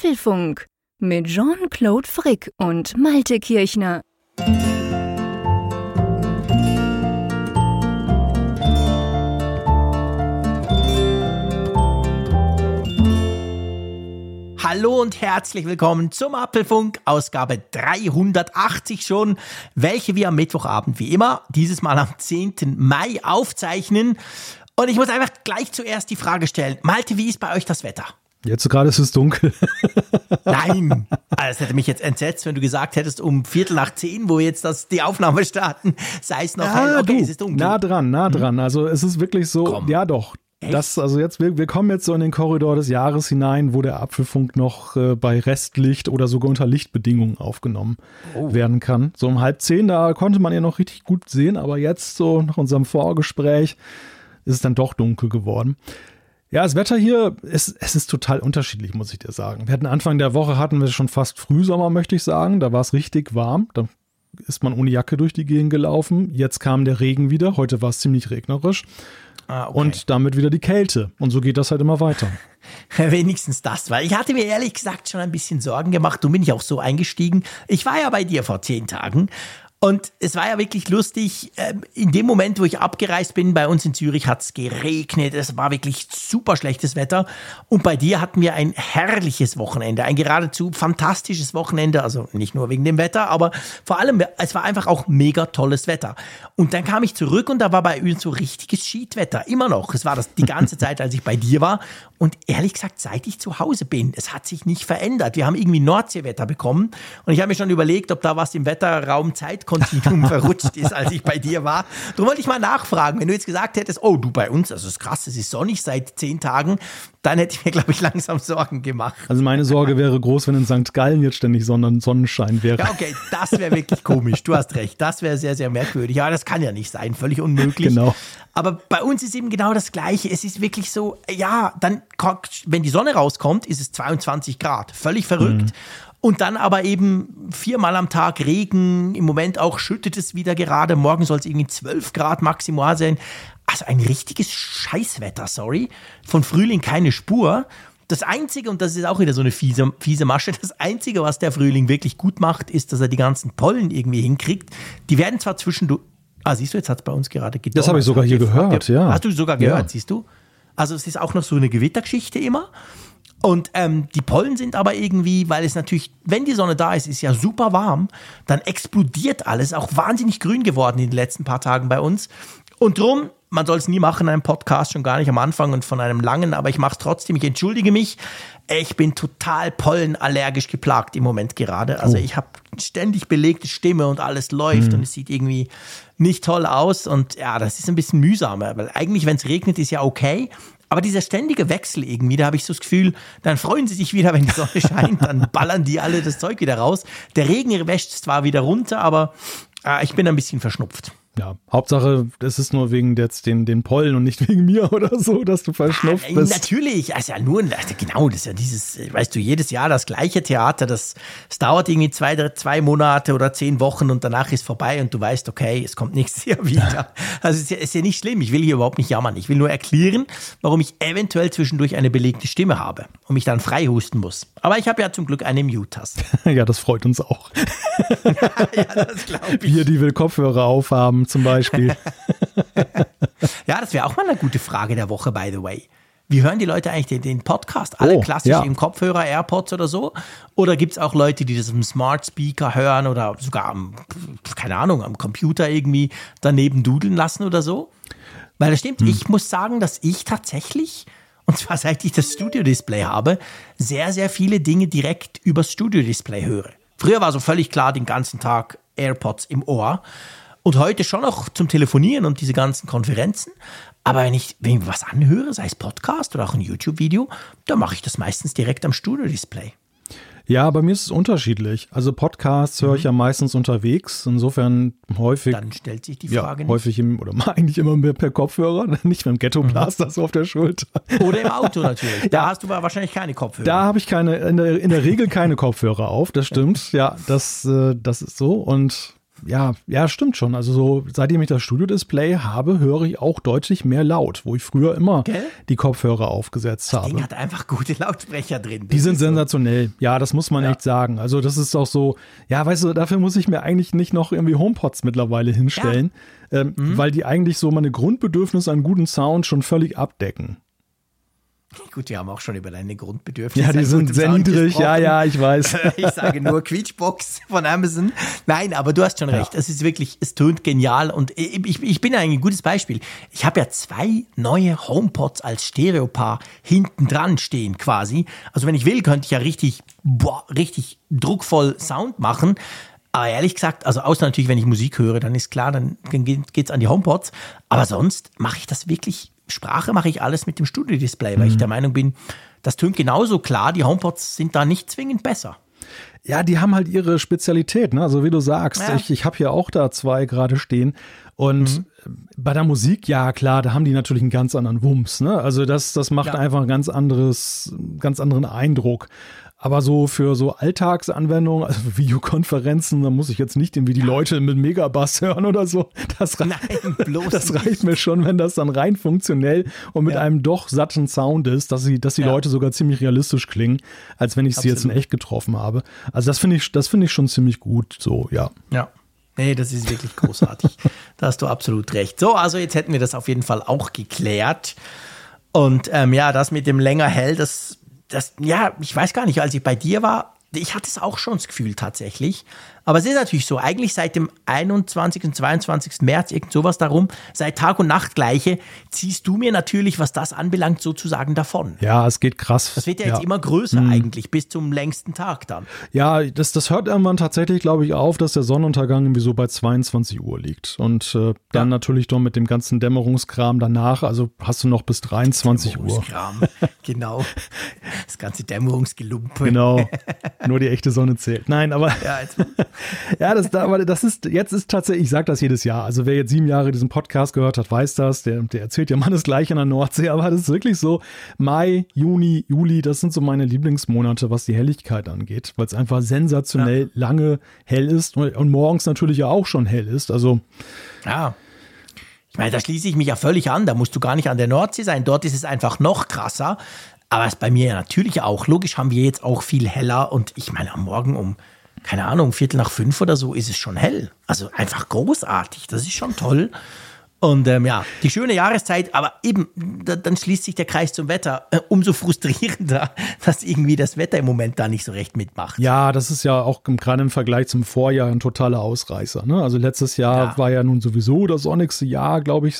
Apfelfunk mit Jean-Claude Frick und Malte Kirchner. Hallo und herzlich willkommen zum Apfelfunk, Ausgabe 380 schon, welche wir am Mittwochabend wie immer, dieses Mal am 10. Mai aufzeichnen. Und ich muss einfach gleich zuerst die Frage stellen, Malte, wie ist bei euch das Wetter? Jetzt gerade ist es dunkel. Nein, also es hätte mich jetzt entsetzt, wenn du gesagt hättest, um Viertel nach zehn, wo jetzt das, die Aufnahme starten, sei es noch ja, hell. Okay, du, es ist dunkel. Nah dran, nah dran. Also es ist wirklich so, Komm. ja doch. Echt? Das, also jetzt, wir, wir kommen jetzt so in den Korridor des Jahres hinein, wo der Apfelfunk noch äh, bei Restlicht oder sogar unter Lichtbedingungen aufgenommen Oh. werden kann. So um halb zehn, da konnte man ja noch richtig gut sehen, aber jetzt so nach unserem Vorgespräch ist es dann doch dunkel geworden. Ja, das Wetter hier, ist, es ist total unterschiedlich, muss ich dir sagen. Wir hatten Anfang der Woche hatten wir schon fast Frühsommer, möchte ich sagen. Da war es richtig warm. Da ist man ohne Jacke durch die Gegend gelaufen. Jetzt kam der Regen wieder. Heute war es ziemlich regnerisch. Ah, okay. Und damit wieder die Kälte. Und so geht das halt immer weiter. Wenigstens das, weil ich hatte mir ehrlich gesagt schon ein bisschen Sorgen gemacht. Du bin ich auch so eingestiegen. Ich war ja bei dir vor zehn Tagen. Und es war ja wirklich lustig. ähm, In dem Moment, wo ich abgereist bin, bei uns in Zürich hat es geregnet. Es war wirklich super schlechtes Wetter. Und bei dir hatten wir ein herrliches Wochenende, ein geradezu fantastisches Wochenende. Also nicht nur wegen dem Wetter, aber vor allem, es war einfach auch mega tolles Wetter. Und dann kam ich zurück und da war bei uns so richtiges Schiedwetter. Immer noch. Es war das die ganze Zeit, als ich bei dir war. Und ehrlich gesagt, seit ich zu Hause bin, es hat sich nicht verändert. Wir haben irgendwie Nordseewetter bekommen. Und ich habe mir schon überlegt, ob da was im Wetterraum Zeitkontinuum verrutscht ist, als ich bei dir war. Darum wollte ich mal nachfragen. Wenn du jetzt gesagt hättest, oh, du bei uns, also es ist krass, es ist sonnig seit zehn Tagen, dann hätte ich mir, glaube ich, langsam Sorgen gemacht. Also meine Sorge wäre groß, wenn in St. Gallen jetzt ständig Sonnen Sonnenschein wäre. Ja, okay, das wäre wirklich komisch. Du hast recht. Das wäre sehr, sehr merkwürdig. Aber das kann ja nicht sein. Völlig unmöglich. Genau. Aber bei uns ist eben genau das Gleiche. Es ist wirklich so, ja, dann, wenn die Sonne rauskommt, ist es 22 Grad. Völlig verrückt. Und dann aber eben viermal am Tag Regen. Im Moment auch schüttet es wieder gerade. Morgen soll es irgendwie 12 Grad maximal sein. Also ein richtiges Scheißwetter, sorry. Von Frühling keine Spur. Das Einzige, und das ist auch wieder so eine fiese, fiese Masche, das Einzige, was der Frühling wirklich gut macht, ist, dass er die ganzen Pollen irgendwie hinkriegt. Die werden zwar zwischendurch. Ah, siehst du, jetzt hat es bei uns gerade gedonnert. Das habe ich sogar hier gehört, ja. Hast du sogar gehört, Ja. siehst du? Also es ist auch noch so eine Gewittergeschichte immer. Und ähm, die Pollen sind aber irgendwie, weil es natürlich, wenn die Sonne da ist, ist ja super warm, dann explodiert alles, auch wahnsinnig grün geworden in den letzten paar Tagen bei uns. Und drum, man soll es nie machen in einem Podcast, schon gar nicht am Anfang und von einem langen, aber ich mache es trotzdem, ich entschuldige mich. Ich bin total pollenallergisch geplagt im Moment gerade. Also ich habe ständig belegte Stimme und alles läuft und es sieht irgendwie nicht toll aus. Und ja, das ist ein bisschen mühsamer, weil eigentlich, wenn es regnet, ist ja okay. Aber dieser ständige Wechsel irgendwie, da habe ich so das Gefühl, dann freuen sie sich wieder, wenn die Sonne scheint, dann ballern die alle das Zeug wieder raus. Der Regen wäscht zwar wieder runter, aber äh, ich bin ein bisschen verschnupft. Ja, Hauptsache, es ist nur wegen jetzt den, den Pollen und nicht wegen mir oder so, dass du verschnupft Äh, bist. Natürlich, also ja nur, also genau, das ist ja dieses, weißt du, jedes Jahr das gleiche Theater, das, das dauert irgendwie zwei, drei- zwei Monate oder zehn Wochen und danach ist vorbei und du weißt, okay, es kommt nächstes Jahr wieder. Also es ist ja, ist ja nicht schlimm, ich will hier überhaupt nicht jammern, ich will nur erklären, warum ich eventuell zwischendurch eine belegte Stimme habe und mich dann frei husten muss. Aber ich habe ja zum Glück eine Mute-Taste. Ja, das freut uns auch. ja, das glaube ich. Wir, die will Kopfhörer aufhaben zum Beispiel. Ja, das wäre auch mal eine gute Frage der Woche, by the way. Wie hören die Leute eigentlich den, den Podcast? Alle Oh, klassisch ja. im Kopfhörer, AirPods oder so? Oder gibt es auch Leute, die das im Smart Speaker hören oder sogar am, keine Ahnung, am Computer irgendwie daneben dudeln lassen oder so? Weil das stimmt, ich muss sagen, dass ich tatsächlich, und zwar seit ich das Studio-Display habe, sehr, sehr viele Dinge direkt übers Studio-Display höre. Früher war so völlig klar den ganzen Tag AirPods im Ohr. Und heute schon noch zum Telefonieren und diese ganzen Konferenzen. Aber wenn ich, wenn ich was anhöre, sei es Podcast oder auch ein YouTube-Video, dann mache ich das meistens direkt am Studio-Display. Ja, bei mir ist es unterschiedlich. Also Podcasts höre ich ja meistens unterwegs. Insofern häufig, Dann stellt sich die ja, Frage nicht. häufig im, oder eigentlich immer mehr per Kopfhörer, nicht mit dem Ghetto-Blaster so auf der Schulter. Oder im Auto natürlich. Da hast du aber wahrscheinlich keine Kopfhörer. Da habe ich keine, in der, in der Regel keine Kopfhörer auf, das stimmt. Ja, das, äh, das ist so. Und ja, ja, stimmt schon. Also so, seitdem ich das Studio-Display habe, höre ich auch deutlich mehr laut, wo ich früher immer Gell? die Kopfhörer aufgesetzt Das habe. Ding hat einfach gute Lautsprecher drin. Die sind ist so. sensationell. Ja, das muss man Ja. echt sagen. Also das ist auch so, ja, weißt du, dafür muss ich mir eigentlich nicht noch irgendwie HomePods mittlerweile hinstellen, ähm, Mhm. weil die eigentlich so meine Grundbedürfnisse an guten Sound schon völlig abdecken. Gut, wir haben auch schon über deine Grundbedürfnisse. Ja, die sind sehr Sound niedrig. Ja, gesprochen. ja, ich weiß. Ich sage nur Quietschbox von Amazon. Nein, aber du hast schon recht. Es ist wirklich, es tönt genial und ich, ich, bin eigentlich ein gutes Beispiel. Ich habe ja zwei neue HomePods als Stereopaar hinten dran stehen quasi. Also wenn ich will, könnte ich ja richtig, boah, richtig druckvoll Sound machen. Aber ehrlich gesagt, also außer natürlich, wenn ich Musik höre, dann ist klar, dann geht es an die HomePods. Aber sonst mache ich das wirklich, Sprache mache ich alles mit dem Studio-Display, weil ich der Meinung bin, das tönt genauso klar. Die HomePods sind da nicht zwingend besser. Ja, die haben halt ihre Spezialität, ne? Also wie du sagst, Ja. ich, ich habe hier auch da zwei gerade stehen. Und bei der Musik, ja klar, da haben die natürlich einen ganz anderen Wumms, ne? Also das, das macht Ja. einfach einen ganz anderes, ganz anderen Eindruck. Aber so für so Alltagsanwendungen, also Videokonferenzen, da muss ich jetzt nicht irgendwie die Leute mit Megabass hören oder so. Das, rei- Nein, bloß das reicht mir schon, wenn das dann rein funktionell und mit Ja. einem doch satten Sound ist, dass, sie, dass die Ja. Leute sogar ziemlich realistisch klingen, als wenn ich sie jetzt in Absolut. echt getroffen habe. Also das finde ich, das finde ich schon ziemlich gut. So, ja. Ja. Nee, das ist wirklich großartig. da hast du absolut recht. So, also jetzt hätten wir das auf jeden Fall auch geklärt. Und ähm, ja, das mit dem länger hell, das, das, ja, ich weiß gar nicht, als ich bei dir war, ich hatte es auch schon das Gefühl tatsächlich. Aber es ist natürlich so, eigentlich seit dem 21. und 22. März, irgend sowas darum, seit Tag und Nacht gleiche, ziehst du mir natürlich, was das anbelangt, sozusagen davon. Ja, es geht krass. Das wird ja, ja. jetzt immer größer eigentlich, bis zum längsten Tag dann. Ja, das, das hört irgendwann tatsächlich, glaube ich, auf, dass der Sonnenuntergang irgendwie so bei 22 Uhr liegt. Und äh, dann Ja. natürlich doch mit dem ganzen Dämmerungskram danach, also hast du noch bis 23 Uhr. Kram. genau. Das ganze Dämmerungsgelumpe. Genau. Nur die echte Sonne zählt. Nein, aber Ja, jetzt, ja, das, das ist, jetzt ist tatsächlich, ich sage das jedes Jahr. Also wer jetzt sieben Jahre diesen Podcast gehört hat, weiß das. Der, der erzählt ja Mannes gleich in der Nordsee, aber das ist wirklich so. Mai, Juni, Juli, das sind so meine Lieblingsmonate, was die Helligkeit angeht, weil es einfach sensationell lange hell ist und, und morgens natürlich ja auch schon hell ist. Also ja. Ich meine, da schließe ich mich ja völlig an. Da musst du gar nicht an der Nordsee sein. Dort ist es einfach noch krasser. Aber es ist bei mir ja natürlich auch. Logisch haben wir jetzt auch viel heller. Und ich meine, am Morgen um, keine Ahnung, Viertel nach fünf oder so ist es schon hell. Also einfach großartig. Das ist schon toll. Und ähm, ja, die schöne Jahreszeit, aber eben, da, dann schließt sich der Kreis zum Wetter. Äh, umso frustrierender, dass irgendwie das Wetter im Moment da nicht so recht mitmacht. Ja, das ist ja auch im- gerade im Vergleich zum Vorjahr ein totaler Ausreißer. Ne? Also letztes Jahr Ja. war ja nun sowieso das sonnigste Jahr, glaube ich,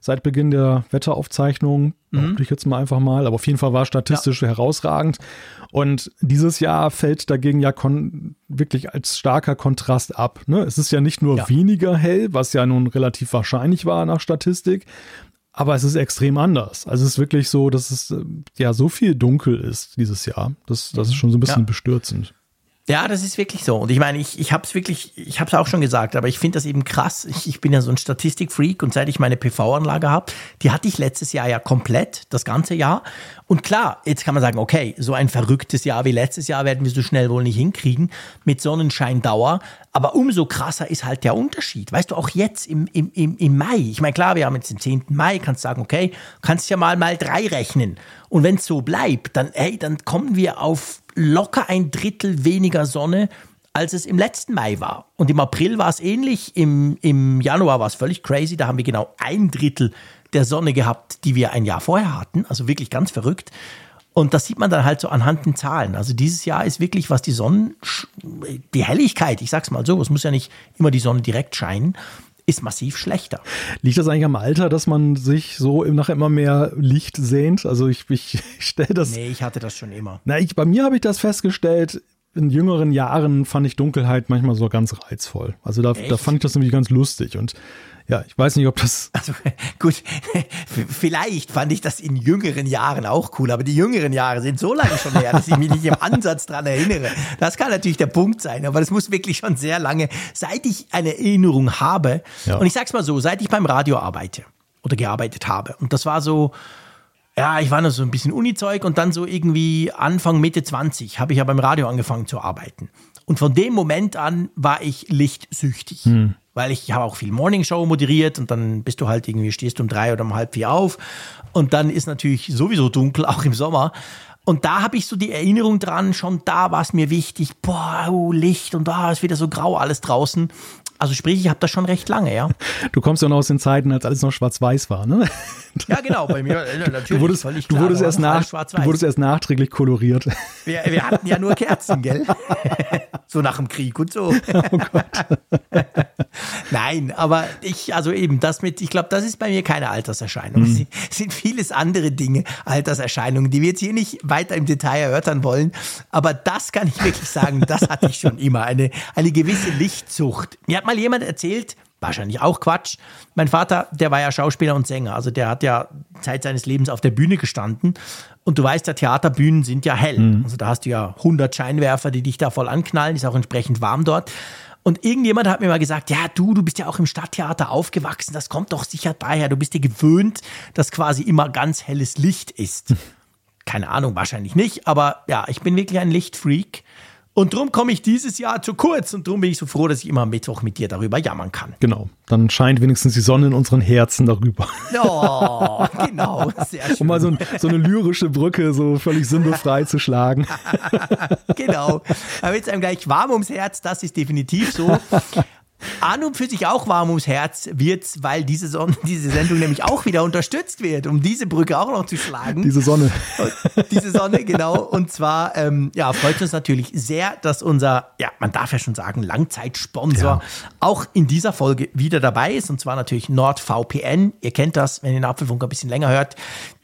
seit Beginn der Wetteraufzeichnung. Behaupte ich jetzt mal einfach mal. Aber auf jeden Fall war statistisch herausragend. Und dieses Jahr fällt dagegen ja wirklich als starker Kontrast ab. Ne? Es ist ja nicht nur Ja. weniger hell, was ja nun relativ wahrscheinlich war nach Statistik, aber es ist extrem anders. Also es ist wirklich so, dass es äh, ja so viel dunkel ist dieses Jahr. Das, das ist schon so ein bisschen Ja. bestürzend. Ja, das ist wirklich so. Und ich meine, ich, ich habe es wirklich, ich habe es auch schon gesagt, aber ich finde das eben krass. Ich, ich bin ja so ein Statistikfreak und seit ich meine PV-Anlage habe, die hatte ich letztes Jahr ja komplett, das ganze Jahr. Und klar, jetzt kann man sagen, okay, so ein verrücktes Jahr wie letztes Jahr werden wir so schnell wohl nicht hinkriegen mit Sonnenscheindauer. Aber umso krasser ist halt der Unterschied. Weißt du, auch jetzt im, im, im, im Mai, ich meine, klar, wir haben jetzt den 10. Mai, kannst sagen, okay, kannst ja mal mal drei rechnen. Und wenn es so bleibt, dann, hey, dann kommen wir auf locker ein Drittel weniger Sonne, als es im letzten Mai war. Und im April war es ähnlich, im, im Januar war es völlig crazy, da haben wir genau ein Drittel der Sonne gehabt, die wir ein Jahr vorher hatten. Also wirklich ganz verrückt. Und das sieht man dann halt so anhand den Zahlen. Also dieses Jahr ist wirklich, was die Sonnen, die Helligkeit, ich sag's mal so, es muss ja nicht immer die Sonne direkt scheinen, ist massiv schlechter. Liegt das eigentlich am Alter, dass man sich so im- nach immer mehr Licht sehnt? Also ich, ich, ich stelle das. Nee, ich hatte das schon immer. Na, ich, bei mir habe ich das festgestellt. In jüngeren Jahren fand ich Dunkelheit manchmal so ganz reizvoll. Also da, da fand ich das nämlich ganz lustig. Und ja, ich weiß nicht, ob das. Also gut, vielleicht fand ich das in jüngeren Jahren auch cool, aber die jüngeren Jahre sind so lange schon her, dass ich mich nicht im Ansatz dran erinnere. Das kann natürlich der Punkt sein, aber das muss wirklich schon sehr lange, seit ich eine Erinnerung habe. Ja. Und ich sag's mal so, seit ich beim Radio arbeite oder gearbeitet habe. Und das war so, ja, ich war noch so ein bisschen Uni-Zeug und dann so irgendwie Anfang, Mitte 20 habe ich ja beim Radio angefangen zu arbeiten. Und von dem Moment an war ich lichtsüchtig. Hm. Weil ich habe auch viel Morningshow moderiert und dann bist du halt irgendwie, stehst um drei oder um halb vier auf. Und dann ist natürlich sowieso dunkel, auch im Sommer. Und da habe ich so die Erinnerung dran, schon da war es mir wichtig, boah, oh, Licht und da ist wieder so grau alles draußen. Also sprich, ich habe das schon recht lange, ja. Du kommst ja noch aus den Zeiten, als alles noch schwarz-weiß war, ne? Ja, genau, bei mir äh, natürlich. Du wurdest, klar, du wurdest, erst, nach, du wurdest erst nachträglich koloriert. Wir, wir hatten ja nur Kerzen, gell? so nach dem Krieg und so. Oh Gott. Nein, aber ich, also eben, das mit, ich glaube, das ist bei mir keine Alterserscheinung. Mhm. Es sind vieles andere Dinge, Alterserscheinungen, die wir jetzt hier nicht weiter im Detail erörtern wollen. Aber das kann ich wirklich sagen, das hatte ich schon immer. Eine, eine gewisse Lichtzucht. Mir hat mal jemand erzählt, wahrscheinlich auch Quatsch. Mein Vater, der war ja Schauspieler und Sänger, also der hat ja Zeit seines Lebens auf der Bühne gestanden. Und du weißt ja, Theaterbühnen sind ja hell. Mhm. Also da hast du ja 100 Scheinwerfer, die dich da voll anknallen, ist auch entsprechend warm dort. Und irgendjemand hat mir mal gesagt, ja, du, du bist ja auch im Stadttheater aufgewachsen, das kommt doch sicher daher. Du bist dir gewöhnt, dass quasi immer ganz helles Licht ist. Keine Ahnung, wahrscheinlich nicht, aber ja, ich bin wirklich ein Lichtfreak. Und darum komme ich dieses Jahr zu kurz und darum bin ich so froh, dass ich immer am Mittwoch mit dir darüber jammern kann. Genau, dann scheint wenigstens die Sonne in unseren Herzen darüber. Oh, genau, sehr schön. Um mal so, ein, so eine lyrische Brücke so völlig sinnbefrei zu schlagen. genau, da wird es einem gleich warm ums Herz, das ist definitiv so. An und für sich auch warm ums Herz wird's, weil diese, Sonne, diese Sendung nämlich auch wieder unterstützt wird, um diese Brücke auch noch zu schlagen. Diese Sonne. diese Sonne, genau. Und zwar, ähm, ja, freut uns natürlich sehr, dass unser, ja, man darf ja schon sagen, Langzeitsponsor ja. auch in dieser Folge wieder dabei ist. Und zwar natürlich NordVPN. Ihr kennt das, wenn ihr den Apfelfunk ein bisschen länger hört.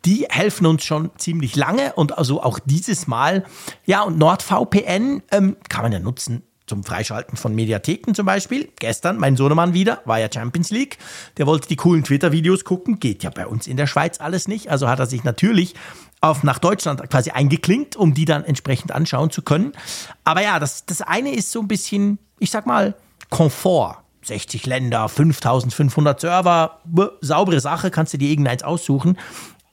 Die helfen uns schon ziemlich lange und also auch dieses Mal. Ja, und NordVPN ähm, kann man ja nutzen zum Freischalten von Mediatheken zum Beispiel. Gestern mein Sohnemann wieder, war ja Champions League. Der wollte die coolen Twitter-Videos gucken. Geht ja bei uns in der Schweiz alles nicht. Also hat er sich natürlich auf, nach Deutschland quasi eingeklinkt, um die dann entsprechend anschauen zu können. Aber ja, das, das eine ist so ein bisschen, ich sag mal, Komfort. 60 Länder, 5500 Server, saubere Sache, kannst du dir irgendeins aussuchen.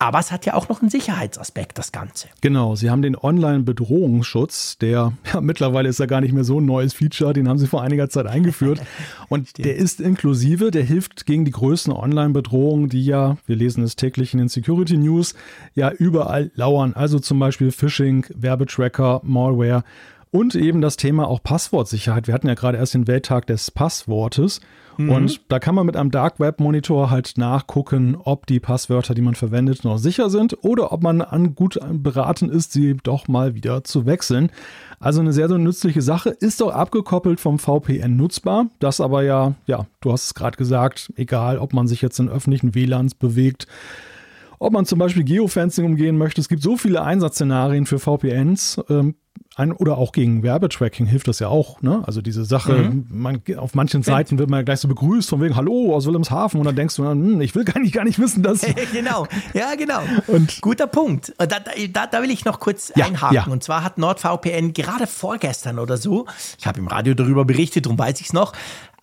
Aber es hat ja auch noch einen Sicherheitsaspekt, das Ganze. Genau, Sie haben den Online-Bedrohungsschutz, der ja, mittlerweile ist ja gar nicht mehr so ein neues Feature, den haben Sie vor einiger Zeit eingeführt. Und der ist inklusive, der hilft gegen die größten Online-Bedrohungen, die ja, wir lesen es täglich in den Security News, ja überall lauern. Also zum Beispiel Phishing, Werbetracker, Malware und eben das Thema auch Passwortsicherheit. Wir hatten ja gerade erst den Welttag des Passwortes. Mhm. Und da kann man mit einem Dark Web Monitor halt nachgucken, ob die Passwörter, die man verwendet, noch sicher sind oder ob man an gut beraten ist, sie doch mal wieder zu wechseln. Also eine sehr, sehr nützliche Sache, ist auch abgekoppelt vom VPN nutzbar. Das aber ja, ja, du hast es gerade gesagt, egal, ob man sich jetzt in öffentlichen WLANs bewegt, ob man zum Beispiel Geofencing umgehen möchte. Es gibt so viele Einsatzszenarien für VPNs. Ähm, ein, oder auch gegen Werbetracking hilft das ja auch. Ne? Also diese Sache, mhm. man, auf manchen Seiten wird man ja gleich so begrüßt von wegen Hallo aus Wilhelmshaven und dann denkst du, hm, ich will gar nicht, gar nicht wissen, dass. genau, ja genau. Und Guter Punkt. Da, da, da will ich noch kurz ja, einhaken. Ja. Und zwar hat NordVPN gerade vorgestern oder so, ich habe im Radio darüber berichtet, darum weiß ich es noch,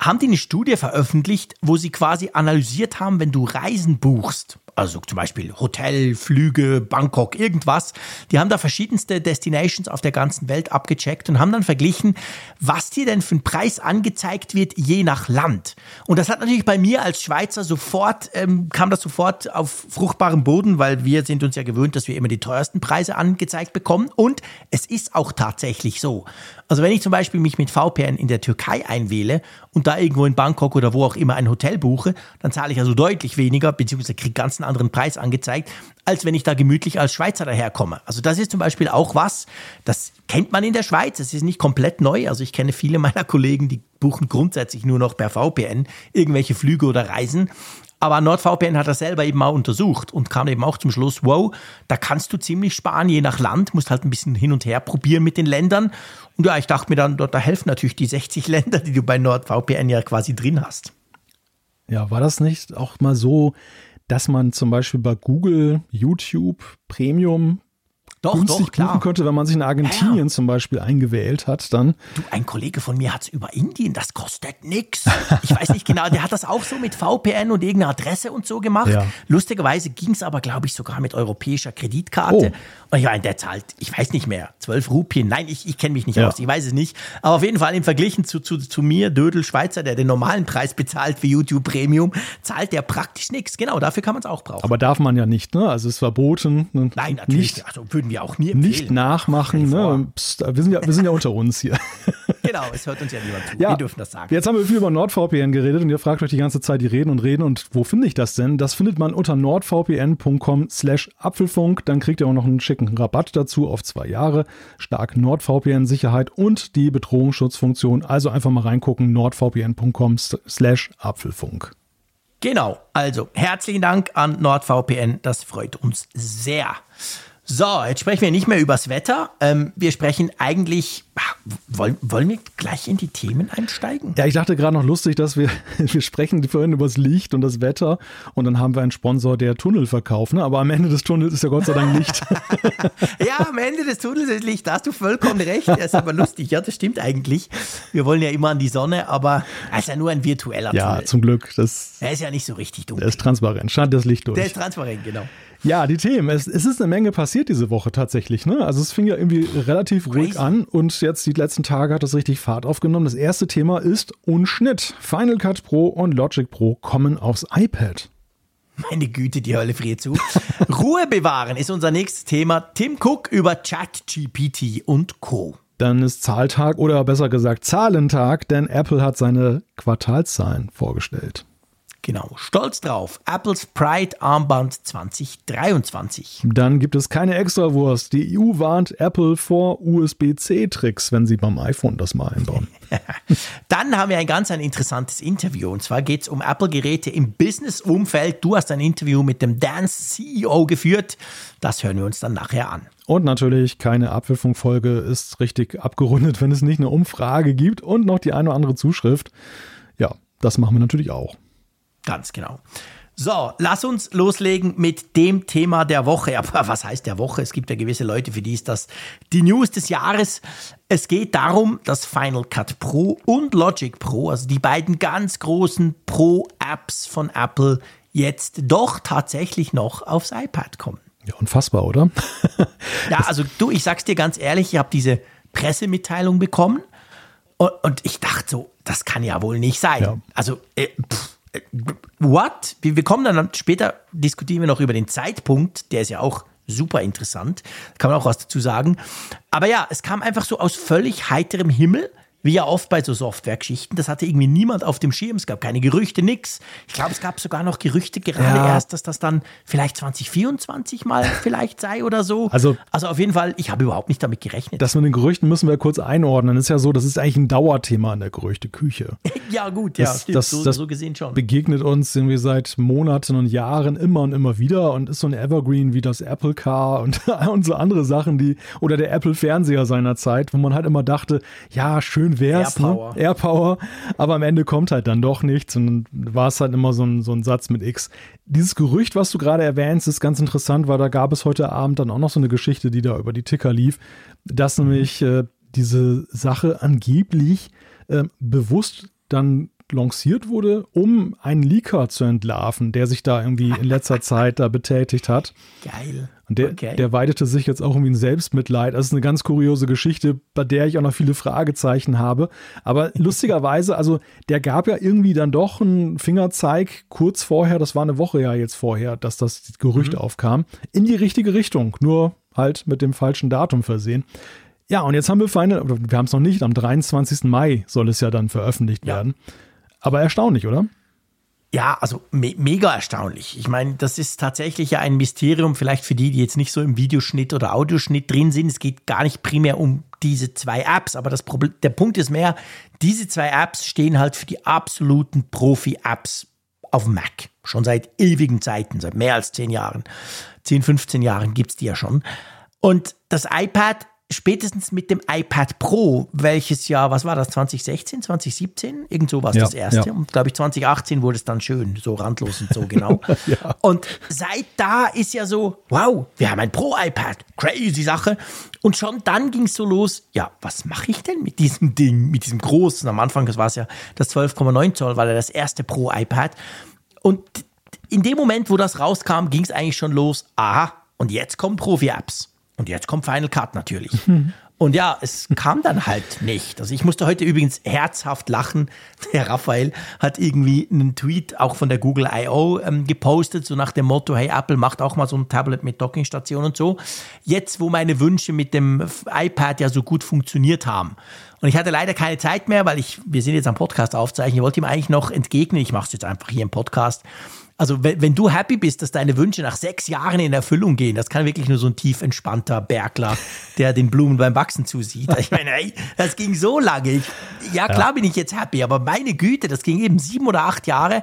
haben die eine Studie veröffentlicht, wo sie quasi analysiert haben, wenn du Reisen buchst also zum Beispiel Hotel, Flüge, Bangkok, irgendwas. Die haben da verschiedenste Destinations auf der ganzen Welt abgecheckt und haben dann verglichen, was dir denn für ein Preis angezeigt wird, je nach Land. Und das hat natürlich bei mir als Schweizer sofort, ähm, kam das sofort auf fruchtbarem Boden, weil wir sind uns ja gewöhnt, dass wir immer die teuersten Preise angezeigt bekommen. Und es ist auch tatsächlich so. Also wenn ich zum Beispiel mich mit VPN in der Türkei einwähle und da irgendwo in Bangkok oder wo auch immer ein Hotel buche, dann zahle ich also deutlich weniger, beziehungsweise kriege ganz einen anderen Preis angezeigt, als wenn ich da gemütlich als Schweizer daherkomme. Also das ist zum Beispiel auch was, das kennt man in der Schweiz, das ist nicht komplett neu. Also ich kenne viele meiner Kollegen, die buchen grundsätzlich nur noch per VPN irgendwelche Flüge oder Reisen. Aber NordVPN hat das selber eben auch untersucht und kam eben auch zum Schluss, wow, da kannst du ziemlich sparen, je nach Land, musst halt ein bisschen hin und her probieren mit den Ländern. Und ja, ich dachte mir dann, da helfen natürlich die 60 Länder, die du bei NordVPN ja quasi drin hast. Ja, war das nicht auch mal so, dass man zum Beispiel bei Google, YouTube, Premium doch, günstig doch, buchen könnte, wenn man sich in Argentinien ja. zum Beispiel eingewählt hat, dann. Du, ein Kollege von mir hat es über Indien, das kostet nichts. Ich weiß nicht genau, der hat das auch so mit VPN und irgendeiner Adresse und so gemacht. Ja. Lustigerweise ging es aber, glaube ich, sogar mit europäischer Kreditkarte. Oh. Und ich meine, der zahlt, ich weiß nicht mehr, 12 Rupien. Nein, ich, ich kenne mich nicht ja. aus, ich weiß es nicht. Aber auf jeden Fall im Verglichen zu, zu, zu mir, Dödel Schweizer, der den normalen Preis bezahlt für YouTube Premium, zahlt der praktisch nichts. Genau, dafür kann man es auch brauchen. Aber darf man ja nicht, ne? Also es ist verboten. Nein, natürlich. Nicht, also würden wir auch nie empfehlen. Nicht nachmachen, ne? Psst, wir, sind ja, wir sind ja unter uns hier. Genau, es hört uns ja niemand zu. Ja, wir dürfen das sagen. Jetzt haben wir viel über NordVPN geredet und ihr fragt euch die ganze Zeit, die reden und reden. Und wo finde ich das denn? Das findet man unter nordvpn.com slash Apfelfunk. Dann kriegt ihr auch noch einen schicken Rabatt dazu auf zwei Jahre. Stark NordVPN-Sicherheit und die Bedrohungsschutzfunktion. Also einfach mal reingucken, nordvpn.com slash Apfelfunk. Genau, also herzlichen Dank an NordVPN, das freut uns sehr. So, jetzt sprechen wir nicht mehr übers Wetter. Ähm, wir sprechen eigentlich, wollen, wollen wir gleich in die Themen einsteigen? Ja, ich dachte gerade noch lustig, dass wir, wir sprechen vorhin über das Licht und das Wetter und dann haben wir einen Sponsor, der Tunnel verkauft. Ne? Aber am Ende des Tunnels ist ja Gott sei Dank Licht. ja, am Ende des Tunnels ist Licht, da hast du vollkommen recht. Das ist aber lustig, ja, das stimmt eigentlich. Wir wollen ja immer an die Sonne, aber es ist ja nur ein virtueller ja, Tunnel. Ja, zum Glück. Das, er ist ja nicht so richtig dunkel. Der ist transparent, scheint das Licht durch. Der ist transparent, genau. Ja, die Themen. Es, es, ist eine Menge passiert diese Woche tatsächlich. Ne? Also es fing ja irgendwie relativ ruhig an und jetzt die letzten Tage hat es richtig Fahrt aufgenommen. Das erste Thema ist Unschnitt. Final Cut Pro und Logic Pro kommen aufs iPad. Meine Güte, die Hölle friert zu. Ruhe bewahren ist unser nächstes Thema. Tim Cook über ChatGPT und Co. Dann ist Zahltag oder besser gesagt Zahlentag, denn Apple hat seine Quartalszahlen vorgestellt. Genau, stolz drauf. Apples Pride Armband 2023. Dann gibt es keine Extrawurst. Die EU warnt Apple vor USB-C-Tricks, wenn sie beim iPhone das mal einbauen. Dann haben wir ein ganz ein interessantes Interview. Und zwar geht es um Apple-Geräte im Business-Umfeld. Du hast ein Interview mit dem Dance-CEO geführt. Das hören wir uns dann nachher an. Und natürlich keine Abwürfung-Folge ist richtig abgerundet, wenn es nicht eine Umfrage gibt und noch die eine oder andere Zuschrift. Ja, das machen wir natürlich auch. Ganz genau. So, lass uns loslegen mit dem Thema der Woche. Aber was heißt der Woche? Es gibt ja gewisse Leute, für die ist das die News des Jahres. Es geht darum, dass Final Cut Pro und Logic Pro, also die beiden ganz großen Pro-Apps von Apple, jetzt doch tatsächlich noch aufs iPad kommen. Ja, unfassbar, oder? ja, also du, ich sag's dir ganz ehrlich, ich habe diese Pressemitteilung bekommen und, und, ich dachte so, das kann ja wohl nicht sein. Ja. Also, äh, pff, what? Wir, kommen dann später, diskutieren wir noch über den Zeitpunkt, der ist ja auch super interessant, kann man auch was dazu sagen. Aber ja, es kam einfach so aus völlig heiterem Himmel wie ja oft bei so Software-Geschichten, das hatte irgendwie niemand auf dem Schirm. Es gab keine Gerüchte, nix. Ich glaube, es gab sogar noch Gerüchte gerade ja. erst, dass das dann vielleicht 2024 mal vielleicht sei oder so. Also, also auf jeden Fall, ich habe überhaupt nicht damit gerechnet. Das mit den Gerüchten müssen wir kurz einordnen. Das ist ja so, das ist eigentlich ein Dauerthema in der Gerüchteküche. ja, gut, das, ja, das, so, so gesehen schon. Begegnet uns irgendwie seit Monaten und Jahren immer und immer wieder und ist so ein Evergreen wie das Apple Car und, und so andere Sachen, die, oder der Apple Fernseher seiner Zeit, wo man halt immer dachte, ja, schön schön wär's. Airpower. Ne? Airpower. Aber am Ende kommt halt dann doch nichts und dann war es halt immer so ein, so ein Satz mit X. Dieses Gerücht, was du gerade erwähnst, ist ganz interessant, weil da gab es heute Abend dann auch noch so eine Geschichte, die da über die Ticker lief, dass mhm. nämlich äh, diese Sache angeblich äh, bewusst dann lanciert wurde, um einen Leaker zu entlarven, der sich da irgendwie in letzter Zeit da betätigt hat. Geil. Und der, okay. der weidete sich jetzt auch irgendwie in Selbstmitleid. Das ist eine ganz kuriose Geschichte, bei der ich auch noch viele Fragezeichen habe. Aber lustigerweise, also der gab ja irgendwie dann doch einen Fingerzeig kurz vorher, das war eine Woche ja jetzt vorher, dass das Gerücht mhm. aufkam, in die richtige Richtung. Nur halt mit dem falschen Datum versehen. Ja, und jetzt haben wir Final, wir haben es noch nicht, am 23. Mai soll es ja dann veröffentlicht ja. werden. Aber erstaunlich, oder? Ja, also me mega erstaunlich. Ich meine, das ist tatsächlich ja ein Mysterium, vielleicht für die, die jetzt nicht so im Videoschnitt oder Audioschnitt drin sind. Es geht gar nicht primär um diese zwei Apps, aber das Problem, der Punkt ist mehr, diese zwei Apps stehen halt für die absoluten Profi-Apps auf Mac. Schon seit ewigen Zeiten, seit mehr als zehn Jahren. 10, 15 Jahren gibt es die ja schon. Und das iPad spätestens mit dem iPad Pro, welches Jahr, was war das, 2016, 2017? Irgend so war es ja, das erste. Ja. Und glaube ich, 2018 wurde es dann schön, so randlos und so genau. ja. Und seit da ist ja so, wow, wir haben ein Pro-iPad, crazy Sache. Und schon dann ging es so los, ja, was mache ich denn mit diesem Ding, mit diesem großen? Am Anfang, das war es ja das 12,9 Zoll, war ja das erste Pro-iPad. Und in dem Moment, wo das rauskam, ging es eigentlich schon los, aha, und jetzt kommen Profi-Apps. Und jetzt kommt Final Cut natürlich. Und ja, es kam dann halt nicht. Also ich musste heute übrigens herzhaft lachen. Der Raphael hat irgendwie einen Tweet auch von der Google I.O. Ähm, gepostet, so nach dem Motto, hey, Apple macht auch mal so ein Tablet mit Dockingstation und so. Jetzt, wo meine Wünsche mit dem iPad ja so gut funktioniert haben. Und ich hatte leider keine Zeit mehr, weil ich, wir sind jetzt am Podcast aufzeichnen. Ich wollte ihm eigentlich noch entgegnen. Ich mache es jetzt einfach hier im Podcast. Also wenn, wenn du happy bist, dass deine Wünsche nach sechs Jahren in Erfüllung gehen, das kann wirklich nur so ein tief entspannter Bergler, der den Blumen beim Wachsen zusieht. Ich meine, ey, das ging so lange. Ich, ja, klar ja. bin ich jetzt happy, aber meine Güte, das ging eben sieben oder acht Jahre.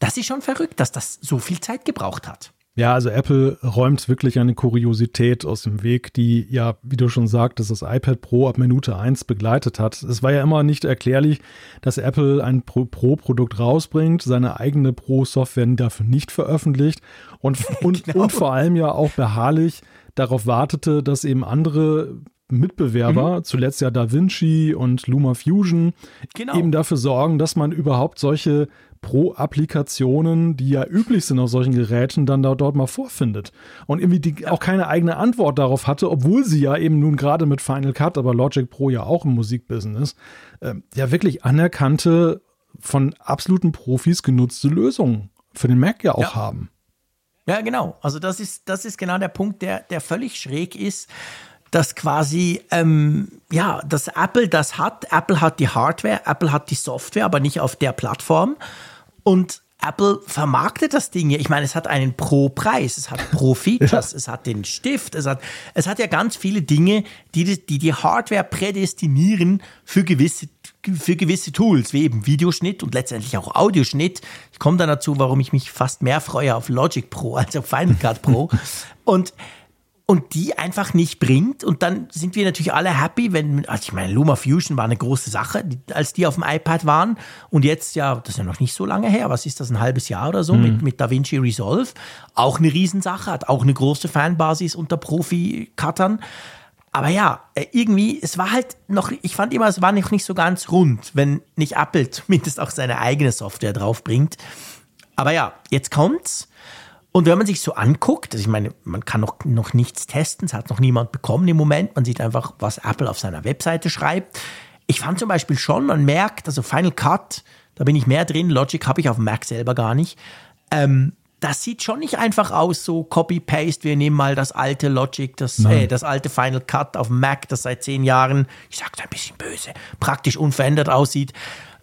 Das ist schon verrückt, dass das so viel Zeit gebraucht hat. Ja, also Apple räumt wirklich eine Kuriosität aus dem Weg, die ja, wie du schon sagtest, das iPad Pro ab Minute 1 begleitet hat. Es war ja immer nicht erklärlich, dass Apple ein Pro-Produkt rausbringt, seine eigene Pro-Software dafür nicht veröffentlicht und, und, genau. und vor allem ja auch beharrlich darauf wartete, dass eben andere Mitbewerber, mhm. zuletzt ja DaVinci und Luma Fusion, genau. eben dafür sorgen, dass man überhaupt solche Pro-Applikationen, die ja üblich sind auf solchen Geräten, dann da, dort mal vorfindet. Und irgendwie die auch keine eigene Antwort darauf hatte, obwohl sie ja eben nun gerade mit Final Cut, aber Logic Pro ja auch im Musikbusiness, äh, ja wirklich anerkannte, von absoluten Profis genutzte Lösungen für den Mac ja auch ja. haben. Ja, genau. Also das ist, das ist genau der Punkt, der, der völlig schräg ist dass quasi, ähm, ja, dass Apple das hat. Apple hat die Hardware, Apple hat die Software, aber nicht auf der Plattform. Und Apple vermarktet das Ding. Ich meine, es hat einen Pro-Preis, es hat Pro-Features, ja. es hat den Stift, es hat, es hat ja ganz viele Dinge, die die, die Hardware prädestinieren für gewisse, für gewisse Tools, wie eben Videoschnitt und letztendlich auch Audioschnitt. Ich komme dann dazu, warum ich mich fast mehr freue auf Logic Pro als auf Final Cut Pro. und und die einfach nicht bringt. Und dann sind wir natürlich alle happy, wenn, also ich meine, Luma Fusion war eine große Sache, als die auf dem iPad waren. Und jetzt, ja, das ist ja noch nicht so lange her, was ist das, ein halbes Jahr oder so, mhm. mit, mit DaVinci Resolve. Auch eine Riesensache, hat auch eine große Fanbasis unter Profi-Cuttern. Aber ja, äh, irgendwie, es war halt noch, ich fand immer, es war noch nicht so ganz rund, wenn nicht Apple zumindest auch seine eigene Software draufbringt. Aber ja, jetzt kommt's. Und wenn man sich so anguckt, also ich meine, man kann noch, noch nichts testen, es hat noch niemand bekommen im Moment, man sieht einfach, was Apple auf seiner Webseite schreibt. Ich fand zum Beispiel schon, man merkt, also Final Cut, da bin ich mehr drin, Logic habe ich auf dem Mac selber gar nicht. Ähm, das sieht schon nicht einfach aus, so Copy-Paste, wir nehmen mal das alte Logic, das, äh, das alte Final Cut auf dem Mac, das seit zehn Jahren, ich sag's ein bisschen böse, praktisch unverändert aussieht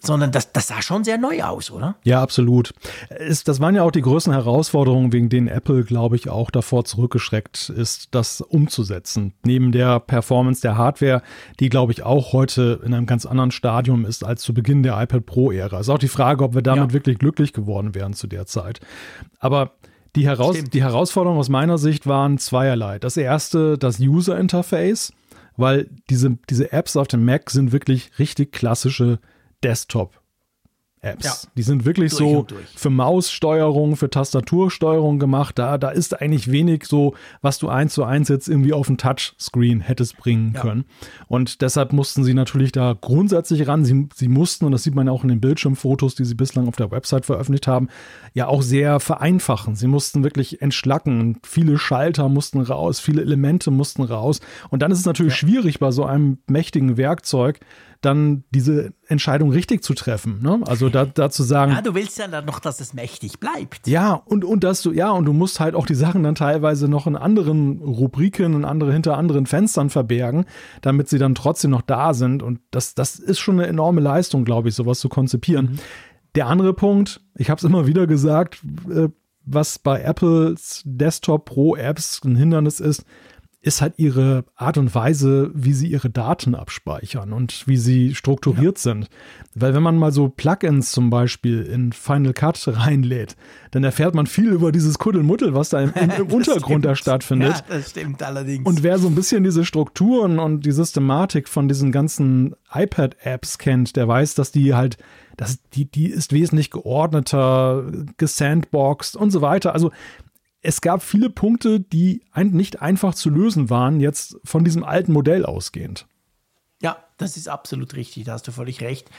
sondern das, das sah schon sehr neu aus, oder? Ja, absolut. Es, das waren ja auch die größten Herausforderungen, wegen denen Apple, glaube ich, auch davor zurückgeschreckt ist, das umzusetzen. Neben der Performance der Hardware, die, glaube ich, auch heute in einem ganz anderen Stadium ist als zu Beginn der iPad Pro-Ära. Ist auch die Frage, ob wir damit ja. wirklich glücklich geworden wären zu der Zeit. Aber die, Heraus die Herausforderungen aus meiner Sicht waren zweierlei. Das erste, das User Interface, weil diese, diese Apps auf dem Mac sind wirklich richtig klassische Desktop Apps. Ja. Die sind wirklich so für Maussteuerung, für Tastatursteuerung gemacht. Da, da ist eigentlich wenig so, was du eins zu eins jetzt irgendwie auf dem Touchscreen hättest bringen ja. können. Und deshalb mussten sie natürlich da grundsätzlich ran. Sie, sie mussten, und das sieht man ja auch in den Bildschirmfotos, die sie bislang auf der Website veröffentlicht haben, ja auch sehr vereinfachen. Sie mussten wirklich entschlacken. Viele Schalter mussten raus, viele Elemente mussten raus. Und dann ist es natürlich ja. schwierig bei so einem mächtigen Werkzeug, dann diese Entscheidung richtig zu treffen. Ne? Also da, da zu sagen. Ja, du willst ja dann noch, dass es mächtig bleibt. Ja, und, und dass du, ja, und du musst halt auch die Sachen dann teilweise noch in anderen Rubriken, in andere, hinter anderen Fenstern verbergen, damit sie dann trotzdem noch da sind. Und das, das ist schon eine enorme Leistung, glaube ich, sowas zu konzipieren. Mhm. Der andere Punkt, ich habe es immer wieder gesagt, äh, was bei Apples Desktop Pro Apps ein Hindernis ist, ist halt ihre Art und Weise, wie sie ihre Daten abspeichern und wie sie strukturiert ja. sind. Weil wenn man mal so Plugins zum Beispiel in Final Cut reinlädt, dann erfährt man viel über dieses Kuddelmuddel, was da im, im Untergrund da stattfindet. Ja, das stimmt allerdings. Und wer so ein bisschen diese Strukturen und die Systematik von diesen ganzen iPad-Apps kennt, der weiß, dass die halt, dass die, die ist wesentlich geordneter, gesandboxed und so weiter. Also es gab viele Punkte, die nicht einfach zu lösen waren, jetzt von diesem alten Modell ausgehend. Ja, das ist absolut richtig, da hast du völlig recht.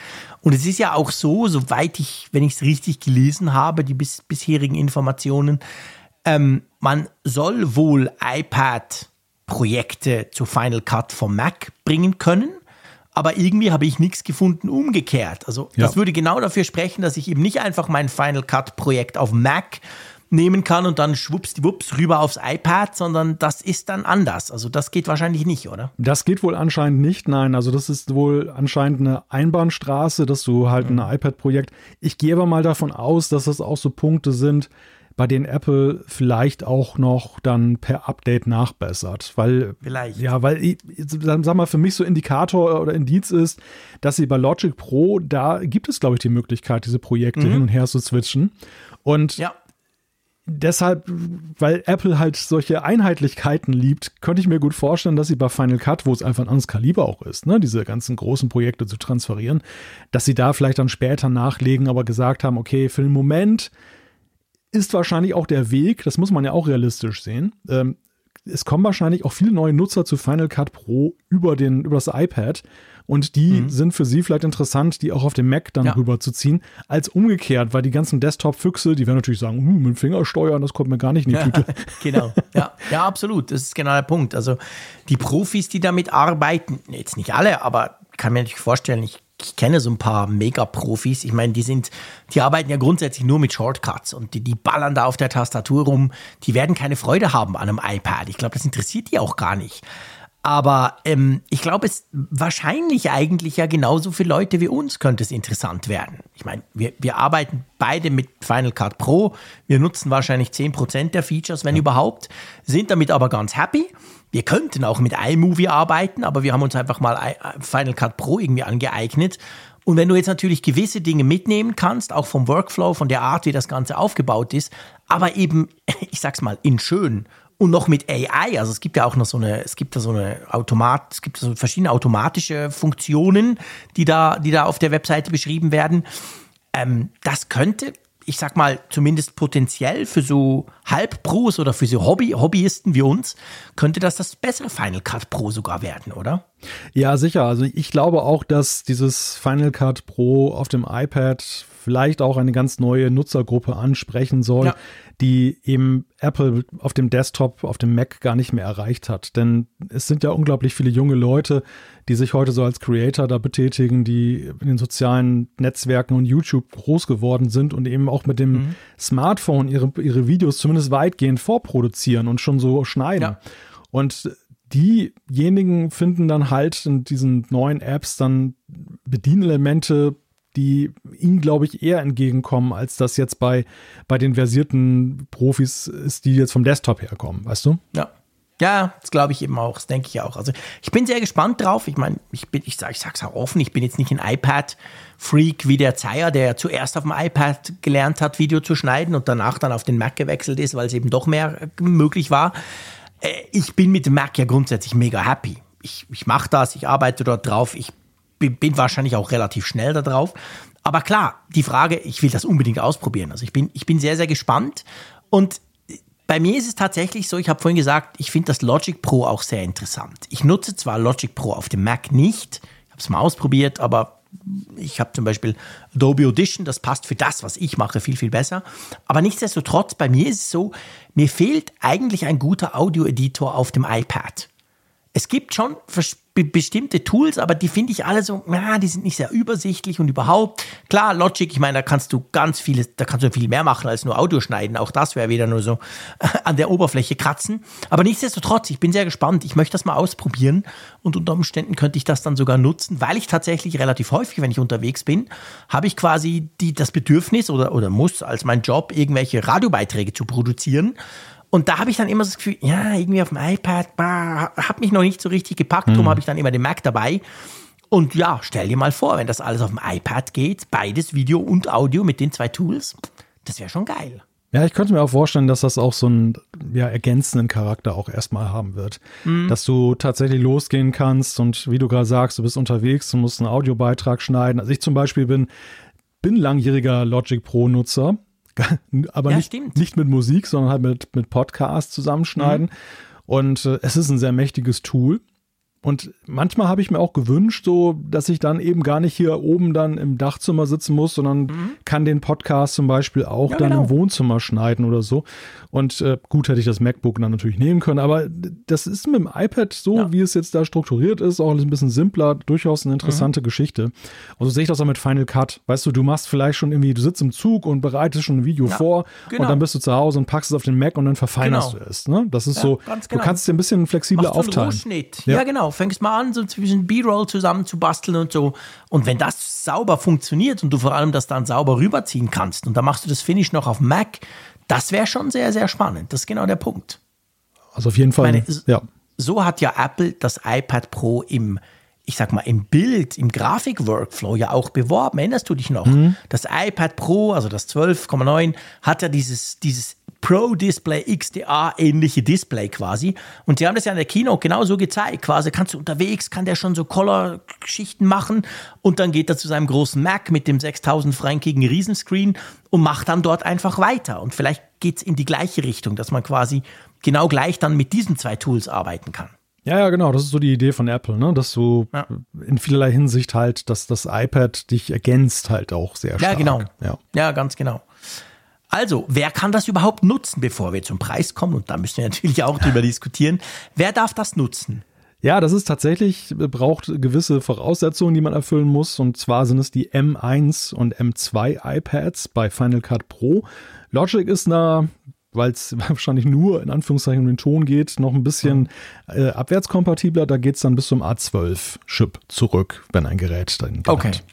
Und es ist ja auch so, soweit ich, wenn ich es richtig gelesen habe, die bis, bisherigen Informationen, ähm, man soll wohl iPad-Projekte zu Final Cut vom Mac bringen können, aber irgendwie habe ich nichts gefunden umgekehrt. Also ja. das würde genau dafür sprechen, dass ich eben nicht einfach mein Final Cut-Projekt auf Mac nehmen kann und dann schwuppsdiwupps rüber aufs iPad, sondern das ist dann anders. Also das geht wahrscheinlich nicht, oder? Das geht wohl anscheinend nicht, nein. Also das ist wohl anscheinend eine Einbahnstraße, dass du halt mhm. ein iPad-Projekt. Ich gehe aber mal davon aus, dass das auch so Punkte sind, bei denen Apple vielleicht auch noch dann per Update nachbessert. Weil, vielleicht. Ja, weil, ich, sag mal, für mich so Indikator oder Indiz ist, dass sie bei Logic Pro, da gibt es, glaube ich, die Möglichkeit, diese Projekte mhm. hin und her zu switchen. Und ja deshalb, weil Apple halt solche Einheitlichkeiten liebt, könnte ich mir gut vorstellen, dass sie bei Final Cut, wo es einfach ein anderes Kaliber auch ist, ne, diese ganzen großen Projekte zu transferieren, dass sie da vielleicht dann später nachlegen, aber gesagt haben, okay, für den Moment ist wahrscheinlich auch der Weg, das muss man ja auch realistisch sehen. Ähm, es kommen wahrscheinlich auch viele neue Nutzer zu Final Cut Pro über, den, über das iPad. Und die mhm. sind für sie vielleicht interessant, die auch auf dem Mac dann ja. rüberzuziehen, als umgekehrt, weil die ganzen Desktop-Füchse, die werden natürlich sagen, hm, mit dem Finger steuern, das kommt mir gar nicht in die Tüte. genau, ja, ja, absolut. Das ist genau der Punkt. Also die Profis, die damit arbeiten, jetzt nicht alle, aber kann mir natürlich vorstellen, ich ich kenne so ein paar Mega-Profis. Ich meine, die sind, die arbeiten ja grundsätzlich nur mit Shortcuts und die, die ballern da auf der Tastatur rum. Die werden keine Freude haben an einem iPad. Ich glaube, das interessiert die auch gar nicht. Aber ähm, ich glaube, es wahrscheinlich eigentlich ja genauso für Leute wie uns könnte es interessant werden. Ich meine, wir, wir arbeiten beide mit Final Cut Pro. Wir nutzen wahrscheinlich 10% der Features, wenn ja. überhaupt, sind damit aber ganz happy. Wir könnten auch mit iMovie arbeiten, aber wir haben uns einfach mal Final Cut Pro irgendwie angeeignet. Und wenn du jetzt natürlich gewisse Dinge mitnehmen kannst, auch vom Workflow, von der Art, wie das Ganze aufgebaut ist, aber eben, ich sag's mal, in schön und noch mit AI, also es gibt ja auch noch so eine, es gibt da so eine Automat, es gibt so verschiedene automatische Funktionen, die da, die da auf der Webseite beschrieben werden. Ähm, das könnte, ich sag mal, zumindest potenziell für so Halbpros oder für so Hobby, Hobbyisten wie uns, könnte das das bessere Final Cut Pro sogar werden, oder? Ja, sicher. Also ich glaube auch, dass dieses Final Cut Pro auf dem iPad vielleicht auch eine ganz neue Nutzergruppe ansprechen soll, ja die eben Apple auf dem Desktop, auf dem Mac gar nicht mehr erreicht hat. Denn es sind ja unglaublich viele junge Leute, die sich heute so als Creator da betätigen, die in den sozialen Netzwerken und YouTube groß geworden sind und eben auch mit dem mhm. Smartphone ihre, ihre Videos zumindest weitgehend vorproduzieren und schon so schneiden. Ja. Und diejenigen finden dann halt in diesen neuen Apps dann Bedienelemente, die ihnen, glaube ich, eher entgegenkommen, als das jetzt bei, bei den versierten Profis ist, die jetzt vom Desktop herkommen, weißt du? Ja. Ja, das glaube ich eben auch, das denke ich auch. Also ich bin sehr gespannt drauf. Ich meine, ich bin, ich sage, ich sag's auch offen, ich bin jetzt nicht ein iPad-Freak wie der Zeier, der zuerst auf dem iPad gelernt hat, Video zu schneiden und danach dann auf den Mac gewechselt ist, weil es eben doch mehr möglich war. Äh, ich bin mit dem Mac ja grundsätzlich mega happy. Ich, ich mache das, ich arbeite dort drauf, ich bin, wahrscheinlich auch relativ schnell da drauf. Aber klar, die Frage, ich will das unbedingt ausprobieren. Also ich bin, ich bin sehr, sehr gespannt. Und bei mir ist es tatsächlich so, ich habe vorhin gesagt, ich finde das Logic Pro auch sehr interessant. Ich nutze zwar Logic Pro auf dem Mac nicht, ich habe es mal ausprobiert, aber ich habe zum Beispiel Adobe Audition, das passt für das, was ich mache, viel, viel besser. Aber nichtsdestotrotz, bei mir ist es so, mir fehlt eigentlich ein guter Audio-Editor auf dem iPad. Es gibt schon bestimmte Tools, aber die finde ich alle so, ja, die sind nicht sehr übersichtlich und überhaupt. Klar, Logic, ich meine, da kannst du ganz vieles, da kannst du viel mehr machen als nur Audio schneiden. Auch das wäre wieder nur so an der Oberfläche kratzen. Aber nichtsdestotrotz, ich bin sehr gespannt. Ich möchte das mal ausprobieren und unter Umständen könnte ich das dann sogar nutzen, weil ich tatsächlich relativ häufig, wenn ich unterwegs bin, habe ich quasi die, das Bedürfnis oder, oder muss als mein Job irgendwelche Radiobeiträge zu produzieren. Und da habe ich dann immer das Gefühl, ja, irgendwie auf dem iPad, bah, hat mich noch nicht so richtig gepackt, darum habe ich dann immer den Mac dabei. Und ja, stell dir mal vor, wenn das alles auf dem iPad geht, beides Video und Audio mit den zwei Tools, das wäre schon geil. Ja, ich könnte mir auch vorstellen, dass das auch so einen ja, ergänzenden Charakter auch erstmal haben wird. Mhm. Dass du tatsächlich losgehen kannst und wie du gerade sagst, du bist unterwegs, du musst einen Audiobeitrag schneiden. Also ich zum Beispiel bin, bin langjähriger Logic Pro-Nutzer, aber Ja, nicht, stimmt. nicht mit Musik, sondern halt mit, mit Podcasts zusammenschneiden. Mhm. Und äh, es ist ein sehr mächtiges Tool. Und manchmal habe ich mir auch gewünscht, so, dass ich dann eben gar nicht hier oben dann im Dachzimmer sitzen muss, sondern kann den Podcast zum Beispiel auch Mhm. Ja, dann genau. im Wohnzimmer schneiden oder so. Und äh, gut hätte ich das MacBook dann natürlich nehmen können, aber das ist mit dem iPad so, Ja. wie es jetzt da strukturiert ist, auch ein bisschen simpler, durchaus eine interessante Mhm. Geschichte. Und so sehe ich das auch mit Final Cut. Weißt du, du machst vielleicht schon irgendwie, du sitzt im Zug und bereitest schon ein Video Ja, vor genau. und dann bist du zu Hause und packst es auf den Mac und dann verfeinerst Genau. du es. Ne? Das ist so, du genau. kannst es dir ein bisschen flexibler Machst aufteilen. Ja. Ja. genau. Fängst mal an, so zwischen B-Roll zusammen zu basteln und so. Und wenn das sauber funktioniert und du vor allem das dann sauber rüberziehen kannst und dann machst du das Finish noch auf Mac, das wäre schon sehr, sehr spannend. Das ist genau der Punkt. Also auf jeden Fall, meine, ja. So hat ja Apple das iPad Pro im, ich sag mal, im Bild, im Grafik-Workflow ja auch beworben. Erinnerst du dich noch? Das iPad Pro, also das 12,9, hat ja dieses, dieses Pro-Display XDA-ähnliche Display quasi. Und sie haben das ja in der Keynote genau so gezeigt. Quasi kannst du unterwegs, kann der schon so Color-Geschichten machen und dann geht er zu seinem großen Mac mit dem 6000 frankigen Riesenscreen und macht dann dort einfach weiter. Und vielleicht geht's in die gleiche Richtung, dass man quasi genau gleich dann mit diesen zwei Tools arbeiten kann. Ja, ja, genau. Das ist so die Idee von Apple, ne? dass du Ja. in vielerlei Hinsicht halt, dass das iPad dich ergänzt halt auch sehr stark. Ja, genau. Ja. ja, ganz genau. Also, wer kann das überhaupt nutzen, bevor wir zum Preis kommen? Und da müssen wir natürlich auch drüber diskutieren. Wer darf das nutzen? Ja, das ist tatsächlich, äh, braucht gewisse Voraussetzungen, die man erfüllen muss. Und zwar sind es die M1 und M2 iPads bei Final Cut Pro. Logic ist da, weil es wahrscheinlich nur in Anführungszeichen um den Ton geht, noch ein bisschen äh, abwärtskompatibler. Da geht es dann bis zum A12-Chip zurück, wenn ein Gerät dann hat.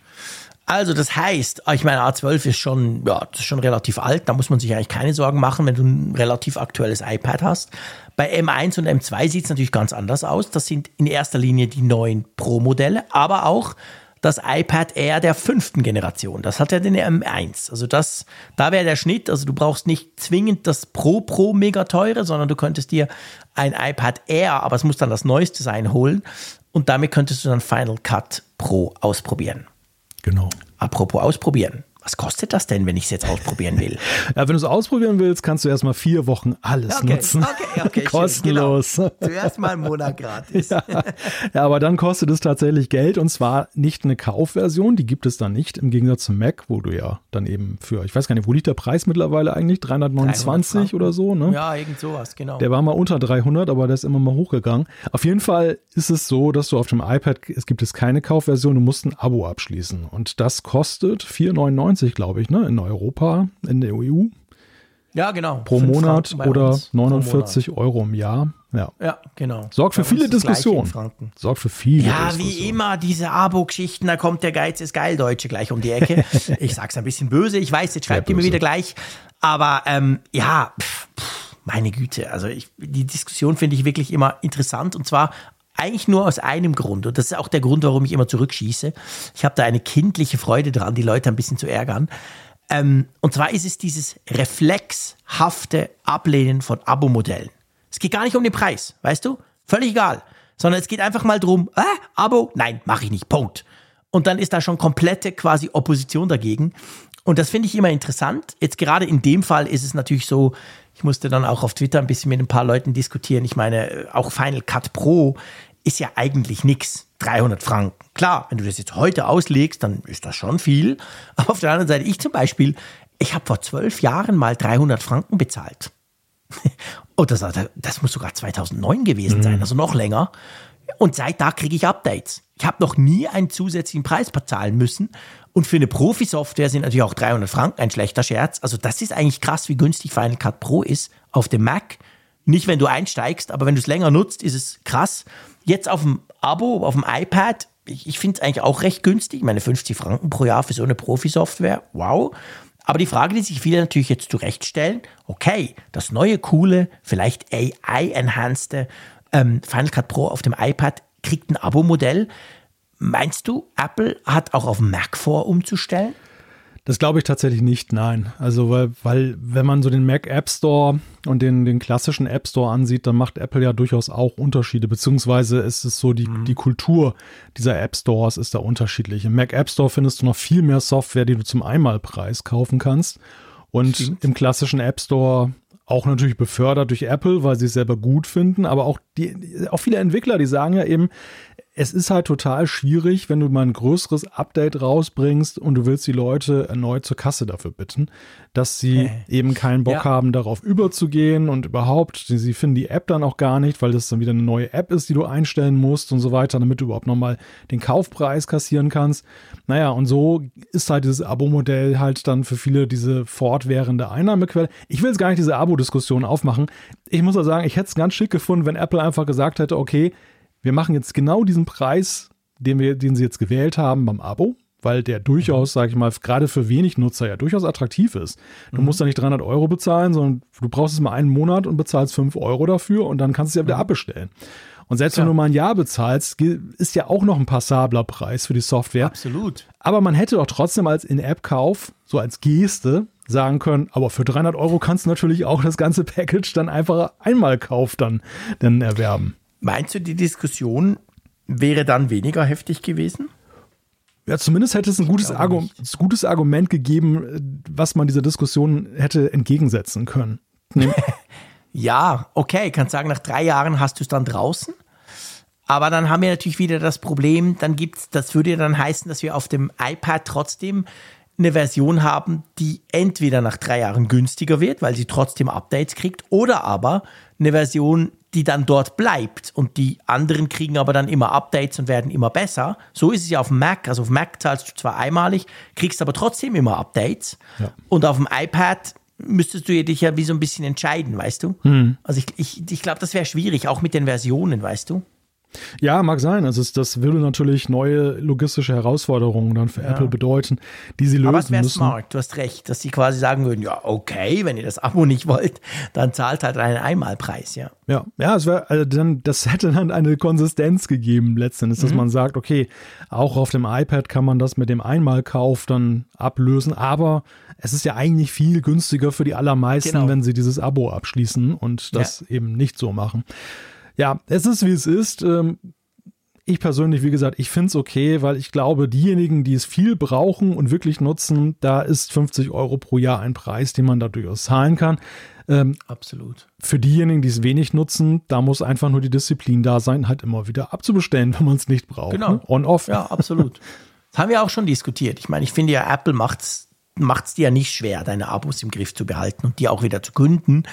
Also das heißt, ich meine, A12 ist schon, ja, das ist schon relativ alt, da muss man sich eigentlich keine Sorgen machen, wenn du ein relativ aktuelles iPad hast. Bei M1 und M2 sieht es natürlich ganz anders aus. Das sind in erster Linie die neuen Pro-Modelle, aber auch das iPad Air der fünften Generation. Das hat ja den M1. Also das, da wäre der Schnitt. Also du brauchst nicht zwingend das Pro Pro mega teure, sondern du könntest dir ein iPad Air, aber es muss dann das neueste sein, holen. Und damit könntest du dann Final Cut Pro ausprobieren. Genau. Apropos ausprobieren. Was kostet das denn, wenn ich es jetzt ausprobieren will? Ja, wenn du es ausprobieren willst, kannst du erstmal vier Wochen alles nutzen. okay, okay. schön, Kostenlos. Genau. Zuerst mal einen Monat gratis. Ja. ja, aber dann kostet es tatsächlich Geld und zwar nicht eine Kaufversion, die gibt es dann nicht, im Gegensatz zum Mac, wo du ja dann eben für, ich weiß gar nicht, wo liegt der Preis mittlerweile eigentlich? 329 300 oder so, ne? Ja, irgend sowas, genau. Der war mal unter 300, aber der ist immer mal hochgegangen. Auf jeden Fall ist es so, dass du auf dem iPad, es gibt es keine Kaufversion, du musst ein Abo abschließen. Und das kostet 4,99, glaube ich, ne? In Europa, in der EU, ja, genau. pro Monat oder uns pro 49 Euro im Jahr. Ja. Monat. Ja, genau. Sorgt für viele Diskussionen. Sorgt für viele Ja, wie immer, diese Abo-Geschichten, da kommt der Geiz ist geil Deutsche gleich um die Ecke. ich sag's ein bisschen böse, ich weiß, jetzt schreibt ihr mir wieder gleich. Aber ähm, ja, pff, pff, meine Güte, also ich, die Diskussion finde ich wirklich immer interessant und zwar eigentlich nur aus einem Grund. Und das ist auch der Grund, warum ich immer zurückschieße. Ich habe da eine kindliche Freude dran, die Leute ein bisschen zu ärgern. Ähm, und zwar ist es dieses reflexhafte Ablehnen von Abo-Modellen. Es geht gar nicht um den Preis, weißt du? Völlig egal. Sondern es geht einfach mal drum, äh, Abo, nein, mache ich nicht, Punkt. Und dann ist da schon komplette quasi Opposition dagegen. Und das finde ich immer interessant. Jetzt gerade in dem Fall ist es natürlich so, ich musste dann auch auf Twitter ein bisschen mit ein paar Leuten diskutieren. Ich meine, auch Final Cut Pro ist ja eigentlich nix. 300 Franken. Klar, wenn du das jetzt heute auslegst, dann ist das schon viel. Aber auf der anderen Seite, ich zum Beispiel, ich habe vor zwölf Jahren mal 300 Franken bezahlt. Und das, das muss sogar 2009 gewesen sein, also noch länger. Und seit da kriege ich Updates. Ich habe noch nie einen zusätzlichen Preis bezahlen müssen. Und für eine Profi-Software sind natürlich auch 300 Franken ein schlechter Scherz. Also das ist eigentlich krass, wie günstig Final Cut Pro ist auf dem Mac. Nicht, wenn du einsteigst, aber wenn du es länger nutzt, ist es krass. Jetzt auf dem Abo, auf dem iPad, ich, ich finde es eigentlich auch recht günstig. Ich meine, 50 Franken pro Jahr für so eine Profi-Software, wow. Aber die Frage, die sich viele natürlich jetzt zurechtstellen, okay, das neue, coole, vielleicht AI-enhanced ähm, Final Cut Pro auf dem iPad kriegt ein Abo-Modell. Meinst du, Apple hat auch auf Mac vor, umzustellen? Das glaube ich tatsächlich nicht, nein. Also, weil, weil, wenn man so den Mac App Store und den, den klassischen App Store ansieht, dann macht Apple ja durchaus auch Unterschiede, beziehungsweise ist es so, die, mhm. die Kultur dieser App Stores ist da unterschiedlich. Im Mac App Store findest du noch viel mehr Software, die du zum Einmalpreis kaufen kannst. Und Stimmt. im klassischen App Store auch natürlich befördert durch Apple, weil sie es selber gut finden, aber auch die, auch viele Entwickler, die sagen ja eben, es ist halt total schwierig, wenn du mal ein größeres Update rausbringst und du willst die Leute erneut zur Kasse dafür bitten, dass sie äh. eben keinen Bock ja. haben, darauf überzugehen und überhaupt, sie finden die App dann auch gar nicht, weil das dann wieder eine neue App ist, die du einstellen musst und so weiter, damit du überhaupt nochmal den Kaufpreis kassieren kannst. Naja, und so ist halt dieses Abo-Modell halt dann für viele diese fortwährende Einnahmequelle. Ich will jetzt gar nicht diese Abo-Diskussion aufmachen. Ich muss ja sagen, ich hätte es ganz schick gefunden, wenn Apple einfach gesagt hätte, okay, wir machen jetzt genau diesen Preis, den, wir, den sie jetzt gewählt haben beim Abo, weil der durchaus, sage ich mal, gerade für wenig Nutzer ja durchaus attraktiv ist. Du mhm. musst da nicht 300 Euro bezahlen, sondern du brauchst es mal einen Monat und bezahlst 5 Euro dafür und dann kannst du es ja wieder mhm. abbestellen. Und selbst ja. wenn du mal ein Jahr bezahlst, ist ja auch noch ein passabler Preis für die Software. Absolut. Aber man hätte doch trotzdem als In-App-Kauf, so als Geste, sagen können, aber für 300 Euro kannst du natürlich auch das ganze Package dann einfach einmal Kauf dann, dann erwerben. Meinst du, die Diskussion wäre dann weniger heftig gewesen? Ja, zumindest hätte es ein gutes, Argu ein gutes Argument gegeben, was man dieser Diskussion hätte entgegensetzen können. ja, okay, kannst sagen, nach drei Jahren hast du es dann draußen. Aber dann haben wir natürlich wieder das Problem, dann gibt's, das würde ja dann heißen, dass wir auf dem iPad trotzdem eine Version haben, die entweder nach drei Jahren günstiger wird, weil sie trotzdem Updates kriegt, oder aber eine Version, die dann dort bleibt und die anderen kriegen aber dann immer Updates und werden immer besser. So ist es ja auf dem Mac. Also auf Mac zahlst du zwar einmalig, kriegst aber trotzdem immer Updates. Ja. Und auf dem iPad müsstest du dich ja wie so ein bisschen entscheiden, weißt du? Hm. Also ich, ich, ich glaube, das wäre schwierig, auch mit den Versionen, weißt du? Ja, mag sein. Also das würde natürlich neue logistische Herausforderungen dann für ja. Apple bedeuten, die sie lösen Aber es wäre smart, du hast recht, dass sie quasi sagen würden, ja, okay, wenn ihr das Abo nicht wollt, dann zahlt halt einen Einmalpreis, ja. Ja, ja, es wäre, also dann, das hätte dann eine Konsistenz gegeben letztendlich, dass mhm. man sagt, okay, auch auf dem iPad kann man das mit dem Einmalkauf dann ablösen, aber es ist ja eigentlich viel günstiger für die allermeisten, genau. wenn sie dieses Abo abschließen und das ja. eben nicht so machen. Ja, es ist wie es ist. Ähm, ich persönlich, wie gesagt, ich finde es okay, weil ich glaube, diejenigen, die es viel brauchen und wirklich nutzen, da ist 50 Euro pro Jahr ein Preis, den man da durchaus zahlen kann. Ähm, Absolut. Für diejenigen, die es wenig nutzen, da muss einfach nur die Disziplin da sein, halt immer wieder abzubestellen, wenn man es nicht braucht. Genau. Ne? On-off. Ja, absolut. Das haben wir auch schon diskutiert. Ich meine, ich finde ja, Apple macht es macht es dir ja nicht schwer, deine Abos im Griff zu behalten und die auch wieder zu gründen.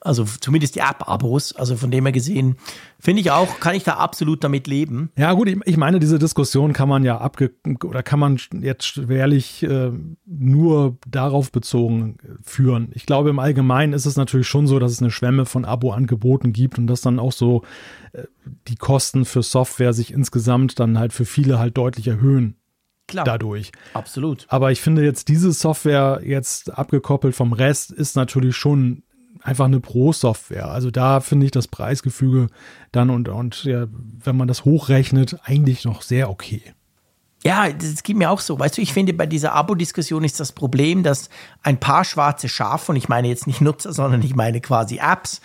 Also zumindest die App-Abos. Also von dem her gesehen, finde ich auch, kann ich da absolut damit leben. Ja, gut, ich, ich meine, diese Diskussion kann man ja abge oder kann man jetzt schwerlich äh, nur darauf bezogen führen. Ich glaube, im Allgemeinen ist es natürlich schon so, dass es eine Schwemme von Abo-Angeboten gibt und dass dann auch so äh, die Kosten für Software sich insgesamt dann halt für viele halt deutlich erhöhen. Klar. dadurch. Absolut. Aber ich finde jetzt diese Software jetzt abgekoppelt vom Rest ist natürlich schon einfach eine Pro-Software. Also da finde ich das Preisgefüge dann und, und ja, wenn man das hochrechnet, eigentlich noch sehr okay. Ja, das geht mir auch so. Weißt du, ich finde, bei dieser Abo-Diskussion ist das Problem, dass ein paar schwarze Schafe, und ich meine jetzt nicht Nutzer, sondern ich meine quasi Apps,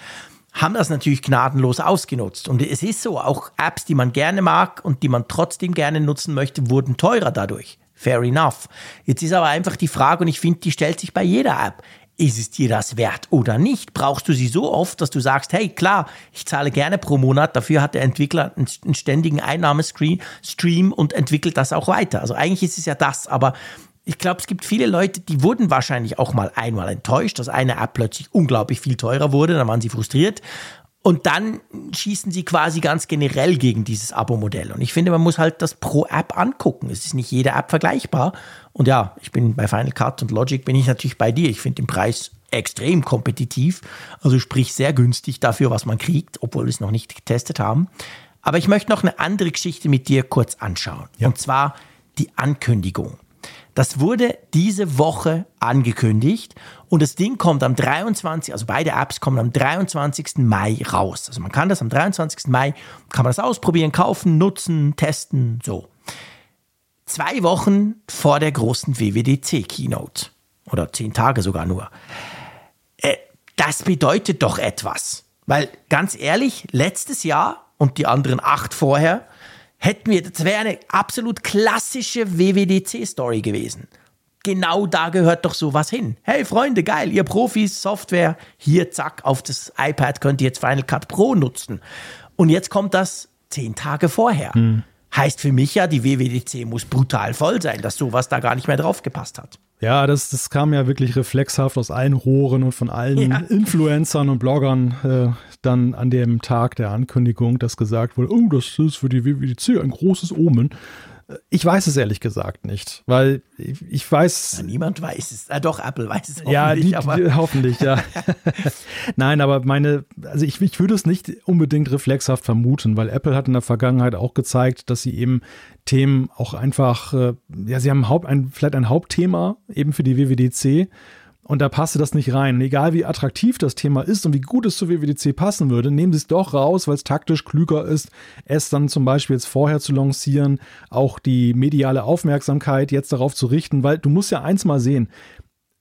haben das natürlich gnadenlos ausgenutzt. Und es ist so, auch Apps, die man gerne mag und die man trotzdem gerne nutzen möchte, wurden teurer dadurch. Fair enough. Jetzt ist aber einfach die Frage, und ich finde, die stellt sich bei jeder App. Ist es dir das wert oder nicht? Brauchst du sie so oft, dass du sagst, hey, klar, ich zahle gerne pro Monat, dafür hat der Entwickler einen ständigen Einnahmestream und entwickelt das auch weiter. Also eigentlich ist es ja das, aber ich glaube, es gibt viele Leute, die wurden wahrscheinlich auch mal einmal enttäuscht, dass eine App plötzlich unglaublich viel teurer wurde, dann waren sie frustriert. Und dann schießen sie quasi ganz generell gegen dieses Abo-Modell. Und ich finde, man muss halt das pro App angucken. Es ist nicht jede App vergleichbar. Und ja, ich bin bei Final Cut und Logic bin ich natürlich bei dir. Ich finde den Preis extrem kompetitiv. Also sprich sehr günstig dafür, was man kriegt, obwohl wir es noch nicht getestet haben. Aber ich möchte noch eine andere Geschichte mit dir kurz anschauen. Ja. Und zwar die Ankündigung. Das wurde diese Woche angekündigt und das Ding kommt am 23, also beide Apps kommen am 23. Mai raus. Also man kann das am 23. Mai, kann man das ausprobieren, kaufen, nutzen, testen, so. Zwei Wochen vor der großen WWDC-Keynote. Oder zehn Tage sogar nur. Äh, das bedeutet doch etwas. Weil ganz ehrlich, letztes Jahr und die anderen acht vorher hätten wir, das wäre eine absolut klassische WWDC-Story gewesen. Genau da gehört doch sowas hin. Hey Freunde, geil, ihr Profis, Software, hier zack, auf das iPad könnt ihr jetzt Final Cut Pro nutzen. Und jetzt kommt das zehn Tage vorher. Hm. Heißt für mich ja, die WWDC muss brutal voll sein, dass sowas da gar nicht mehr drauf gepasst hat. Ja, das, das kam ja wirklich reflexhaft aus allen Rohren und von allen ja. Influencern und Bloggern äh, dann an dem Tag der Ankündigung, dass gesagt wurde, oh, das ist für die WWDC ein großes Omen. Ich weiß es ehrlich gesagt nicht, weil ich, ich weiß. Ja, niemand weiß es. Ah, doch, Apple weiß es hoffentlich. Ja, die, aber. hoffentlich, ja. Nein, aber meine, also ich, ich würde es nicht unbedingt reflexhaft vermuten, weil Apple hat in der Vergangenheit auch gezeigt, dass sie eben Themen auch einfach, äh, ja, sie haben Haupt, ein, vielleicht ein Hauptthema eben für die WWDC und da passte das nicht rein. egal wie attraktiv das Thema ist und wie gut es zur WWDC passen würde, nehmen sie es doch raus, weil es taktisch klüger ist, es dann zum Beispiel jetzt vorher zu lancieren, auch die mediale Aufmerksamkeit jetzt darauf zu richten, weil du musst ja eins mal sehen,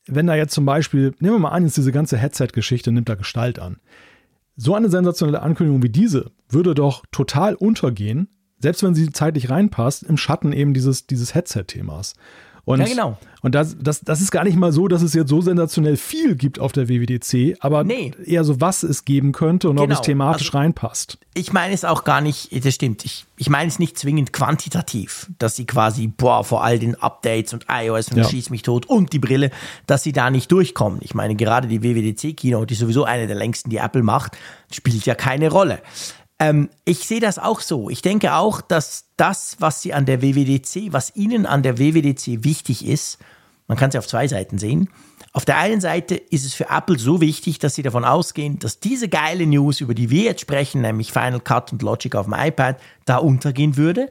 wenn da jetzt zum Beispiel, nehmen wir mal an, jetzt diese ganze Headset-Geschichte nimmt da Gestalt an. So eine sensationelle Ankündigung wie diese würde doch total untergehen, selbst wenn sie zeitlich reinpasst, im Schatten eben dieses, dieses Headset-Themas. Und, ja, genau. Und das, das, das ist gar nicht mal so, dass es jetzt so sensationell viel gibt auf der WWDC, aber nee. eher so, was es geben könnte und genau. ob es genau. thematisch also, reinpasst. Ich meine es auch gar nicht, das stimmt, ich, ich meine es nicht zwingend quantitativ, dass sie quasi, boah, vor all den Updates und iOS und ja. Schieß mich tot und die Brille, dass sie da nicht durchkommen. Ich meine, gerade die WWDC-Keynote, die sowieso eine der längsten, die Apple macht, spielt ja keine Rolle. Ähm, ich sehe das auch so. Ich denke auch, dass das, was sie an der WWDC, was ihnen an der WWDC wichtig ist, man kann es ja auf zwei Seiten sehen. Auf der einen Seite ist es für Apple so wichtig, dass sie davon ausgehen, dass diese geile News, über die wir jetzt sprechen, nämlich Final Cut und Logic auf dem iPad, da untergehen würde.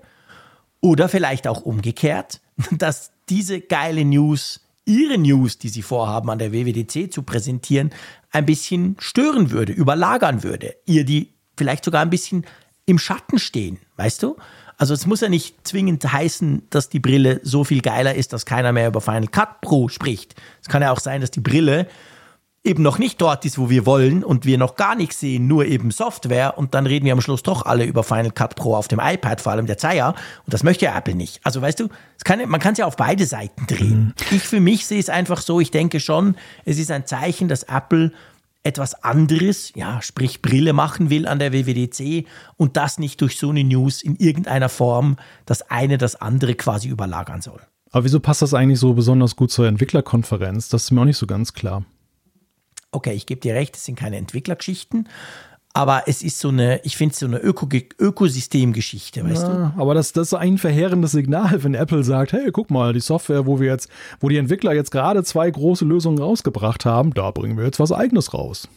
Oder vielleicht auch umgekehrt, dass diese geile News ihre News, die sie vorhaben, an der WWDC zu präsentieren, ein bisschen stören würde, überlagern würde, ihr die vielleicht sogar ein bisschen im Schatten stehen, weißt du? Also es muss ja nicht zwingend heißen, dass die Brille so viel geiler ist, dass keiner mehr über Final Cut Pro spricht. Es kann ja auch sein, dass die Brille eben noch nicht dort ist, wo wir wollen und wir noch gar nichts sehen, nur eben Software und dann reden wir am Schluss doch alle über Final Cut Pro auf dem iPad, vor allem der Zeier und das möchte ja Apple nicht. Also weißt du, kann, man kann es ja auf beide Seiten drehen. Mhm. Ich für mich sehe es einfach so, ich denke schon, es ist ein Zeichen, dass Apple etwas anderes, ja, sprich Brille machen will an der WWDC und das nicht durch so eine News in irgendeiner Form das eine das andere quasi überlagern soll. Aber wieso passt das eigentlich so besonders gut zur Entwicklerkonferenz? Das ist mir auch nicht so ganz klar. Okay, ich gebe dir recht, es sind keine Entwicklergeschichten, aber es ist so eine, ich finde es so eine Öko Ökosystemgeschichte, weißt ja, du? Aber das, das ist ein verheerendes Signal, wenn Apple sagt, hey, guck mal, die Software, wo wir jetzt, wo die Entwickler jetzt gerade zwei große Lösungen rausgebracht haben, da bringen wir jetzt was eigenes raus.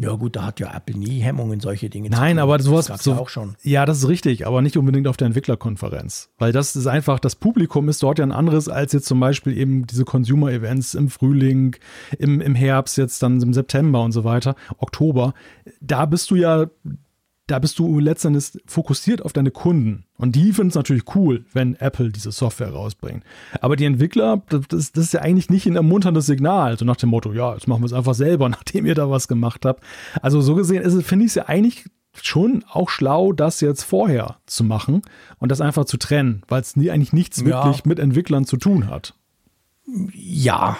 Ja gut, da hat ja Apple nie Hemmungen, solche Dinge Nein, zu aber sowas das so, auch schon. Ja, das ist richtig, aber nicht unbedingt auf der Entwicklerkonferenz. Weil das ist einfach, das Publikum ist dort ja ein anderes als jetzt zum Beispiel eben diese Consumer-Events im Frühling, im, im Herbst, jetzt dann im September und so weiter, Oktober. Da bist du ja da bist du letztendlich fokussiert auf deine Kunden. Und die finden es natürlich cool, wenn Apple diese Software rausbringt. Aber die Entwickler, das, das ist ja eigentlich nicht ein ermunterndes Signal. So nach dem Motto, ja, jetzt machen wir es einfach selber, nachdem ihr da was gemacht habt. Also so gesehen finde ich es ja eigentlich schon auch schlau, das jetzt vorher zu machen und das einfach zu trennen, weil es nie, eigentlich nichts ja. wirklich mit Entwicklern zu tun hat. Ja,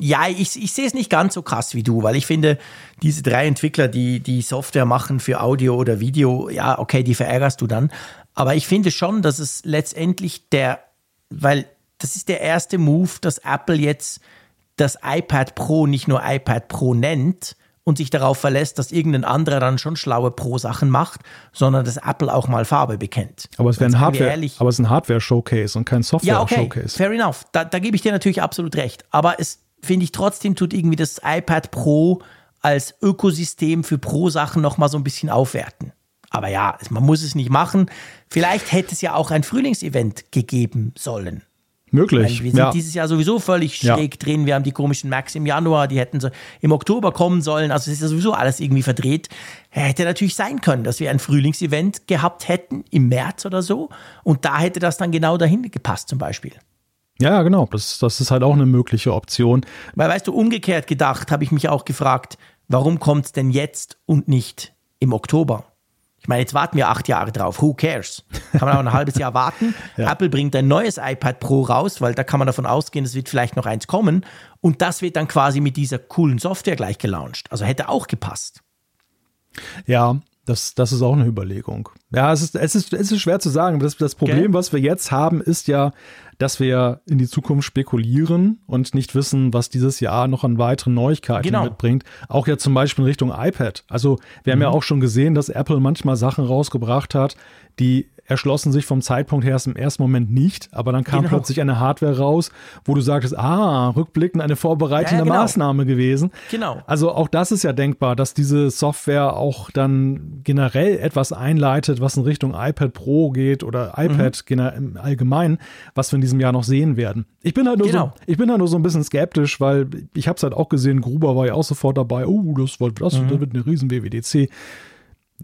ja, ich, ich sehe es nicht ganz so krass wie du, weil ich finde, diese drei Entwickler, die die Software machen für Audio oder Video, ja, okay, die verärgerst du dann. Aber ich finde schon, dass es letztendlich der, weil das ist der erste Move, dass Apple jetzt das iPad Pro nicht nur iPad Pro nennt und sich darauf verlässt, dass irgendein anderer dann schon schlaue Pro-Sachen macht, sondern dass Apple auch mal Farbe bekennt. Aber es wäre ein Hardware, aber es ist ein Hardware-Showcase und kein Software-Showcase. Ja, okay, fair enough. Da, da gebe ich dir natürlich absolut recht. Aber es finde ich trotzdem, tut irgendwie das iPad Pro als Ökosystem für Pro-Sachen nochmal so ein bisschen aufwerten. Aber ja, man muss es nicht machen. Vielleicht hätte es ja auch ein Frühlingsevent gegeben sollen. Möglich. Meine, wir sind ja. dieses Jahr sowieso völlig Ja. schräg drin. Wir haben die komischen Max im Januar, die hätten so im Oktober kommen sollen. Also es ist ja sowieso alles irgendwie verdreht. Hätte natürlich sein können, dass wir ein Frühlingsevent gehabt hätten im März oder so. Und da hätte das dann genau dahin gepasst zum Beispiel. Ja, genau. Das, das ist halt auch eine mögliche Option. Weil, weißt du, umgekehrt gedacht, habe ich mich auch gefragt, warum kommt es denn jetzt und nicht im Oktober? Ich meine, jetzt warten wir acht Jahre drauf. Who cares? Kann man auch ein halbes Jahr warten. Apple bringt ein neues iPad Pro raus, weil da kann man davon ausgehen, es wird vielleicht noch eins kommen. Und das wird dann quasi mit dieser coolen Software gleich gelauncht. Also hätte auch gepasst. Ja, das, das ist auch eine Überlegung. Ja, es ist, es ist, es ist schwer zu sagen. Das, das Problem, Gell? was wir jetzt haben, ist ja, dass wir in die Zukunft spekulieren und nicht wissen, was dieses Jahr noch an weiteren Neuigkeiten Genau. mitbringt. Auch jetzt zum Beispiel in Richtung iPad. Also wir haben ja auch schon gesehen, dass Apple manchmal Sachen rausgebracht hat, die erschlossen sich vom Zeitpunkt her erst im ersten Moment nicht, aber dann kam Genau. plötzlich eine Hardware raus, wo du sagtest, ah, rückblickend eine vorbereitende Ja, ja, genau. Maßnahme gewesen. Genau. Also auch das ist ja denkbar, dass diese Software auch dann generell etwas einleitet, was in Richtung iPad Pro geht oder iPad Mhm. im Allgemeinen, was wir in diesem Jahr noch sehen werden. Ich bin halt nur, Genau. so, ich bin halt nur so ein bisschen skeptisch, weil ich habe es halt auch gesehen, Gruber war ja auch sofort dabei, oh, das, wird- das, Mhm. das wird eine riesen WWDC.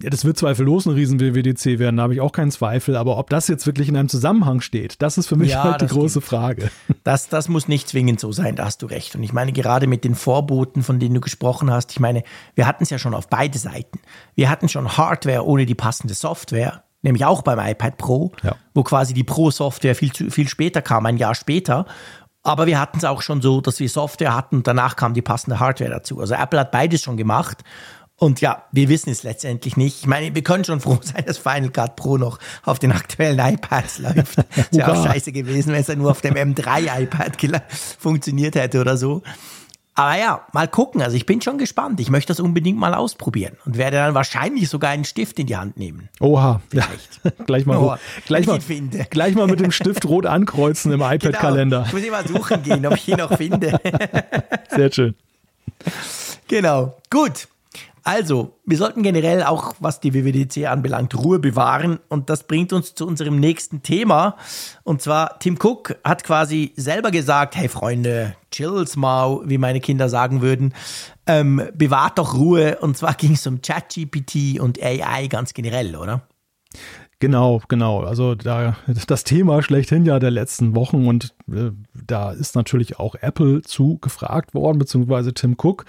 Ja, das wird zweifellos eine riesen WWDC werden, da habe ich auch keinen Zweifel, aber ob das jetzt wirklich in einem Zusammenhang steht, das ist für mich Ja, halt die große stimmt. Frage. Das, das muss nicht zwingend so sein, da hast du recht. Und ich meine, gerade mit den Vorboten, von denen du gesprochen hast, ich meine, wir hatten es ja schon auf beide Seiten. Wir hatten schon Hardware ohne die passende Software, nämlich auch beim iPad Pro, Ja. wo quasi die Pro-Software viel, zu, viel später kam, ein Jahr später. Aber wir hatten es auch schon so, dass wir Software hatten und danach kam die passende Hardware dazu. Also Apple hat beides schon gemacht. Und ja, wir wissen es letztendlich nicht. Ich meine, wir können schon froh sein, dass Final Cut Pro noch auf den aktuellen iPads läuft. Es wäre auch scheiße gewesen, wenn es dann nur auf dem M3 iPad gela- funktioniert hätte oder so. Aber ja, mal gucken. Also ich bin schon gespannt. Ich möchte das unbedingt mal ausprobieren und werde dann wahrscheinlich sogar einen Stift in die Hand nehmen. Oha, ja, gleich mal, Oh, gleich, mal gleich mal mit dem Stift rot ankreuzen im iPad-Kalender. Genau. Ich muss immer suchen gehen, ob ich ihn noch finde. Sehr schön. Genau. Gut. Also, wir sollten generell auch, was die WWDC anbelangt, Ruhe bewahren. Und das bringt uns zu unserem nächsten Thema. Und zwar, Tim Cook hat quasi selber gesagt, hey Freunde, chills mal, wie meine Kinder sagen würden. Ähm, bewahrt doch Ruhe. Und zwar ging es um ChatGPT und AI ganz generell, oder? Genau, genau. Also da das Thema schlechthin ja der letzten Wochen und äh, da ist natürlich auch Apple zu gefragt worden, beziehungsweise Tim Cook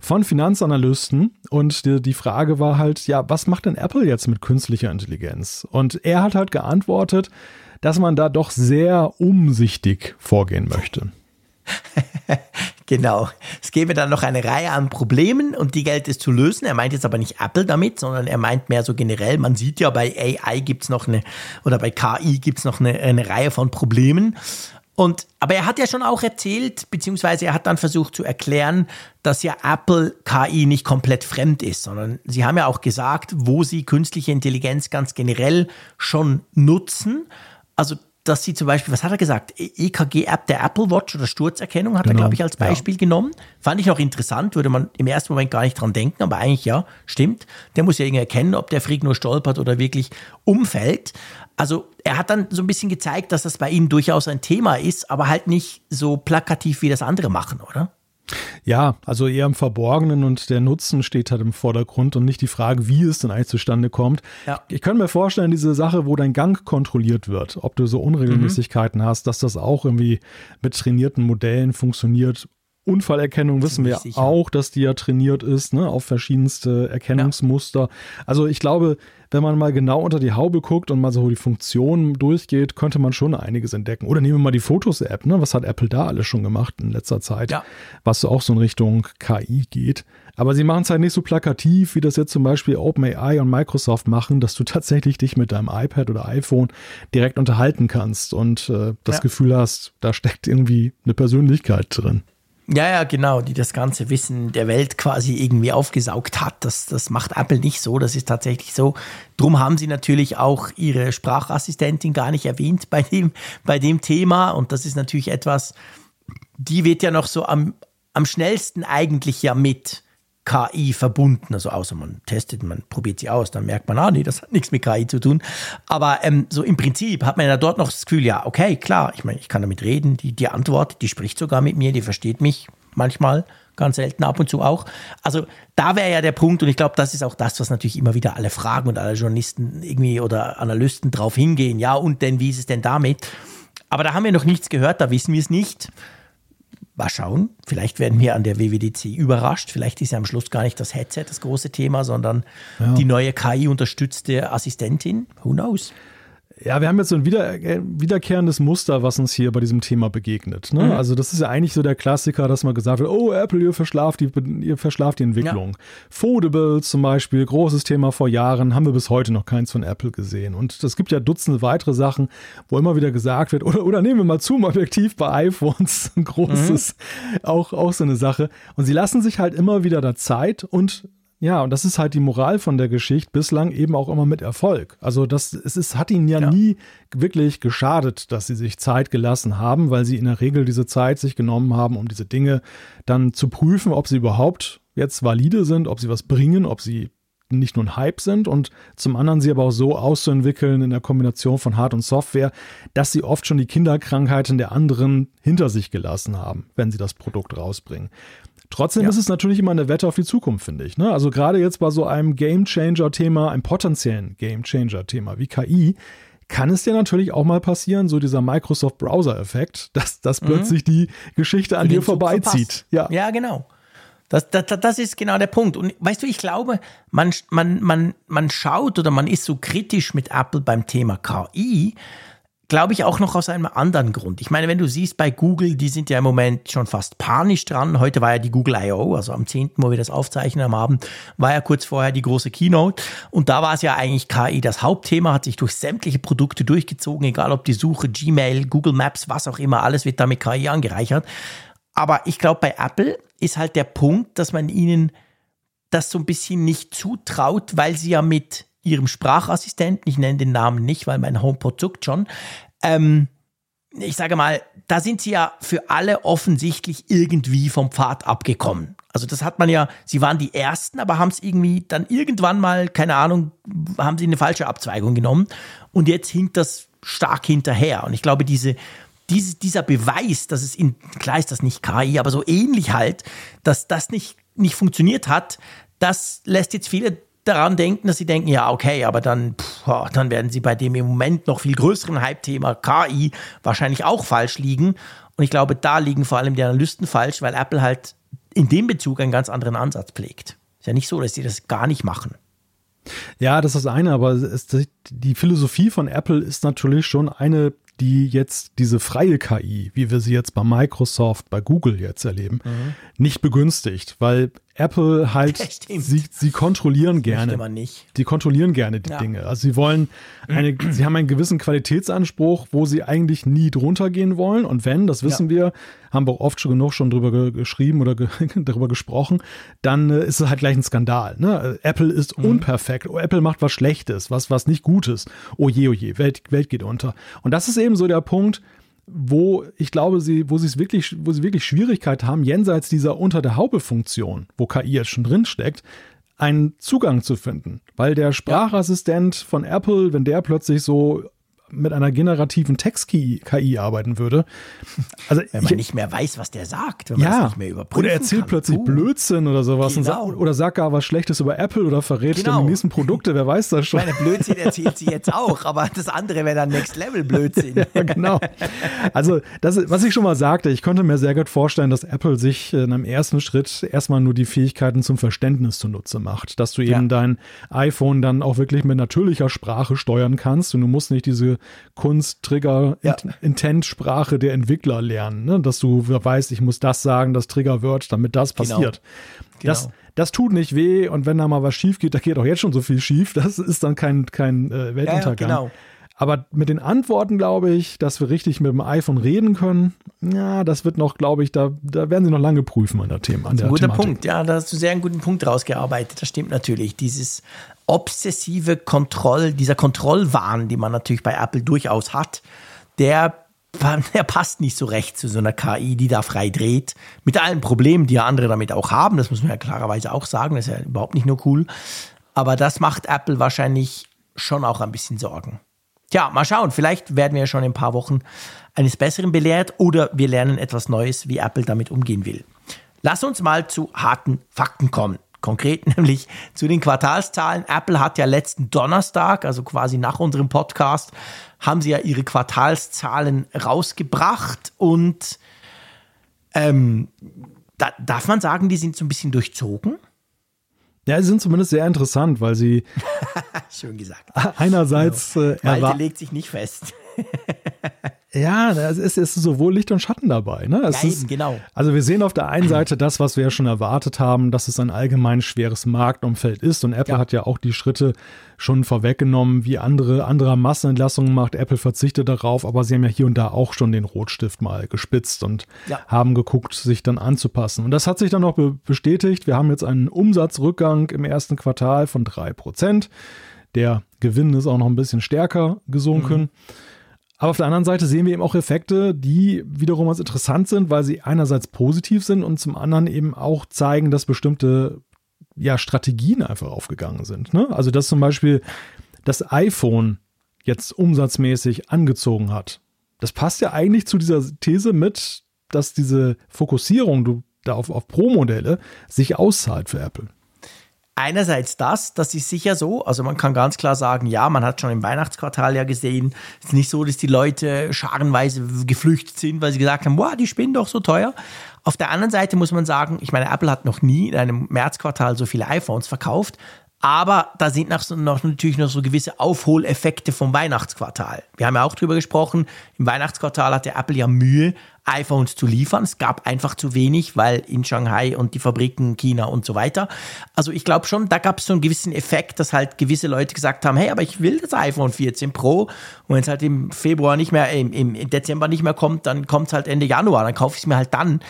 von Finanzanalysten. Und die, die Frage war halt, ja, was macht denn Apple jetzt mit künstlicher Intelligenz? Und er hat halt geantwortet, dass man da doch sehr umsichtig vorgehen möchte. Genau. Es gäbe dann noch eine Reihe an Problemen und die gilt es zu lösen. Er meint jetzt aber nicht Apple damit, sondern er meint mehr so generell. Man sieht ja, bei AI gibt's noch eine, oder bei KI gibt's noch eine, eine Reihe von Problemen. Und, aber er hat ja schon auch erzählt, beziehungsweise er hat dann versucht zu erklären, dass ja Apple KI nicht komplett fremd ist, sondern sie haben ja auch gesagt, wo sie künstliche Intelligenz ganz generell schon nutzen. Also dass sie zum Beispiel, was hat er gesagt? EKG-App der Apple Watch oder Sturzerkennung hat er, Genau, glaube ich, als ja. Beispiel genommen. Fand ich noch interessant, würde man im ersten Moment gar nicht dran denken, aber eigentlich ja, stimmt. Der muss ja irgendwie erkennen, ob der Freak nur stolpert oder wirklich umfällt. Also er hat dann so ein bisschen gezeigt, dass das bei ihm durchaus ein Thema ist, aber halt nicht so plakativ, wie das andere machen, oder? Ja, also eher im Verborgenen und der Nutzen steht halt im Vordergrund und nicht die Frage, wie es denn eigentlich zustande kommt. Ja. Ich kann mir vorstellen, diese Sache, wo dein Gang kontrolliert wird, ob du so Unregelmäßigkeiten hast, dass das auch irgendwie mit trainierten Modellen funktioniert. Unfallerkennung wissen wir sicher. auch, dass die ja trainiert ist, ne, auf verschiedenste Erkennungsmuster. Also ich glaube, wenn man mal genau unter die Haube guckt und mal so die Funktionen durchgeht, könnte man schon einiges entdecken. Oder nehmen wir mal die Fotos-App, ne? Was hat Apple da alles schon gemacht in letzter Zeit? Ja. was so auch so in Richtung KI geht. Aber sie machen es halt nicht so plakativ, wie das jetzt zum Beispiel OpenAI und Microsoft machen, dass du tatsächlich dich mit deinem iPad oder iPhone direkt unterhalten kannst und äh, das Ja. Gefühl hast, da steckt irgendwie eine Persönlichkeit drin. Ja, ja, genau, die das ganze Wissen der Welt quasi irgendwie aufgesaugt hat. Das, das macht Apple nicht so, das ist tatsächlich so. Drum haben sie natürlich auch ihre Sprachassistentin gar nicht erwähnt bei dem, bei dem Thema. Und das ist natürlich etwas, die wird ja noch so am, am schnellsten eigentlich ja mit KI verbunden. Also außer man testet, man probiert sie aus, dann merkt man, ah nee, das hat nichts mit KI zu tun. Aber ähm, so im Prinzip hat man ja dort noch das Gefühl, ja, okay, klar, ich meine, ich kann damit reden, die, die antwortet, die spricht sogar mit mir, die versteht mich manchmal, ganz selten, ab und zu auch. Also da wäre ja der Punkt und ich glaube, das ist auch das, was natürlich immer wieder alle fragen und alle Journalisten irgendwie oder Analysten drauf hingehen. Ja, und denn, wie ist es denn damit? Aber da haben wir noch nichts gehört, da wissen wir es nicht. Mal schauen, vielleicht werden wir an der WWDC überrascht. Vielleicht ist ja am Schluss gar nicht das Headset das große Thema, sondern ja. die neue KI-unterstützte Assistentin. Who knows? Ja, wir haben jetzt so ein wieder, äh, wiederkehrendes Muster, was uns hier bei diesem Thema begegnet. Ne? Mhm. Also das ist ja eigentlich so der Klassiker, dass man gesagt wird, oh Apple, ihr verschlaft die, ihr verschlaft die Entwicklung. Ja. Foldables zum Beispiel, großes Thema vor Jahren, haben wir bis heute noch keins von Apple gesehen. Und es gibt ja Dutzende weitere Sachen, wo immer wieder gesagt wird, oder, oder nehmen wir mal Zoom-Objektiv bei iPhones, ein großes, mhm. auch, auch so eine Sache. Und sie lassen sich halt immer wieder da Zeit und ja, und das ist halt die Moral von der Geschichte, bislang eben auch immer mit Erfolg. Also das, es ist, hat ihnen ja, ja, nie wirklich geschadet, dass sie sich Zeit gelassen haben, weil sie in der Regel diese Zeit sich genommen haben, um diese Dinge dann zu prüfen, ob sie überhaupt jetzt valide sind, ob sie was bringen, ob sie nicht nur ein Hype sind und zum anderen sie aber auch so auszuentwickeln in der Kombination von Hard- und Software, dass sie oft schon die Kinderkrankheiten der anderen hinter sich gelassen haben, wenn sie das Produkt rausbringen. Trotzdem ja. ist es natürlich immer eine Wette auf die Zukunft, finde ich. Ne? Also gerade jetzt bei so einem Gamechanger-Thema, einem potenziellen Gamechanger-Thema wie KI, kann es dir natürlich auch mal passieren, so dieser Microsoft Browser-Effekt, dass, dass mhm. plötzlich die Geschichte an dir vorbeizieht. Ja. ja, genau. Das, das, das ist genau der Punkt. Und weißt du, ich glaube, man, man, man, man schaut oder man ist so kritisch mit Apple beim Thema KI, glaube ich, auch noch aus einem anderen Grund. Ich meine, wenn du siehst bei Google, die sind ja im Moment schon fast panisch dran. Heute war ja die Google I.O., also am 10., wo wir das aufzeichnen am Abend, war ja kurz vorher die große Keynote. Und da war es ja eigentlich KI das Hauptthema, hat sich durch sämtliche Produkte durchgezogen, egal ob die Suche, Gmail, Google Maps, was auch immer, alles wird da mit KI angereichert. Aber ich glaube, bei Apple ist halt der Punkt, dass man ihnen das so ein bisschen nicht zutraut, weil sie ja mit ihrem Sprachassistenten, ich nenne den Namen nicht, weil mein HomePod zuckt schon, ähm, ich sage mal, da sind sie ja für alle offensichtlich irgendwie vom Pfad abgekommen. Also das hat man ja, sie waren die Ersten, aber haben es irgendwie dann irgendwann mal, keine Ahnung, haben sie eine falsche Abzweigung genommen und jetzt hinkt das stark hinterher. Und ich glaube, diese, diese, dieser Beweis, dass es in, klar ist das nicht KI, aber so ähnlich halt, dass das nicht, nicht funktioniert hat, das lässt jetzt viele daran denken, dass sie denken, ja, okay, aber dann, pff, dann werden sie bei dem im Moment noch viel größeren Hype-Thema KI wahrscheinlich auch falsch liegen. Und ich glaube, da liegen vor allem die Analysten falsch, weil Apple halt in dem Bezug einen ganz anderen Ansatz pflegt. Ist ja nicht so, dass sie das gar nicht machen. Ja, das ist das eine, aber es, die Philosophie von Apple ist natürlich schon eine, die jetzt diese freie KI, wie wir sie jetzt bei Microsoft, bei Google jetzt erleben, mhm. nicht begünstigt, weil Apple halt, sie, sie kontrollieren gerne. Man nicht. Die kontrollieren gerne die ja. Dinge. Also sie wollen eine, sie haben einen gewissen Qualitätsanspruch, wo sie eigentlich nie drunter gehen wollen. Und wenn, das wissen ja. wir, haben wir auch oft schon genug schon drüber ge geschrieben oder ge darüber gesprochen, dann äh, ist es halt gleich ein Skandal. Ne? Apple ist mhm. unperfekt. Oh, Apple macht was Schlechtes, was, was nicht Gutes. Oh je, oh je, Welt, Welt geht unter. Und das ist eben so der Punkt, wo ich glaube, sie, wo sie es wirklich, wo sie wirklich Schwierigkeit haben, jenseits dieser unter der Haube-Funktion, wo KI jetzt schon drin steckt, einen Zugang zu finden. Weil der Sprachassistent von Apple, wenn der plötzlich so mit einer generativen Text-KI arbeiten würde. Also wenn man ich, nicht mehr weiß, was der sagt, wenn man ja, nicht mehr überprüfen Oder erzählt kann. plötzlich uh. Blödsinn oder sowas genau. und oder sagt gar was Schlechtes über Apple oder verrät genau. dann die nächsten Produkte, wer weiß das schon. Meine Blödsinn erzählt sie jetzt auch, aber das andere wäre dann Next Level Blödsinn. ja, genau. Also, das, was ich schon mal sagte, ich könnte mir sehr gut vorstellen, dass Apple sich in einem ersten Schritt erstmal nur die Fähigkeiten zum Verständnis zunutze macht, dass du eben ja. dein iPhone dann auch wirklich mit natürlicher Sprache steuern kannst und du musst nicht diese Kunst, Trigger, ja. Intent-Sprache der Entwickler lernen. Ne? Dass du weißt, ich muss das sagen, das Trigger wird, damit das genau. passiert. Genau. Das, das tut nicht weh und wenn da mal was schief geht, da geht auch jetzt schon so viel schief, das ist dann kein, kein äh, Weltuntergang. Ja, genau. Aber mit den Antworten glaube ich, dass wir richtig mit dem iPhone reden können. Ja, das wird noch, glaube ich, da, da werden sie noch lange prüfen an der Thema. An ein guter Thematik. Punkt. Ja, da hast du sehr einen guten Punkt rausgearbeitet. Das stimmt natürlich. Dieses obsessive Kontroll, dieser Kontrollwahn, die man natürlich bei Apple durchaus hat, der er passt nicht so recht zu so einer KI, die da frei dreht. Mit allen Problemen, die ja andere damit auch haben. Das muss man ja klarerweise auch sagen. Das ist ja überhaupt nicht nur cool. Aber das macht Apple wahrscheinlich schon auch ein bisschen Sorgen. Tja, mal schauen. Vielleicht werden wir ja schon in ein paar Wochen eines Besseren belehrt oder wir lernen etwas Neues, wie Apple damit umgehen will. Lass uns mal zu harten Fakten kommen. Konkret nämlich zu den Quartalszahlen. Apple hat ja letzten Donnerstag, also quasi nach unserem Podcast, haben sie ja ihre Quartalszahlen rausgebracht und ähm, da, darf man sagen, die sind so ein bisschen durchzogen? Ja, sie sind zumindest sehr interessant, weil sie. Schön gesagt. Einerseits. Genau. Äh, legt sich nicht fest. Ja, es ist, ist sowohl Licht und Schatten dabei. Ne? Es ja, ist, genau. Also wir sehen auf der einen Seite das, was wir ja schon erwartet haben, dass es ein allgemein schweres Marktumfeld ist. Und Apple ja. hat ja auch die Schritte schon vorweggenommen, wie andere andere Massenentlassungen macht. Apple verzichtet darauf, aber sie haben ja hier und da auch schon den Rotstift mal gespitzt und ja. haben geguckt, sich dann anzupassen. Und das hat sich dann noch be bestätigt. Wir haben jetzt einen Umsatzrückgang im ersten Quartal von drei Prozent. Der Gewinn ist auch noch ein bisschen stärker gesunken. Mhm. Aber auf der anderen Seite sehen wir eben auch Effekte, die wiederum ganz interessant sind, weil sie einerseits positiv sind und zum anderen eben auch zeigen, dass bestimmte ja, Strategien einfach aufgegangen sind. Ne? Also dass zum Beispiel das iPhone jetzt umsatzmäßig angezogen hat. Das passt ja eigentlich zu dieser These mit, dass diese Fokussierung da auf, auf Pro-Modelle sich auszahlt für Apple einerseits das, das ist sicher so. Also man kann ganz klar sagen, ja, man hat schon im Weihnachtsquartal ja gesehen, es ist nicht so, dass die Leute scharenweise geflüchtet sind, weil sie gesagt haben, wow, die spinnen doch so teuer. Auf der anderen Seite muss man sagen, ich meine, Apple hat noch nie in einem Märzquartal so viele iPhones verkauft. Aber da sind noch, noch, natürlich noch so gewisse Aufholeffekte vom Weihnachtsquartal. Wir haben ja auch drüber gesprochen, im Weihnachtsquartal hatte Apple ja Mühe, iPhones zu liefern. Es gab einfach zu wenig, weil in Shanghai und die Fabriken, China und so weiter. Also ich glaube schon, da gab es so einen gewissen Effekt, dass halt gewisse Leute gesagt haben, hey, aber ich will das iPhone 14 Pro. Und wenn es halt im Februar nicht mehr, im, im Dezember nicht mehr kommt, dann kommt es halt Ende Januar, dann kaufe ich es mir halt dann.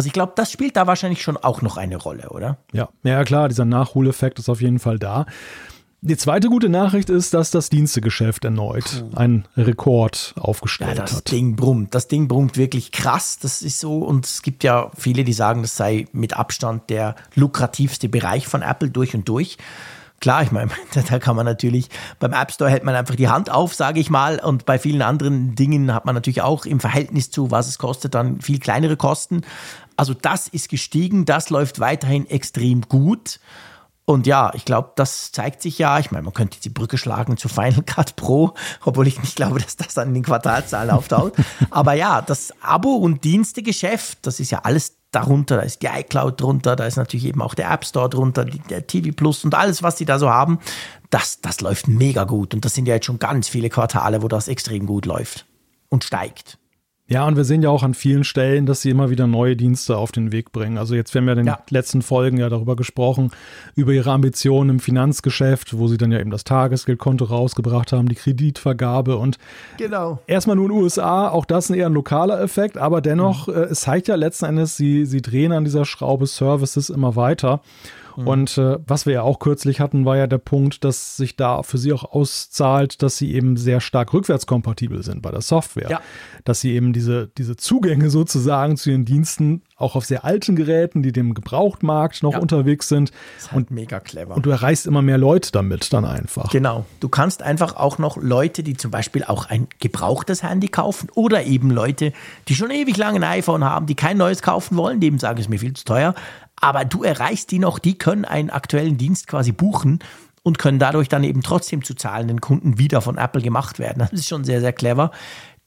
Also ich glaube, das spielt da wahrscheinlich schon auch noch eine Rolle, oder? Ja, ja klar, dieser Nachholeffekt ist auf jeden Fall da. Die zweite gute Nachricht ist, dass das Dienstegeschäft erneut einen Rekord aufgestellt ja, das hat. Ding brummt. Das Ding brummt wirklich krass. Das ist so. Und es gibt ja viele, die sagen, das sei mit Abstand der lukrativste Bereich von Apple durch und durch. Klar, ich meine, da kann man natürlich, beim App Store hält man einfach die Hand auf, sage ich mal, und bei vielen anderen Dingen hat man natürlich auch im Verhältnis zu, was es kostet, dann viel kleinere Kosten. Also das ist gestiegen, das läuft weiterhin extrem gut. Und ja, ich glaube, das zeigt sich ja. Ich meine, man könnte die Brücke schlagen zu Final Cut Pro, obwohl ich nicht glaube, dass das dann in den Quartalszahlen auftaucht. Aber ja, das Abo- und Dienstegeschäft, das ist ja alles darunter. Da ist die iCloud drunter, da ist natürlich eben auch der App Store drunter, der TV Plus und alles, was die da so haben. Das, das läuft mega gut. Und das sind ja jetzt schon ganz viele Quartale, wo das extrem gut läuft und steigt. Ja, und wir sehen ja auch an vielen Stellen, dass sie immer wieder neue Dienste auf den Weg bringen. Also jetzt, wir haben ja in den ja. letzten Folgen ja darüber gesprochen, über ihre Ambitionen im Finanzgeschäft, wo sie dann ja eben das Tagesgeldkonto rausgebracht haben, die Kreditvergabe und genau. erstmal nur in den USA, auch das ist eher ein lokaler Effekt, aber dennoch, mhm. äh, es zeigt ja letzten Endes, sie, sie drehen an dieser Schraube Services immer weiter. Mhm. Und äh, was wir ja auch kürzlich hatten, war ja der Punkt, dass sich da für sie auch auszahlt, dass sie eben sehr stark rückwärtskompatibel sind bei der Software. Ja. Dass sie eben diese, diese Zugänge sozusagen zu ihren Diensten auch auf sehr alten Geräten, die dem Gebrauchtmarkt noch ja. unterwegs sind. Das ist halt und mega clever. Und du erreichst immer mehr Leute damit dann einfach. Genau. Du kannst einfach auch noch Leute, die zum Beispiel auch ein gebrauchtes Handy kaufen oder eben Leute, die schon ewig lange ein iPhone haben, die kein neues kaufen wollen, die eben sagen, es ist mir viel zu teuer, aber du erreichst die noch, die können einen aktuellen Dienst quasi buchen und können dadurch dann eben trotzdem zu zahlenden Kunden wieder von Apple gemacht werden. Das ist schon sehr, sehr clever.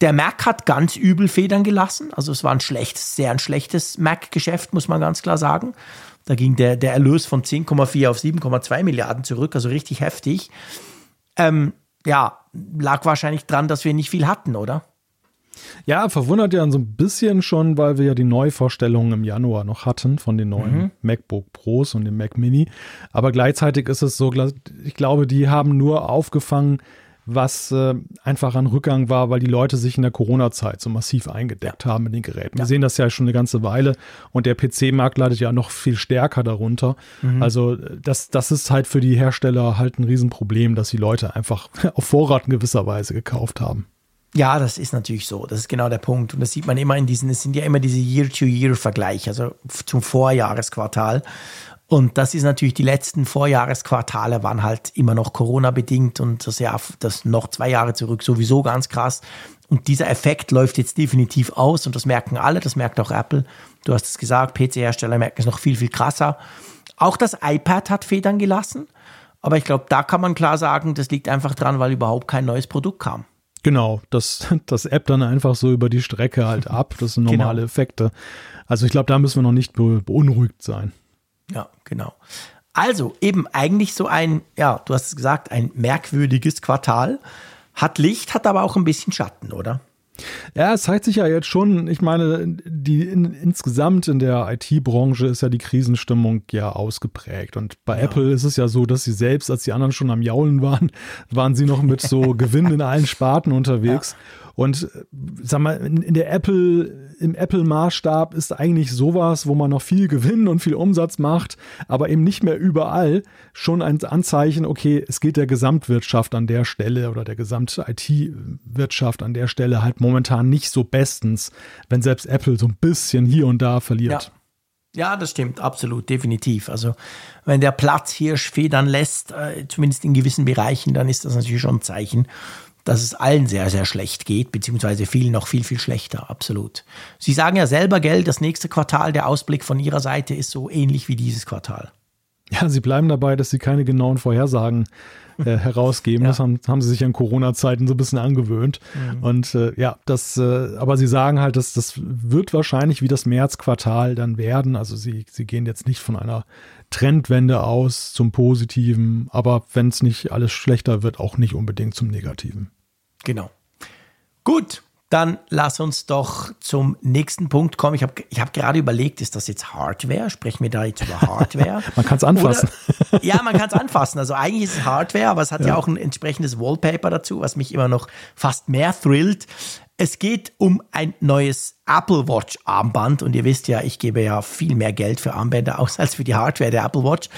Der Mac hat ganz übel Federn gelassen. Also es war ein schlechtes, sehr ein schlechtes Mac-Geschäft, muss man ganz klar sagen. Da ging der, der Erlös von 10,4 auf 7,2 Milliarden zurück, also richtig heftig. Ähm, ja, lag wahrscheinlich dran, dass wir nicht viel hatten, oder? Ja, verwundert ja so ein bisschen schon, weil wir ja die Neuvorstellungen im Januar noch hatten von den neuen mhm. MacBook Pros und dem Mac Mini. Aber gleichzeitig ist es so, ich glaube, die haben nur aufgefangen, was äh, einfach ein Rückgang war, weil die Leute sich in der Corona-Zeit so massiv eingedeckt haben mit den Geräten. Wir sehen das ja schon eine ganze Weile und der PC-Markt leidet ja noch viel stärker darunter. Mhm. Also das, das ist halt für die Hersteller halt ein Riesenproblem, dass die Leute einfach auf Vorrat in gewisser Weise gekauft haben. Ja, das ist natürlich so. Das ist genau der Punkt. Und das sieht man immer in diesen, es sind ja immer diese Year-to-Year-Vergleiche, also zum Vorjahresquartal. Und das ist natürlich, die letzten Vorjahresquartale waren halt immer noch Corona-bedingt und das Jahr, das noch zwei Jahre zurück sowieso ganz krass. Und dieser Effekt läuft jetzt definitiv aus und das merken alle, das merkt auch Apple. Du hast es gesagt, PC-Hersteller merken es noch viel, viel krasser. Auch das iPad hat Federn gelassen, aber ich glaube, da kann man klar sagen, das liegt einfach dran, weil überhaupt kein neues Produkt kam. Genau, das, das App dann einfach so über die Strecke halt ab. Das sind normale genau. Effekte. Also ich glaube, da müssen wir noch nicht beunruhigt sein. Ja, genau. Also eben eigentlich so ein, ja, du hast es gesagt, ein merkwürdiges Quartal. Hat Licht, hat aber auch ein bisschen Schatten, oder? Ja, es zeigt sich ja jetzt schon, ich meine, die in, insgesamt in der IT-Branche ist ja die Krisenstimmung ja ausgeprägt. Und bei ja. Apple ist es ja so, dass sie selbst, als die anderen schon am Jaulen waren, waren sie noch mit so Gewinn in allen Sparten unterwegs. Ja. Und äh, sag mal, in, der Apple, im Apple-Maßstab ist eigentlich sowas, wo man noch viel Gewinn und viel Umsatz macht, aber eben nicht mehr überall, schon ein Anzeichen, okay, es geht der Gesamtwirtschaft an der Stelle oder der Gesamt-IT-Wirtschaft an der Stelle halt momentan nicht so bestens, wenn selbst Apple so ein bisschen hier und da verliert. Ja. Ja, das stimmt, absolut, definitiv. Also wenn der Platzhirsch federn lässt, äh, zumindest in gewissen Bereichen, dann ist das natürlich schon ein Zeichen dass es allen sehr, sehr schlecht geht, beziehungsweise vielen noch viel, viel schlechter, absolut. Sie sagen ja selber, gell, das nächste Quartal, der Ausblick von Ihrer Seite ist so ähnlich wie dieses Quartal. Ja, Sie bleiben dabei, dass Sie keine genauen Vorhersagen äh, herausgeben. Ja. Das haben, haben, Sie sich an Corona-Zeiten so ein bisschen angewöhnt. Mhm. Und äh, ja, das, äh, aber Sie sagen halt, dass das wird wahrscheinlich wie das Märzquartal dann werden. Also Sie, Sie gehen jetzt nicht von einer Trendwende aus zum Positiven, aber wenn es nicht alles schlechter wird, auch nicht unbedingt zum Negativen. Genau. Gut, dann lass uns doch zum nächsten Punkt kommen. Ich habe ich hab gerade überlegt, ist das jetzt Hardware? Sprechen wir da jetzt über Hardware? man kann es anfassen. Oder, ja, man kann es anfassen. Also eigentlich ist es Hardware, aber es hat ja. ja auch ein entsprechendes Wallpaper dazu, was mich immer noch fast mehr thrillt. Es geht um ein neues Apple Watch Armband und ihr wisst ja, ich gebe ja viel mehr Geld für Armbänder aus als für die Hardware der Apple Watch.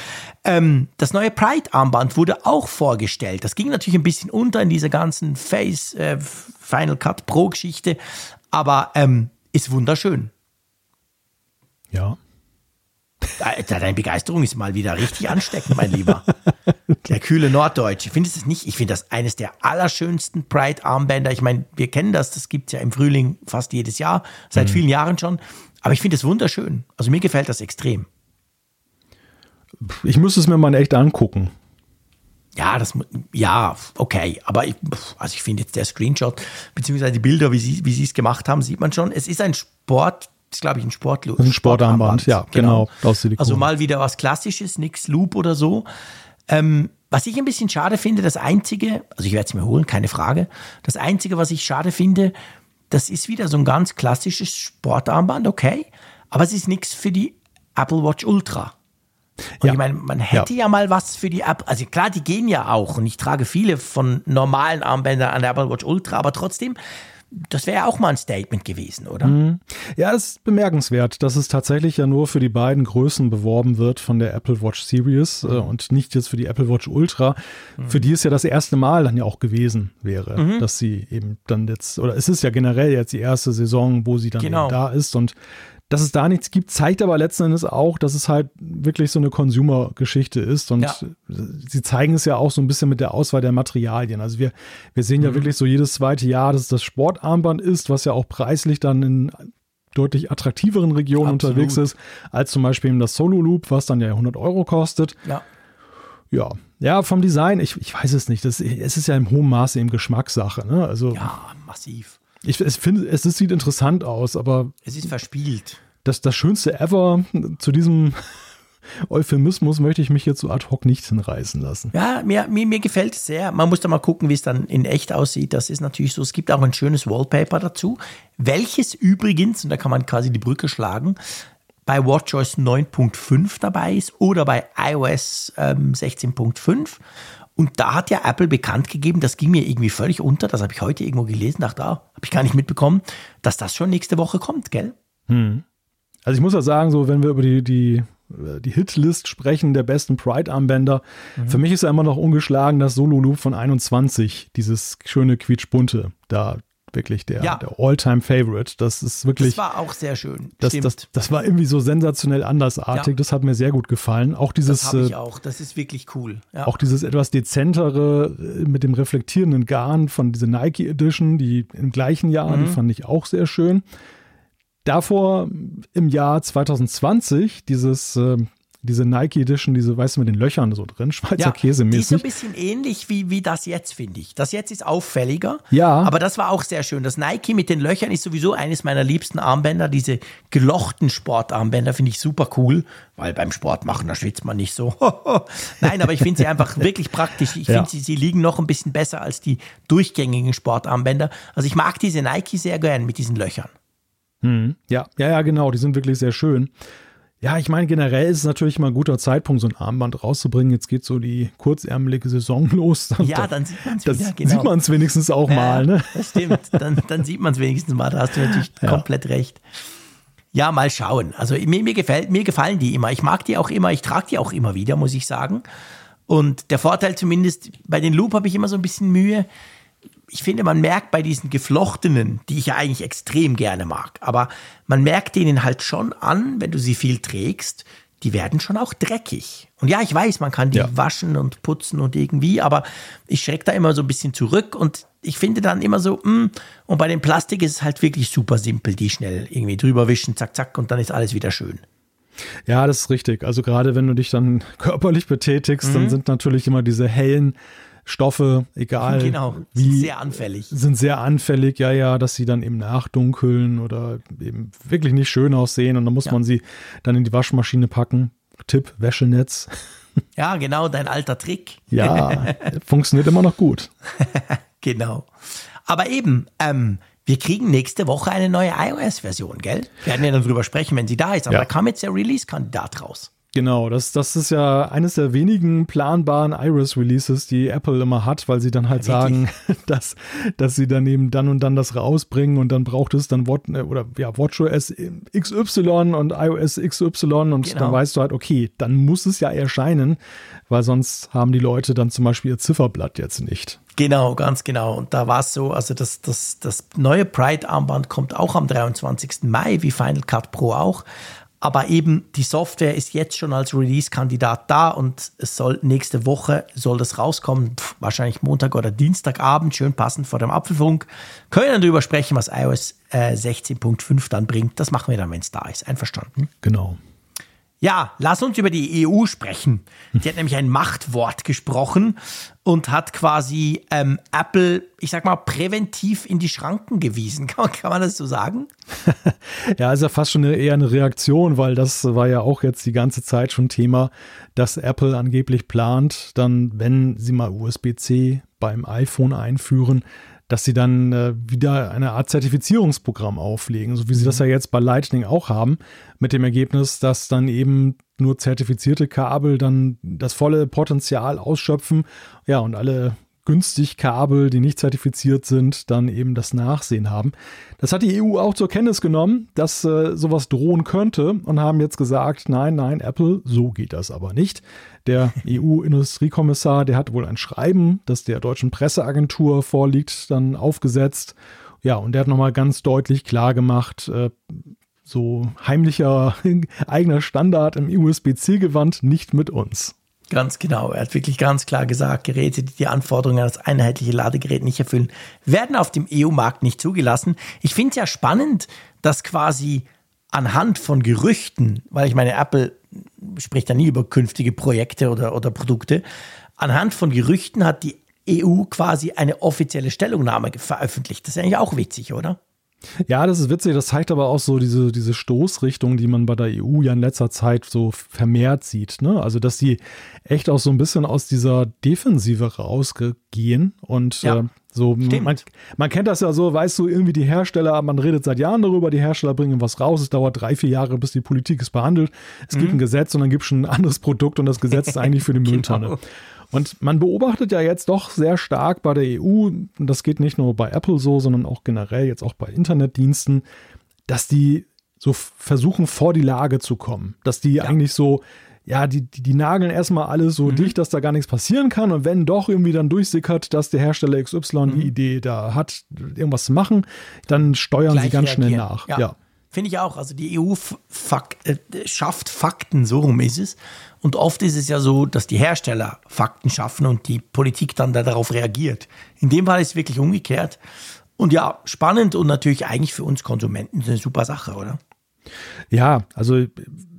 Ähm, das neue Pride Armband wurde auch vorgestellt. Das ging natürlich ein bisschen unter in dieser ganzen Face äh, Final Cut Pro Geschichte, aber ähm, ist wunderschön. Ja. Deine Begeisterung ist mal wieder richtig ansteckend, mein Lieber. Der kühle Norddeutsche. Findest du es nicht? Ich finde das eines der allerschönsten Pride-Armbänder. Ich meine, wir kennen das, das gibt es ja im Frühling fast jedes Jahr, seit mhm. vielen Jahren schon. Aber ich finde es wunderschön. Also mir gefällt das extrem. Ich müsste es mir mal echt angucken. Ja, das, ja, okay. Aber ich, also ich finde jetzt der Screenshot, beziehungsweise die Bilder, wie sie, wie sie es gemacht haben, sieht man schon. Es ist ein Sport, ist, glaube ich, ein Sportlo ein Sportarmband. ja, genau. genau. Also mal wieder was Klassisches, nix Loop oder so. Ähm, was ich ein bisschen schade finde, das Einzige, also ich werde es mir holen, keine Frage, das Einzige, was ich schade finde, das ist wieder so ein ganz klassisches Sportarmband, okay, aber es ist nichts für die Apple Watch Ultra. Und ja. ich meine, man hätte ja. ja. mal was für die Apple, also klar, die gehen ja auch und ich trage viele von normalen Armbändern an der Apple Watch Ultra, aber trotzdem, das wäre ja auch mal ein Statement gewesen, oder? Mhm. Ja, es ist bemerkenswert, dass es tatsächlich ja nur für die beiden Größen beworben wird von der Apple Watch Series äh, und nicht jetzt für die Apple Watch Ultra, mhm. für die es ja das erste Mal dann ja auch gewesen wäre, mhm. dass sie eben dann jetzt, oder es ist ja generell jetzt die erste Saison, wo sie dann genau. da ist und dass es da nichts gibt, zeigt aber letzten Endes auch, dass es halt wirklich so eine Consumer-Geschichte ist. Und ja. sie zeigen es ja auch so ein bisschen mit der Auswahl der Materialien. Also wir, wir sehen mhm. ja wirklich so jedes zweite Jahr, dass es das Sportarmband ist, was ja auch preislich dann in deutlich attraktiveren Regionen Absolut. unterwegs ist, als zum Beispiel eben das Solo Loop, was dann ja 100 Euro kostet. Ja. Ja, ja, vom Design, ich, ich weiß es nicht. Das, es ist ja im hohen Maße eben Geschmackssache. Ne? Also, ja, massiv. Ich es finde, es, es sieht interessant aus, aber. Es ist verspielt. Das, das Schönste ever zu diesem Euphemismus möchte ich mich jetzt so ad hoc nicht hinreißen lassen. Ja, mir, mir, mir gefällt es sehr. Man muss da mal gucken, wie es dann in echt aussieht. Das ist natürlich so. Es gibt auch ein schönes Wallpaper dazu, welches übrigens, und da kann man quasi die Brücke schlagen, bei WatchOS 9.5 dabei ist oder bei iOS ähm, 16.5. Und da hat ja Apple bekannt gegeben, das ging mir irgendwie völlig unter, das habe ich heute irgendwo gelesen, dachte, da habe ich gar nicht mitbekommen, dass das schon nächste Woche kommt, gell? Hm. Also ich muss ja sagen, so wenn wir über die, die, die Hitlist sprechen der besten Pride-Armbänder, mhm. für mich ist ja immer noch ungeschlagen das Solo-Loop von 21, dieses schöne quietschbunte. Da wirklich der, Ja. der All-Time-Favorite. Das ist wirklich. Das war auch sehr schön. Das, das, das war irgendwie so sensationell andersartig. Ja. Das hat mir sehr gut gefallen. Auch dieses, das habe ich äh, auch. Das ist wirklich cool. Ja. auch dieses etwas dezentere äh, mit dem reflektierenden Garn von dieser Nike Edition, die im gleichen Jahr, Mhm. die fand ich auch sehr schön. Davor im Jahr 2020 dieses, äh, diese Nike Edition, diese, weißt du, mit den Löchern so drin, Schweizer Käse die ist so ein bisschen ähnlich wie, wie das jetzt, finde ich. Das jetzt ist auffälliger. Ja. Aber das war auch sehr schön. Das Nike mit den Löchern ist sowieso eines meiner liebsten Armbänder. Diese gelochten Sportarmbänder finde ich super cool, weil beim Sport machen, da schwitzt man nicht so. Nein, aber ich finde sie einfach wirklich praktisch. Ich Ja. finde, sie, sie liegen noch ein bisschen besser als die durchgängigen Sportarmbänder. Also ich mag diese Nike sehr gern mit diesen Löchern. Ja, ja, ja, genau. Die sind wirklich sehr schön. Ja, ich meine, generell ist es natürlich mal ein guter Zeitpunkt, so ein Armband rauszubringen. Jetzt geht so die kurzärmelige Saison los. Ja, dann sieht man es wieder. Genau. sieht man es wenigstens auch mal, ne? Das stimmt. Dann, dann sieht man es wenigstens mal. Da hast du natürlich komplett recht. Ja, mal schauen. Also mir, mir, gefällt, mir gefallen die immer. Ich mag die auch immer. Ich trage die auch immer wieder, muss ich sagen. Und der Vorteil zumindest, bei den Loop habe ich immer so ein bisschen Mühe. Ich finde, man merkt bei diesen geflochtenen, die ich ja eigentlich extrem gerne mag, aber man merkt denen halt schon an, wenn du sie viel trägst, die werden schon auch dreckig. Und ja, ich weiß, man kann die Ja. waschen und putzen und irgendwie, aber ich schrecke da immer so ein bisschen zurück und ich finde dann immer so, mm, und bei dem Plastik ist es halt wirklich super simpel, die schnell irgendwie drüber wischen, zack, zack, und dann ist alles wieder schön. Ja, das ist richtig. Also gerade wenn du dich dann körperlich betätigst, Mhm. dann sind natürlich immer diese hellen Stoffe, egal Genau, wie, sehr anfällig. sind sehr anfällig, ja, ja, dass sie dann eben nachdunkeln oder eben wirklich nicht schön aussehen und dann muss Ja. man sie dann in die Waschmaschine packen. Tipp, Wäschenetz. Ja, genau, dein alter Trick. Ja, funktioniert immer noch gut. Genau. Aber eben, ähm, wir kriegen nächste Woche eine neue iOS-Version, gell? Werden wir dann drüber sprechen, wenn sie da ist. Aber Ja. da kam jetzt der Release-Kandidat raus. Genau, das, das ist ja eines der wenigen planbaren Iris-Releases, die Apple immer hat, weil sie dann halt sagen, dass, dass sie dann eben dann und dann das rausbringen und dann braucht es dann Wat, äh, oder ja, WatchOS XY und iOS XY und Genau. dann weißt du halt, okay, dann muss es ja erscheinen, weil sonst haben die Leute dann zum Beispiel ihr Zifferblatt jetzt nicht. Genau, ganz genau. Und da war es so, also das, das, das neue Pride-Armband kommt auch am 23. Mai, wie Final Cut Pro auch. Aber eben die Software ist jetzt schon als Release-Kandidat da und es soll nächste Woche soll das rauskommen, Pff, wahrscheinlich Montag oder Dienstagabend, schön passend vor dem Apfelfunk. Können wir dann drüber sprechen, was iOS äh, 16.5 dann bringt. Das machen wir dann, wenn es da ist. Einverstanden? Genau. Ja, lass uns über die EU sprechen. Die hat nämlich ein Machtwort gesprochen und hat quasi ähm, Apple, ich sag mal, präventiv in die Schranken gewiesen. Kann, kann man das so sagen? Ja, ist ja fast schon eine, eher eine Reaktion, weil das war ja auch jetzt die ganze Zeit schon Thema, dass Apple angeblich plant, dann, wenn sie mal USB-C beim iPhone einführen, dass sie dann äh, wieder eine Art Zertifizierungsprogramm auflegen, so wie sie das ja jetzt bei Lightning auch haben, mit dem Ergebnis, dass dann eben nur zertifizierte Kabel dann das volle Potenzial ausschöpfen, ja, und alle günstig Kabel, die nicht zertifiziert sind, dann eben das Nachsehen haben. Das hat die EU auch zur Kenntnis genommen, dass äh, sowas drohen könnte und haben jetzt gesagt, nein, nein, Apple, so geht das aber nicht. Der EU-Industriekommissar, der hat wohl ein Schreiben, das der deutschen Presseagentur vorliegt, dann aufgesetzt. Ja, und der hat nochmal ganz deutlich klar gemacht, äh, so heimlicher eigener Standard im USB-C-Gewand nicht mit uns. Ganz genau. Er hat wirklich ganz klar gesagt, Geräte, die die Anforderungen an das einheitliche Ladegerät nicht erfüllen, werden auf dem EU-Markt nicht zugelassen. Ich finde es ja spannend, dass quasi anhand von Gerüchten, weil ich meine, Apple spricht ja nie über künftige Projekte oder, oder Produkte, anhand von Gerüchten hat die EU quasi eine offizielle Stellungnahme veröffentlicht. Das ist eigentlich auch witzig, oder? Ja, das ist witzig. Das zeigt aber auch so diese, diese Stoßrichtung, die man bei der EU ja in letzter Zeit so vermehrt sieht. Ne? Also, dass sie echt auch so ein bisschen aus dieser Defensive rausgehen und Ja, äh, so, man, man kennt das ja so, weißt du, irgendwie die Hersteller, man redet seit Jahren darüber, die Hersteller bringen was raus, es dauert drei, vier Jahre, bis die Politik es behandelt. Es Mhm. gibt ein Gesetz und dann gibt es schon ein anderes Produkt und das Gesetz ist eigentlich für die Mülltonne. Genau. Und man beobachtet ja jetzt doch sehr stark bei der EU, und das geht nicht nur bei Apple so, sondern auch generell jetzt auch bei Internetdiensten, dass die so versuchen, vor die Lage zu kommen. Dass die eigentlich so ja, die, die, die nageln erstmal alles so mhm. dicht, dass da gar nichts passieren kann. Und wenn doch irgendwie dann durchsickert, dass der Hersteller XY mhm. die Idee da hat, irgendwas zu machen, dann steuern Gleich sie ganz reagieren. schnell nach. Ja. ja. Finde ich auch. Also die EU fak äh, schafft Fakten, so rum ist es. Und oft ist es ja so, dass die Hersteller Fakten schaffen und die Politik dann da darauf reagiert. In dem Fall ist es wirklich umgekehrt. Und ja, spannend und natürlich eigentlich für uns Konsumenten eine super Sache, oder? Ja, also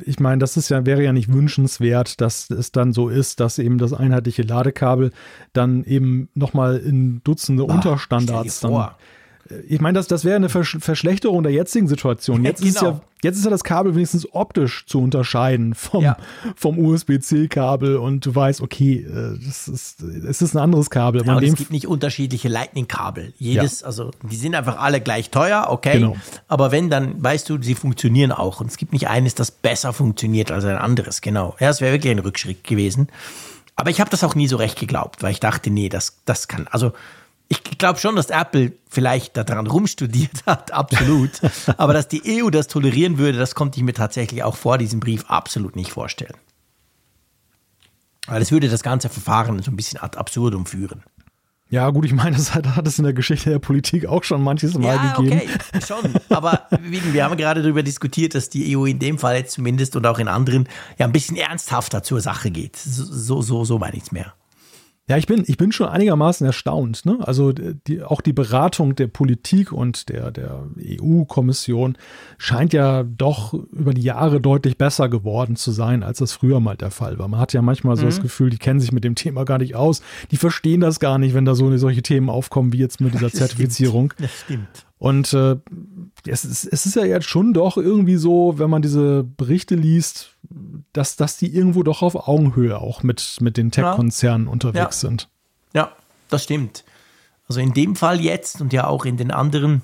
ich meine, das ist ja, wäre ja nicht wünschenswert, dass es dann so ist, dass eben das einheitliche Ladekabel dann eben nochmal in Dutzende Ach, Unterstandards dann ich meine, das, das wäre eine Versch Verschlechterung der jetzigen Situation. Jetzt, genau. ist ja, jetzt ist ja das Kabel wenigstens optisch zu unterscheiden vom, ja. vom USB-C-Kabel und du weißt, okay, äh, das ist, es ist ein anderes Kabel. Genau, es gibt nicht unterschiedliche Lightning-Kabel. Jedes, ja. also die sind einfach alle gleich teuer, okay. Genau. Aber wenn, dann weißt du, sie funktionieren auch. Und es gibt nicht eines, das besser funktioniert als ein anderes, genau. Ja, es wäre wirklich ein Rückschritt gewesen. Aber ich habe das auch nie so recht geglaubt, weil ich dachte, nee, das, das kann, also ich glaube schon, dass Apple vielleicht daran rumstudiert hat, absolut. Aber dass die EU das tolerieren würde, das konnte ich mir tatsächlich auch vor diesem Brief absolut nicht vorstellen. Weil es würde das ganze Verfahren so ein bisschen ad absurdum führen. Ja, gut, ich meine, das hat, hat, es in der Geschichte der Politik auch schon manches Mal ja, gegeben. Okay, schon. Aber wir haben gerade darüber diskutiert, dass die EU in dem Fall jetzt zumindest und auch in anderen ja ein bisschen ernsthafter zur Sache geht. So, so, so meine ich es mehr. Ja, ich bin, ich bin schon einigermaßen erstaunt. Ne? Also die, auch die Beratung der Politik und der, der EU-Kommission scheint ja doch über die Jahre deutlich besser geworden zu sein, als das früher mal der Fall war. Man hat ja manchmal so mhm. das Gefühl, die kennen sich mit dem Thema gar nicht aus. Die verstehen das gar nicht, wenn da so solche Themen aufkommen wie jetzt mit dieser Zertifizierung. Das stimmt. Das stimmt. Und äh, es, ist, es ist ja jetzt schon doch irgendwie so, wenn man diese Berichte liest, dass, dass die irgendwo doch auf Augenhöhe auch mit, mit den Tech-Konzernen ja. unterwegs ja. sind. Ja, das stimmt. Also in dem Fall jetzt und ja auch in den anderen,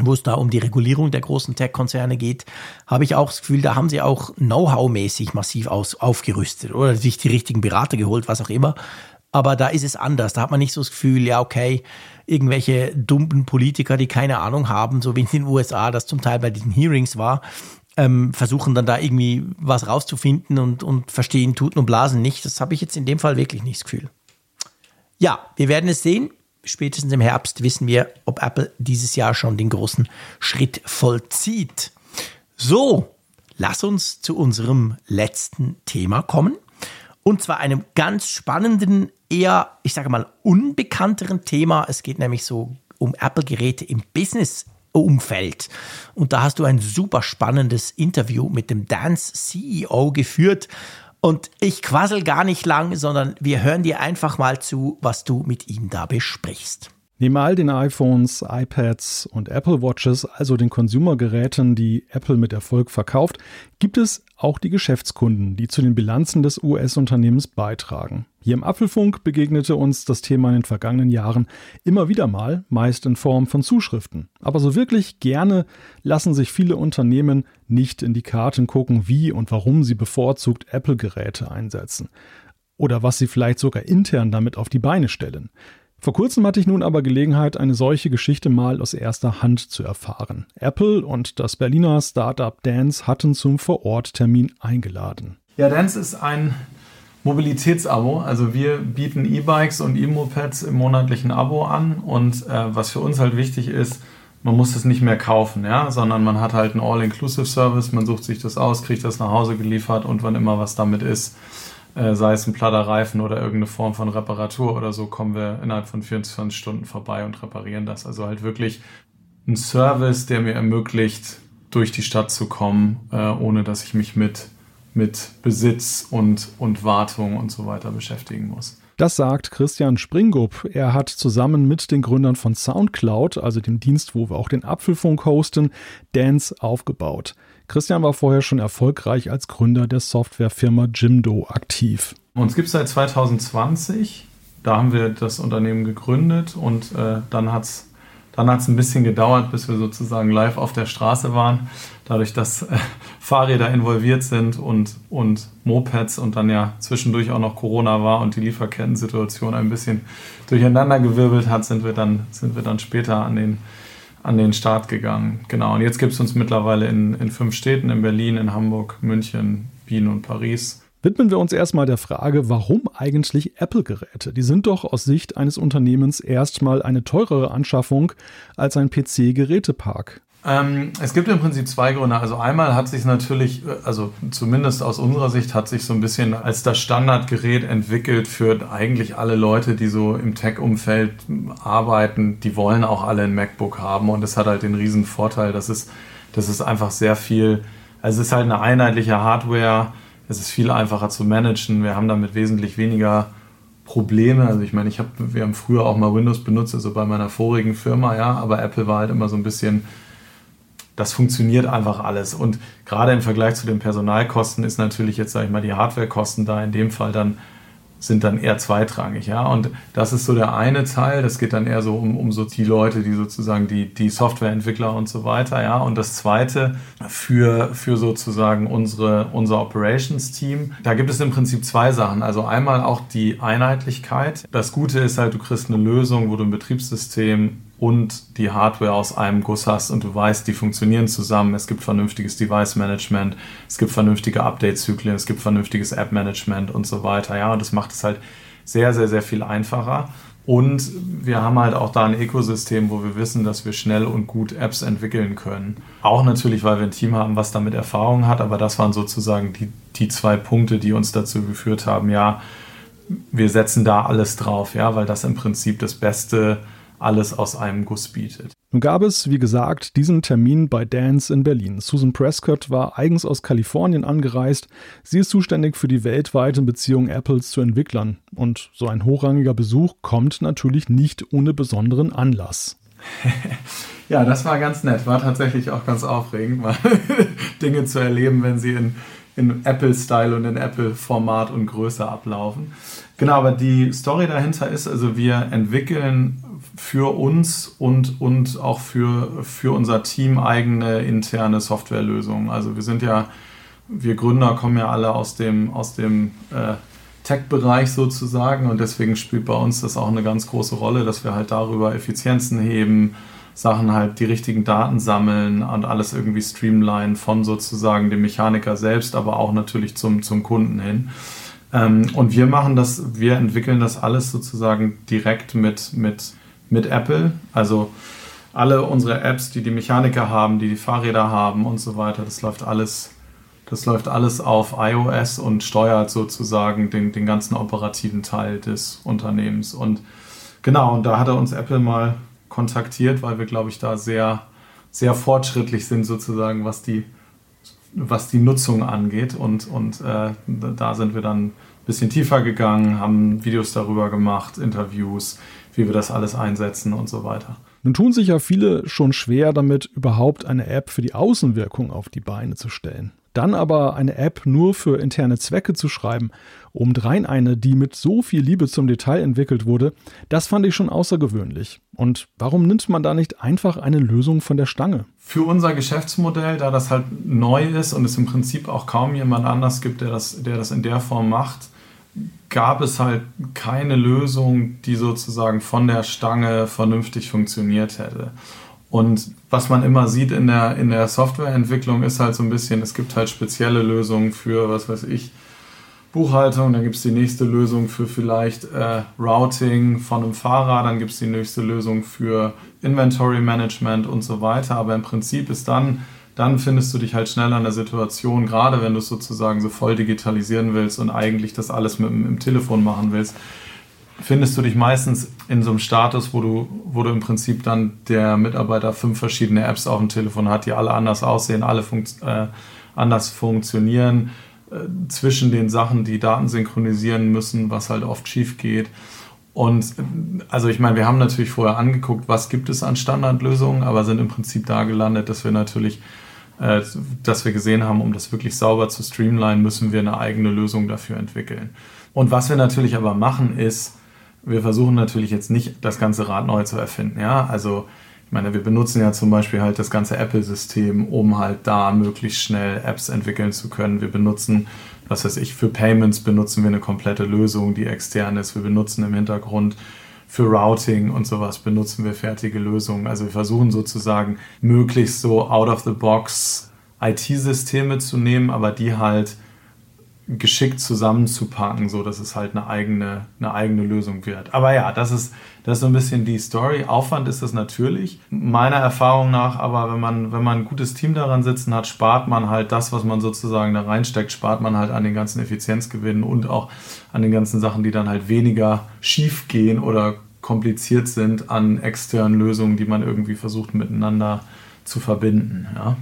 wo es da um die Regulierung der großen Tech-Konzerne geht, habe ich auch das Gefühl, da haben sie auch Know-how-mäßig massiv aus, aufgerüstet oder sich die richtigen Berater geholt, was auch immer. Aber da ist es anders. Da hat man nicht so das Gefühl, ja, okay, irgendwelche dummen Politiker, die keine Ahnung haben, so wie in den USA das zum Teil bei diesen Hearings war, ähm, versuchen dann da irgendwie was rauszufinden und, und verstehen Tuten und Blasen nicht. Das habe ich jetzt in dem Fall wirklich nicht das Gefühl. Ja, wir werden es sehen. Spätestens im Herbst wissen wir, ob Apple dieses Jahr schon den großen Schritt vollzieht. So, lass uns zu unserem letzten Thema kommen. Und zwar einem ganz spannenden, eher, ich sage mal, unbekannteren Thema. Es geht nämlich so um Apple-Geräte im Business-Umfeld. Und da hast du ein super spannendes Interview mit dem Dance-CEO geführt. Und ich quassel gar nicht lang, sondern wir hören dir einfach mal zu, was du mit ihm da besprichst. Neben all den iPhones, iPads und Apple Watches, also den Consumer-Geräten, die Apple mit Erfolg verkauft, gibt es auch die Geschäftskunden, die zu den Bilanzen des US-Unternehmens beitragen. Hier im Apfelfunk begegnete uns das Thema in den vergangenen Jahren immer wieder mal, meist in Form von Zuschriften. Aber so wirklich gerne lassen sich viele Unternehmen nicht in die Karten gucken, wie und warum sie bevorzugt Apple-Geräte einsetzen. Oder was sie vielleicht sogar intern damit auf die Beine stellen. Vor kurzem hatte ich nun aber Gelegenheit, eine solche Geschichte mal aus erster Hand zu erfahren. Apple und das Berliner Startup Dance hatten zum Vororttermin eingeladen. Ja, Dance ist ein Mobilitätsabo. Also wir bieten E-Bikes und E-Mopeds im monatlichen Abo an und äh, was für uns halt wichtig ist, man muss es nicht mehr kaufen, ja, sondern man hat halt einen All-Inclusive-Service, man sucht sich das aus, kriegt das nach Hause geliefert und wann immer was damit ist, äh, sei es ein platter Reifen oder irgendeine Form von Reparatur oder so, kommen wir innerhalb von 24 Stunden vorbei und reparieren das. Also halt wirklich ein Service, der mir ermöglicht, durch die Stadt zu kommen, äh, ohne dass ich mich mit, mit Besitz und, und Wartung und so weiter beschäftigen muss. Das sagt Christian Springup. Er hat zusammen mit den Gründern von SoundCloud, also dem Dienst, wo wir auch den Apfelfunk hosten, Dance aufgebaut. Christian war vorher schon erfolgreich als Gründer der Softwarefirma Jimdo aktiv. Uns gibt es seit 2020. Da haben wir das Unternehmen gegründet und äh, dann hat es dann hat's ein bisschen gedauert, bis wir sozusagen live auf der Straße waren. Dadurch, dass äh, Fahrräder involviert sind und, und Mopeds und dann ja zwischendurch auch noch Corona war und die Lieferketten-Situation ein bisschen durcheinandergewirbelt hat, sind wir dann, sind wir dann später an den an den Start gegangen. Genau, und jetzt gibt es uns mittlerweile in, in fünf Städten, in Berlin, in Hamburg, München, Wien und Paris. Widmen wir uns erstmal der Frage, warum eigentlich Apple-Geräte? Die sind doch aus Sicht eines Unternehmens erstmal eine teurere Anschaffung als ein PC-Gerätepark. Ähm, es gibt im Prinzip zwei Gründe. Also einmal hat sich natürlich, also zumindest aus unserer Sicht, hat sich so ein bisschen als das Standardgerät entwickelt für eigentlich alle Leute, die so im Tech-Umfeld arbeiten. Die wollen auch alle ein MacBook haben und es hat halt den riesen Vorteil, dass es, dass es einfach sehr viel, also es ist halt eine einheitliche Hardware es ist viel einfacher zu managen. Wir haben damit wesentlich weniger Probleme. Also ich meine, ich habe, wir haben früher auch mal Windows benutzt, also bei meiner vorigen Firma, ja, aber Apple war halt immer so ein bisschen, das funktioniert einfach alles. Und gerade im Vergleich zu den Personalkosten ist natürlich jetzt, sage ich mal, die Hardwarekosten da in dem Fall dann sind dann eher zweitrangig, ja. Und das ist so der eine Teil, das geht dann eher so um, um so die Leute, die sozusagen die, die Softwareentwickler und so weiter, ja. Und das zweite für, für sozusagen unsere, unser Operations-Team, da gibt es im Prinzip zwei Sachen. Also einmal auch die Einheitlichkeit. Das Gute ist halt, du kriegst eine Lösung, wo du ein Betriebssystem und die Hardware aus einem Guss hast und du weißt, die funktionieren zusammen. Es gibt vernünftiges Device-Management, es gibt vernünftige Update-Zyklen, es gibt vernünftiges App-Management und so weiter. Ja, und das macht es halt sehr, sehr, sehr viel einfacher. Und wir haben halt auch da ein Ökosystem, wo wir wissen, dass wir schnell und gut Apps entwickeln können. Auch natürlich, weil wir ein Team haben, was damit Erfahrung hat, aber das waren sozusagen die, die zwei Punkte, die uns dazu geführt haben, ja, wir setzen da alles drauf, ja, weil das im Prinzip das beste alles aus einem Guss bietet. Nun gab es, wie gesagt, diesen Termin bei Dance in Berlin. Susan Prescott war eigens aus Kalifornien angereist. Sie ist zuständig für die weltweite Beziehung Apples zu Entwicklern. Und so ein hochrangiger Besuch kommt natürlich nicht ohne besonderen Anlass. ja, das war ganz nett. War tatsächlich auch ganz aufregend, mal Dinge zu erleben, wenn sie in, in Apple-Style und in Apple-Format und Größe ablaufen. Genau, aber die Story dahinter ist, also wir entwickeln für uns und, und auch für, für unser Team eigene interne Softwarelösungen. Also wir sind ja, wir Gründer kommen ja alle aus dem, aus dem äh, Tech-Bereich sozusagen und deswegen spielt bei uns das auch eine ganz große Rolle, dass wir halt darüber Effizienzen heben, Sachen halt die richtigen Daten sammeln und alles irgendwie streamline von sozusagen dem Mechaniker selbst, aber auch natürlich zum, zum Kunden hin. Ähm, und wir machen das, wir entwickeln das alles sozusagen direkt mit, mit mit Apple. Also alle unsere Apps, die die Mechaniker haben, die die Fahrräder haben und so weiter, das läuft alles, das läuft alles auf iOS und steuert sozusagen den, den ganzen operativen Teil des Unternehmens. Und genau, und da hatte uns Apple mal kontaktiert, weil wir, glaube ich, da sehr, sehr fortschrittlich sind sozusagen, was die, was die Nutzung angeht. Und, und äh, da sind wir dann ein bisschen tiefer gegangen, haben Videos darüber gemacht, Interviews, wie wir das alles einsetzen und so weiter. Nun tun sich ja viele schon schwer damit, überhaupt eine App für die Außenwirkung auf die Beine zu stellen. Dann aber eine App nur für interne Zwecke zu schreiben, obendrein eine, die mit so viel Liebe zum Detail entwickelt wurde, das fand ich schon außergewöhnlich. Und warum nimmt man da nicht einfach eine Lösung von der Stange? Für unser Geschäftsmodell, da das halt neu ist und es im Prinzip auch kaum jemand anders gibt, der das, der das in der Form macht, gab es halt keine Lösung, die sozusagen von der Stange vernünftig funktioniert hätte. Und was man immer sieht in der, in der Softwareentwicklung ist halt so ein bisschen, es gibt halt spezielle Lösungen für, was weiß ich, Buchhaltung, dann gibt es die nächste Lösung für vielleicht äh, Routing von einem Fahrer, dann gibt es die nächste Lösung für Inventory Management und so weiter. Aber im Prinzip ist dann dann findest du dich halt schnell an der Situation, gerade wenn du es sozusagen so voll digitalisieren willst und eigentlich das alles mit, dem Telefon machen willst, findest du dich meistens in so einem Status, wo du, wo du im Prinzip dann der Mitarbeiter fünf verschiedene Apps auf dem Telefon hat, die alle anders aussehen, alle funkt, äh, anders funktionieren, äh, zwischen den Sachen, die Daten synchronisieren müssen, was halt oft schief geht. Und also ich meine, wir haben natürlich vorher angeguckt, was gibt es an Standardlösungen, aber sind im Prinzip da gelandet, dass wir natürlich, äh, dass wir gesehen haben, um das wirklich sauber zu streamline, müssen wir eine eigene Lösung dafür entwickeln. Und was wir natürlich aber machen ist, wir versuchen natürlich jetzt nicht das ganze Rad neu zu erfinden. Ja, also ich meine, wir benutzen ja zum Beispiel halt das ganze Apple-System, um halt da möglichst schnell Apps entwickeln zu können. Wir benutzen was weiß ich, für Payments benutzen wir eine komplette Lösung, die extern ist. Wir benutzen im Hintergrund für Routing und sowas benutzen wir fertige Lösungen. Also wir versuchen sozusagen möglichst so out of the box IT-Systeme zu nehmen, aber die halt geschickt zusammenzupacken, so dass es halt eine eigene, eine eigene Lösung wird. Aber ja, das ist, das ist so ein bisschen die Story. Aufwand ist das natürlich. Meiner Erfahrung nach, aber wenn man, wenn man ein gutes Team daran sitzen hat, spart man halt das, was man sozusagen da reinsteckt, spart man halt an den ganzen Effizienzgewinnen und auch an den ganzen Sachen, die dann halt weniger schief gehen oder kompliziert sind an externen Lösungen, die man irgendwie versucht miteinander zu verbinden. Ja.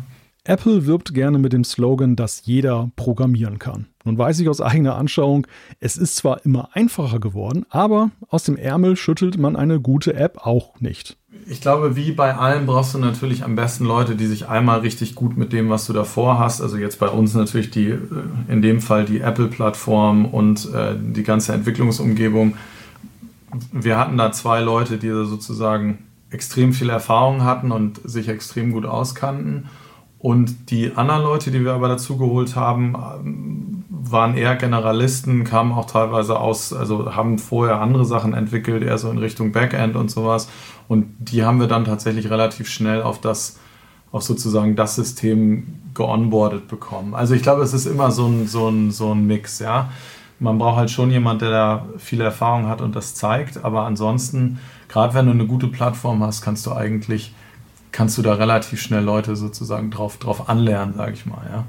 Apple wirbt gerne mit dem Slogan, dass jeder programmieren kann. Nun weiß ich aus eigener Anschauung, es ist zwar immer einfacher geworden, aber aus dem Ärmel schüttelt man eine gute App auch nicht. Ich glaube, wie bei allem brauchst du natürlich am besten Leute, die sich einmal richtig gut mit dem, was du davor hast, also jetzt bei uns natürlich die, äh, in dem Fall die Apple-Plattform und äh, die ganze Entwicklungsumgebung. Wir hatten da zwei Leute, die sozusagen extrem viel Erfahrung hatten und sich extrem gut auskannten. Und die anderen Leute, die wir aber dazu geholt haben, ähm, waren eher Generalisten, kamen auch teilweise aus, also haben vorher andere Sachen entwickelt, eher so in Richtung Backend und sowas. Und die haben wir dann tatsächlich relativ schnell auf das, auf sozusagen das System geonboardet bekommen. Also ich glaube, es ist immer so ein, so ein, so ein Mix, ja. Man braucht halt schon jemand, der da viel Erfahrung hat und das zeigt. Aber ansonsten, gerade wenn du eine gute Plattform hast, kannst du eigentlich kannst du da relativ schnell Leute sozusagen drauf, drauf anlernen, sage ich mal. Ja.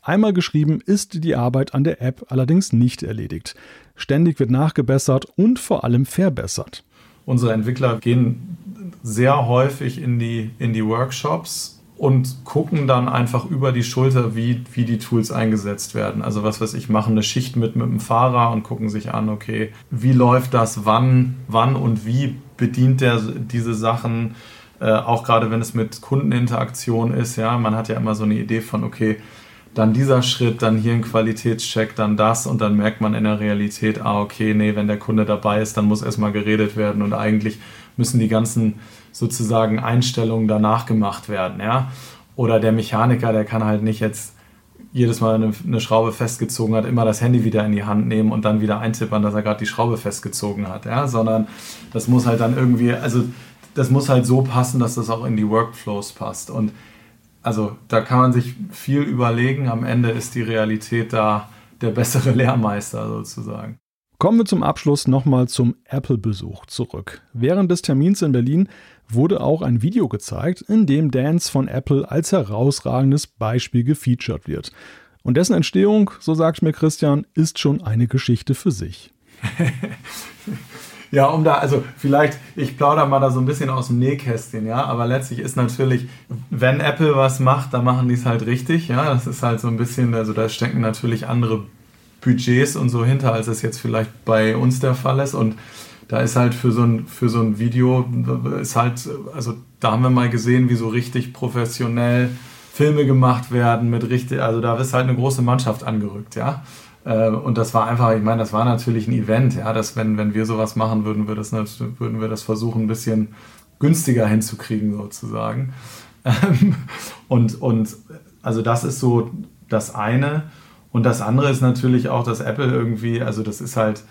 Einmal geschrieben ist die Arbeit an der App allerdings nicht erledigt. Ständig wird nachgebessert und vor allem verbessert. Unsere Entwickler gehen sehr häufig in die, in die Workshops und gucken dann einfach über die Schulter, wie, wie die Tools eingesetzt werden. Also was weiß ich, machen eine Schicht mit mit dem Fahrer und gucken sich an, okay, wie läuft das, wann, wann und wie bedient der diese Sachen äh, auch gerade wenn es mit Kundeninteraktion ist, ja, man hat ja immer so eine Idee von, okay, dann dieser Schritt, dann hier ein Qualitätscheck, dann das und dann merkt man in der Realität, ah, okay, nee, wenn der Kunde dabei ist, dann muss erstmal geredet werden und eigentlich müssen die ganzen sozusagen Einstellungen danach gemacht werden, ja. Oder der Mechaniker, der kann halt nicht jetzt jedes Mal eine, eine, Schraube festgezogen hat, immer das Handy wieder in die Hand nehmen und dann wieder eintippern, dass er gerade die Schraube festgezogen hat, ja, sondern das muss halt dann irgendwie, also das muss halt so passen, dass das auch in die Workflows passt. Und also da kann man sich viel überlegen. Am Ende ist die Realität da der bessere Lehrmeister sozusagen. Kommen wir zum Abschluss nochmal zum Apple-Besuch zurück. Während des Termins in Berlin wurde auch ein Video gezeigt, in dem Dance von Apple als herausragendes Beispiel gefeatured wird. Und dessen Entstehung, so sagt mir Christian, ist schon eine Geschichte für sich. Ja, um da, also vielleicht, ich plaudere mal da so ein bisschen aus dem Nähkästchen, ja, aber letztlich ist natürlich, wenn Apple was macht, dann machen die es halt richtig, ja, das ist halt so ein bisschen, also da stecken natürlich andere Budgets und so hinter, als es jetzt vielleicht bei uns der Fall ist und da ist halt für so ein, für so ein Video, ist halt, also da haben wir mal gesehen, wie so richtig professionell Filme gemacht werden mit richtig, also da ist halt eine große Mannschaft angerückt, ja. Äh, und das war einfach, ich meine, das war natürlich ein Event, ja, dass wenn, wenn wir sowas machen, würden wir das, würden wir das versuchen, ein bisschen günstiger hinzukriegen, sozusagen. und, und also das ist so das eine. Und das andere ist natürlich auch, dass Apple irgendwie, also das ist halt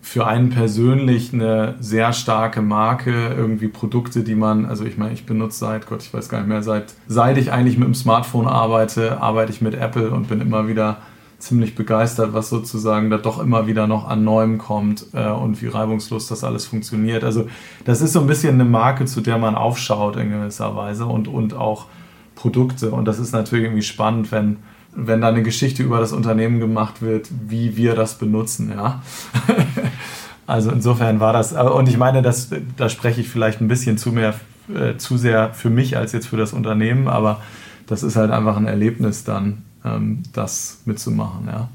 für einen persönlich eine sehr starke Marke, irgendwie Produkte, die man, also ich meine, ich benutze seit, Gott, ich weiß gar nicht mehr, seit, seit ich eigentlich mit dem Smartphone arbeite, arbeite ich mit Apple und bin immer wieder ziemlich begeistert, was sozusagen da doch immer wieder noch an Neuem kommt äh, und wie reibungslos das alles funktioniert. Also das ist so ein bisschen eine Marke, zu der man aufschaut in gewisser Weise und, und auch Produkte. Und das ist natürlich irgendwie spannend, wenn, wenn da eine Geschichte über das Unternehmen gemacht wird, wie wir das benutzen, ja. also insofern war das, und ich meine, das, da spreche ich vielleicht ein bisschen zu mehr, äh, zu sehr für mich als jetzt für das Unternehmen, aber das ist halt einfach ein Erlebnis dann, ähm, das mitzumachen. Ja.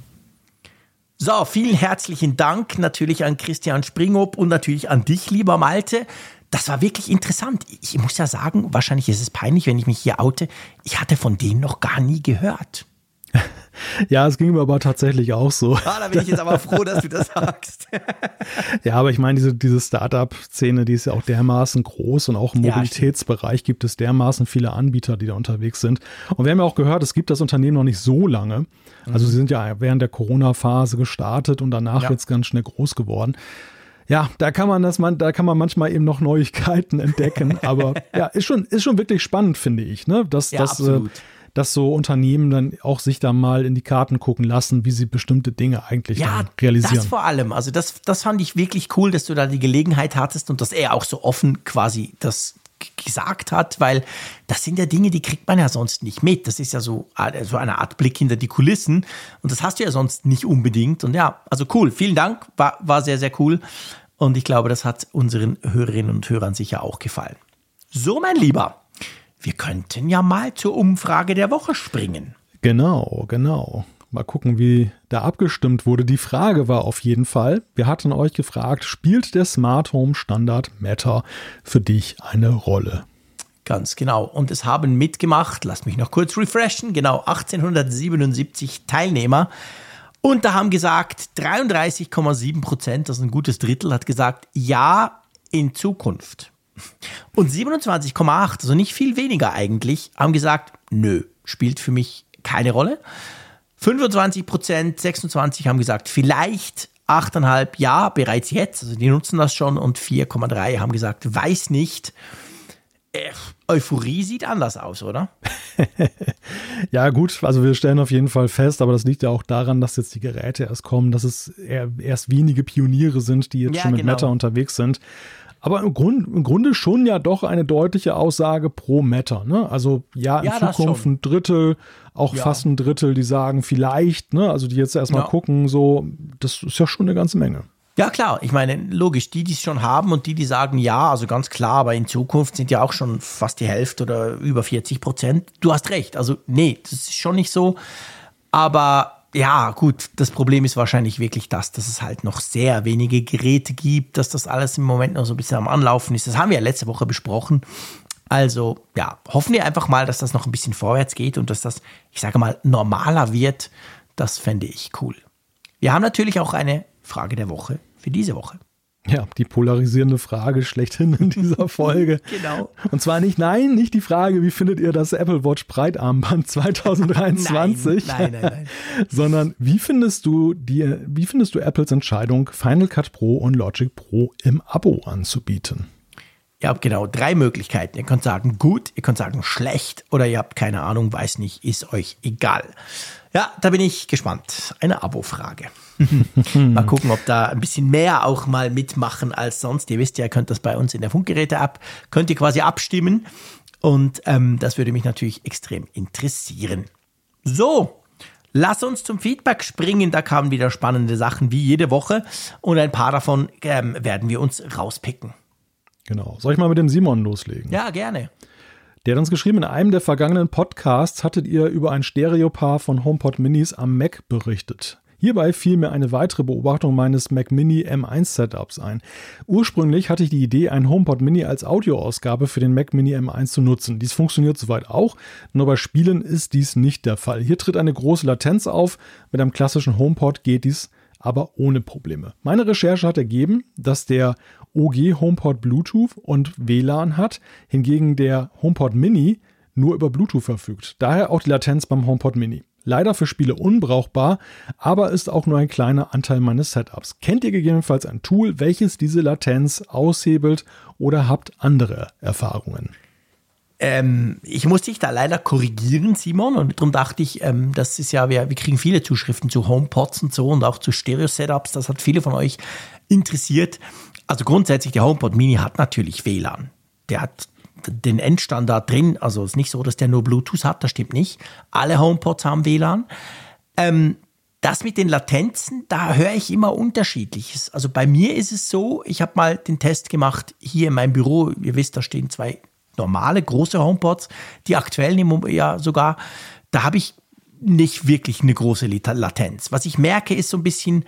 So, vielen herzlichen Dank natürlich an Christian Springop und natürlich an dich, lieber Malte. Das war wirklich interessant. Ich muss ja sagen, wahrscheinlich ist es peinlich, wenn ich mich hier oute. Ich hatte von denen noch gar nie gehört. Ja, es ging mir aber tatsächlich auch so. Ah, da bin ich jetzt aber froh, dass du das sagst. ja, aber ich meine, diese, diese Startup-Szene, die ist ja auch dermaßen groß und auch im Mobilitätsbereich ja, gibt es dermaßen viele Anbieter, die da unterwegs sind. Und wir haben ja auch gehört, es gibt das Unternehmen noch nicht so lange. Also mhm. sie sind ja während der Corona-Phase gestartet und danach ja. jetzt ganz schnell groß geworden. Ja, da kann man das man, da kann man manchmal eben noch Neuigkeiten entdecken. Aber ja, ist schon, ist schon wirklich spannend, finde ich, ne? Dass, ja, dass, äh, dass so Unternehmen dann auch sich da mal in die Karten gucken lassen, wie sie bestimmte Dinge eigentlich Ja, realisieren. das vor allem. Also das, das fand ich wirklich cool, dass du da die Gelegenheit hattest und dass er auch so offen quasi das gesagt hat, weil das sind ja Dinge, die kriegt man ja sonst nicht mit. Das ist ja so, äh, so eine Art Blick hinter die Kulissen und das hast du ja sonst nicht unbedingt. Und ja, also cool, vielen Dank, war, war sehr, sehr cool. Und ich glaube, das hat unseren Hörerinnen und Hörern sicher auch gefallen. So, mein Lieber, wir könnten ja mal zur Umfrage der Woche springen. Genau, genau. Mal gucken, wie da abgestimmt wurde. Die Frage war auf jeden Fall, wir hatten euch gefragt, spielt der Smart Home Standard Matter für dich eine Rolle? Ganz genau. Und es haben mitgemacht, lass mich noch kurz refreshen, genau 1877 Teilnehmer. Und da haben gesagt, 33,7 Prozent, das ist ein gutes Drittel, hat gesagt, ja, in Zukunft. Und 27,8, also nicht viel weniger eigentlich, haben gesagt, nö, spielt für mich keine Rolle. 25 Prozent, 26 haben gesagt, vielleicht 8,5 ja, bereits jetzt, also die nutzen das schon und 4,3 haben gesagt, weiß nicht. Äh, Euphorie sieht anders aus, oder? ja, gut, also wir stellen auf jeden Fall fest, aber das liegt ja auch daran, dass jetzt die Geräte erst kommen, dass es erst wenige Pioniere sind, die jetzt ja, schon mit genau. Meta unterwegs sind. Aber im, Grund, im Grunde schon ja doch eine deutliche Aussage pro Meta. Ne? Also ja, in ja, Zukunft ein Drittel, auch ja. fast ein Drittel, die sagen vielleicht, ne? also die jetzt erstmal ja. gucken, so, das ist ja schon eine ganze Menge. Ja, klar. Ich meine, logisch, die, die es schon haben und die, die sagen ja, also ganz klar, aber in Zukunft sind ja auch schon fast die Hälfte oder über 40 Prozent. Du hast recht. Also, nee, das ist schon nicht so. Aber ja, gut, das Problem ist wahrscheinlich wirklich das, dass es halt noch sehr wenige Geräte gibt, dass das alles im Moment noch so ein bisschen am Anlaufen ist. Das haben wir ja letzte Woche besprochen. Also, ja, hoffen wir einfach mal, dass das noch ein bisschen vorwärts geht und dass das, ich sage mal, normaler wird. Das fände ich cool. Wir haben natürlich auch eine Frage der Woche für diese Woche. Ja, die polarisierende Frage schlechthin in dieser Folge. genau. Und zwar nicht, nein, nicht die Frage, wie findet ihr das Apple Watch Breitarmband 2023? nein, nein, nein, nein. sondern wie findest du die, wie findest du Apples Entscheidung, Final Cut Pro und Logic Pro im Abo anzubieten? Ihr habt genau drei Möglichkeiten. Ihr könnt sagen gut, ihr könnt sagen schlecht oder ihr habt keine Ahnung, weiß nicht, ist euch egal. Ja, da bin ich gespannt. Eine Abo-Frage. mal gucken, ob da ein bisschen mehr auch mal mitmachen als sonst. Ihr wisst ja, ihr könnt das bei uns in der Funkgeräte-App, könnt ihr quasi abstimmen. Und ähm, das würde mich natürlich extrem interessieren. So, Lass uns zum Feedback springen. Da kamen wieder spannende Sachen wie jede Woche und ein paar davon ähm, werden wir uns rauspicken. Genau. Soll ich mal mit dem Simon loslegen? Ja, gerne. Der hat uns geschrieben, in einem der vergangenen Podcasts hattet ihr über ein Stereopaar von HomePod Minis am Mac berichtet. Hierbei fiel mir eine weitere Beobachtung meines Mac Mini M1 Setups ein. Ursprünglich hatte ich die Idee, ein HomePod Mini als Audioausgabe für den Mac Mini M1 zu nutzen. Dies funktioniert soweit auch, nur bei Spielen ist dies nicht der Fall. Hier tritt eine große Latenz auf. Mit einem klassischen HomePod geht dies aber ohne Probleme. Meine Recherche hat ergeben, dass der OG HomePod Bluetooth und WLAN hat, hingegen der HomePod Mini nur über Bluetooth verfügt. Daher auch die Latenz beim HomePod Mini. Leider für Spiele unbrauchbar, aber ist auch nur ein kleiner Anteil meines Setups. Kennt ihr gegebenenfalls ein Tool, welches diese Latenz aushebelt oder habt andere Erfahrungen? Ähm, ich muss dich da leider korrigieren, Simon, und darum dachte ich, ähm, das ist ja, wir, wir kriegen viele Zuschriften zu HomePods und so und auch zu Stereo-Setups. Das hat viele von euch interessiert. Also grundsätzlich, der HomePod Mini hat natürlich WLAN. Der hat den Endstandard drin. Also es ist nicht so, dass der nur Bluetooth hat, das stimmt nicht. Alle HomePods haben WLAN. Ähm, das mit den Latenzen, da höre ich immer unterschiedliches. Also bei mir ist es so, ich habe mal den Test gemacht hier in meinem Büro. Ihr wisst, da stehen zwei normale große HomePods, die aktuellen ja sogar. Da habe ich nicht wirklich eine große Latenz. Was ich merke, ist so ein bisschen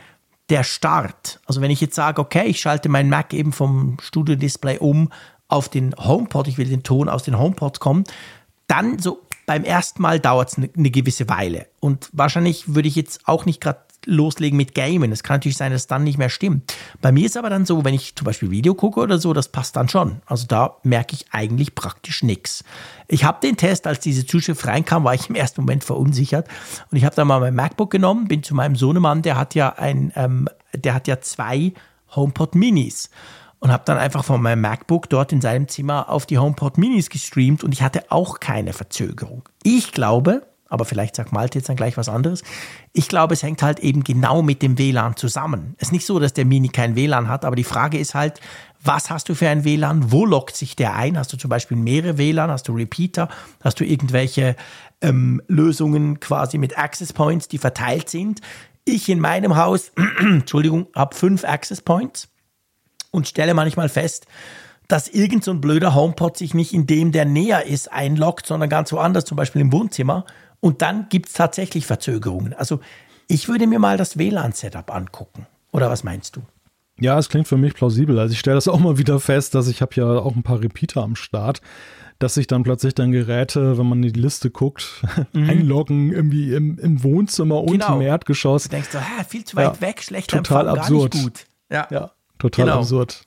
der Start. Also wenn ich jetzt sage, okay, ich schalte mein Mac eben vom Studio-Display um auf den HomePod, ich will den Ton aus den HomePods kommen, dann so beim ersten Mal dauert es eine, eine gewisse Weile. Und wahrscheinlich würde ich jetzt auch nicht gerade loslegen mit Gamen. Es kann natürlich sein, dass es dann nicht mehr stimmt. Bei mir ist aber dann so, wenn ich zum Beispiel Video gucke oder so, das passt dann schon. Also da merke ich eigentlich praktisch nichts. Ich habe den Test, als diese Zuschrift reinkam, war ich im ersten Moment verunsichert. Und ich habe dann mal mein MacBook genommen, bin zu meinem Sohnemann, der hat ja ein, ähm, der hat ja zwei HomePod Minis. Und habe dann einfach von meinem MacBook dort in seinem Zimmer auf die HomePod Minis gestreamt und ich hatte auch keine Verzögerung. Ich glaube, aber vielleicht sagt Malte jetzt dann gleich was anderes. Ich glaube, es hängt halt eben genau mit dem WLAN zusammen. Es ist nicht so, dass der Mini kein WLAN hat, aber die Frage ist halt, was hast du für ein WLAN? Wo lockt sich der ein? Hast du zum Beispiel mehrere WLAN? Hast du Repeater? Hast du irgendwelche ähm, Lösungen quasi mit Access Points, die verteilt sind? Ich in meinem Haus, Entschuldigung, habe fünf Access Points und stelle manchmal fest, dass irgend so ein blöder HomePod sich nicht in dem, der näher ist, einloggt, sondern ganz woanders, zum Beispiel im Wohnzimmer. Und dann gibt es tatsächlich Verzögerungen. Also ich würde mir mal das WLAN-Setup angucken. Oder was meinst du? Ja, es klingt für mich plausibel. Also ich stelle das auch mal wieder fest, dass ich habe ja auch ein paar Repeater am Start, dass sich dann plötzlich dann Geräte, wenn man in die Liste guckt, mhm. einloggen irgendwie im, im Wohnzimmer und genau. im Erdgeschoss. Du denkst so, hä, viel zu weit ja, weg, schlecht total Empfang, absurd. gar nicht gut. Ja, ja total genau. absurd.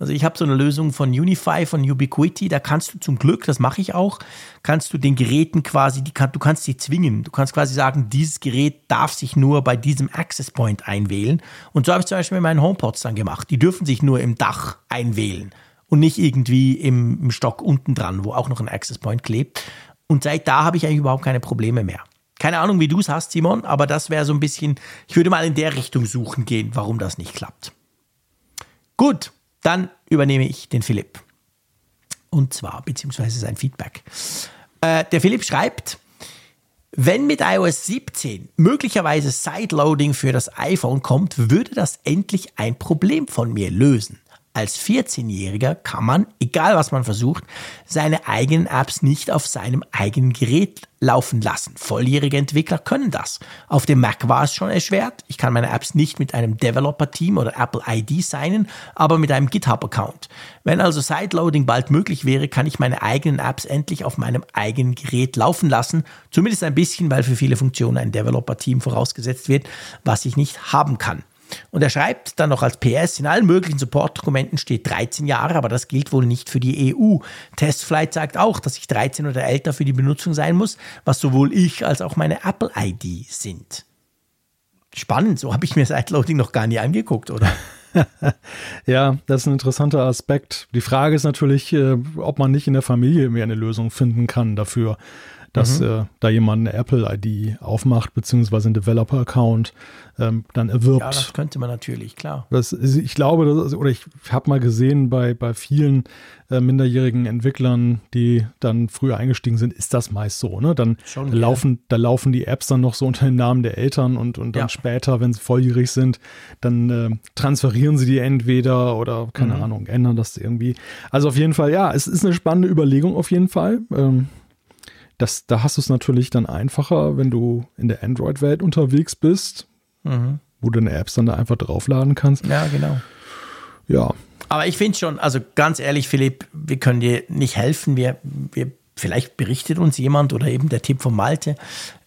Also ich habe so eine Lösung von Unify, von Ubiquiti, da kannst du zum Glück, das mache ich auch, kannst du den Geräten quasi, die kann, du kannst sie zwingen. Du kannst quasi sagen, dieses Gerät darf sich nur bei diesem Access Point einwählen. Und so habe ich zum Beispiel mit meinen HomePods dann gemacht. Die dürfen sich nur im Dach einwählen und nicht irgendwie im, im Stock unten dran, wo auch noch ein Access Point klebt. Und seit da habe ich eigentlich überhaupt keine Probleme mehr. Keine Ahnung, wie du es hast, Simon, aber das wäre so ein bisschen, ich würde mal in der Richtung suchen gehen, warum das nicht klappt. Gut, dann übernehme ich den Philipp. Und zwar, beziehungsweise sein Feedback. Äh, der Philipp schreibt, wenn mit iOS 17 möglicherweise Sideloading für das iPhone kommt, würde das endlich ein Problem von mir lösen als 14-Jähriger kann man, egal was man versucht, seine eigenen Apps nicht auf seinem eigenen Gerät laufen lassen. Volljährige Entwickler können das. Auf dem Mac war es schon erschwert. Ich kann meine Apps nicht mit einem Developer-Team oder Apple ID signen, aber mit einem GitHub-Account. Wenn also Sideloading bald möglich wäre, kann ich meine eigenen Apps endlich auf meinem eigenen Gerät laufen lassen. Zumindest ein bisschen, weil für viele Funktionen ein Developer-Team vorausgesetzt wird, was ich nicht haben kann. Und er schreibt dann noch als PS, in allen möglichen Support-Dokumenten steht 13 Jahre, aber das gilt wohl nicht für die EU. Testflight sagt auch, dass ich 13 oder älter für die Benutzung sein muss, was sowohl ich als auch meine Apple-ID sind. Spannend, so habe ich mir Sideloading noch gar nie angeguckt, oder? ja, das ist ein interessanter Aspekt. Die Frage ist natürlich, äh, ob man nicht in der Familie mehr eine Lösung finden kann dafür dass mhm. äh, da jemand eine Apple-ID aufmacht, beziehungsweise einen Developer-Account ähm, dann erwirbt. Ja, das könnte man natürlich, klar. Das, ich glaube, das, oder ich habe mal gesehen, bei, bei vielen äh, minderjährigen Entwicklern, die dann früher eingestiegen sind, ist das meist so. Ne? Dann Schon, da laufen, da laufen die Apps dann noch so unter den Namen der Eltern und, und dann ja. später, wenn sie volljährig sind, dann äh, transferieren sie die entweder oder keine mhm. Ahnung, ändern das irgendwie. Also auf jeden Fall, ja, es ist eine spannende Überlegung auf jeden Fall. Ähm, das, da hast du es natürlich dann einfacher, wenn du in der Android-Welt unterwegs bist, mhm. wo du deine Apps dann da einfach draufladen kannst. Ja, genau. Ja. Aber ich finde schon, also ganz ehrlich, Philipp, wir können dir nicht helfen. Wir, wir vielleicht berichtet uns jemand oder eben der Tipp von Malte,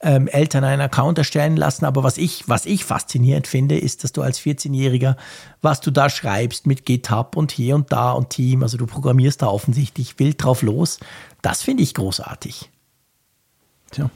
ähm, Eltern einen Account erstellen lassen. Aber was ich, was ich faszinierend finde, ist, dass du als 14-Jähriger, was du da schreibst mit GitHub und hier und da und Team, also du programmierst da offensichtlich wild drauf los. Das finde ich großartig. Tja,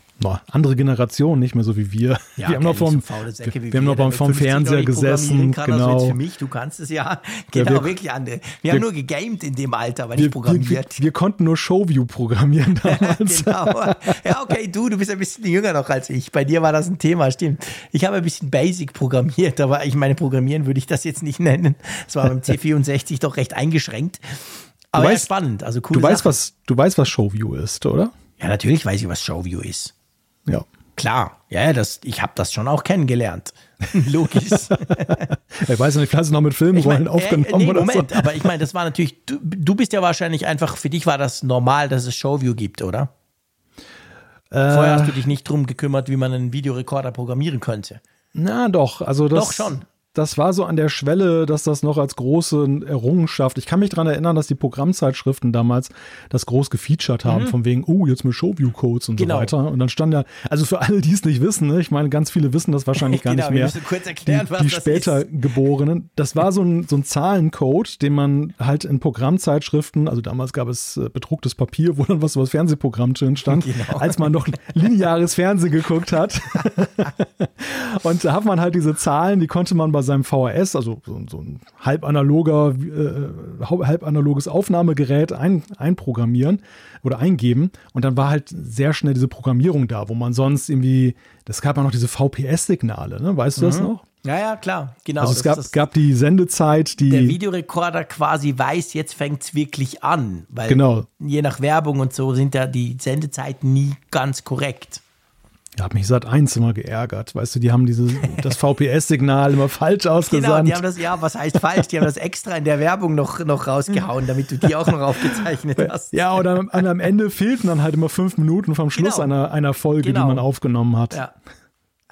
andere Generation, nicht mehr so wie wir. Ja, wir haben noch vom, Säcke, wir, wir haben noch beim, vom Fernseher gesessen. Kann, genau. Also für mich, du kannst es ja. Genau, ja, wir, wirklich andere. Wir, wir, haben nur gegamed in dem Alter, aber nicht programmiert. Wir, konnten nur Showview programmieren damals. genau. Ja, okay, du, du bist ein bisschen jünger noch als ich. Bei dir war das ein Thema, stimmt. Ich habe ein bisschen Basic programmiert, aber ich meine, programmieren würde ich das jetzt nicht nennen. Es war beim C64 doch recht eingeschränkt. Aber weißt, ja, spannend, also cool. Du weißt, was, du weißt, was Showview ist, oder? Ja, natürlich weiß ich, was Showview ist. Ja. Klar, ja, das, ich habe das schon auch kennengelernt. Logisch. ich weiß nicht, vielleicht noch mit Filmrollen ich mein, aufgenommen äh, nee, oder Moment, so. aber ich meine, das war natürlich, du, du bist ja wahrscheinlich einfach, für dich war das normal, dass es Showview gibt, oder? Äh, Vorher hast du dich nicht drum gekümmert, wie man einen Videorekorder programmieren könnte. Na doch, also das. Doch schon das war so an der Schwelle, dass das noch als große Errungenschaft. Ich kann mich daran erinnern, dass die Programmzeitschriften damals das groß gefeatured haben, mhm. von wegen, oh, jetzt mit Showview-Codes und genau. so weiter. Und dann stand ja, also für alle, die es nicht wissen, ne, ich meine, ganz viele wissen das wahrscheinlich gar genau, nicht mehr. kurz erklären, die, die später ist. Geborenen. Das war so ein, so ein Zahlencode, den man halt in Programmzeitschriften, also damals gab es äh, bedrucktes Papier, wo dann was über das Fernsehprogramm drin stand, genau. als man noch lineares Fernsehen geguckt hat. und da hat man halt diese Zahlen, die konnte man bei bei seinem VHS, also so, so ein halbanaloger, äh, halbanaloges Aufnahmegerät ein, einprogrammieren oder eingeben. Und dann war halt sehr schnell diese Programmierung da, wo man sonst irgendwie, das gab ja noch diese VPS-Signale, ne? Weißt du das noch? Ja, ja, klar, genau. Also es gab, das- gab die Sendezeit, die. der Videorekorder quasi weiß, jetzt fängt es wirklich an. Weil Genau. je nach Werbung und so sind ja die Sendezeiten nie ganz korrekt. Ja, hat mich seit eins immer geärgert. Weißt du, die haben diese, das VPS-Signal immer falsch Genau, ausgesandt. die haben das, ja, was heißt falsch? Die haben das extra in der Werbung noch, noch rausgehauen, damit du die auch noch aufgezeichnet hast. ja, oder am, am Ende fehlten dann halt immer fünf Minuten vom Schluss Genau. einer, einer Folge, Genau. die man aufgenommen hat. Ja.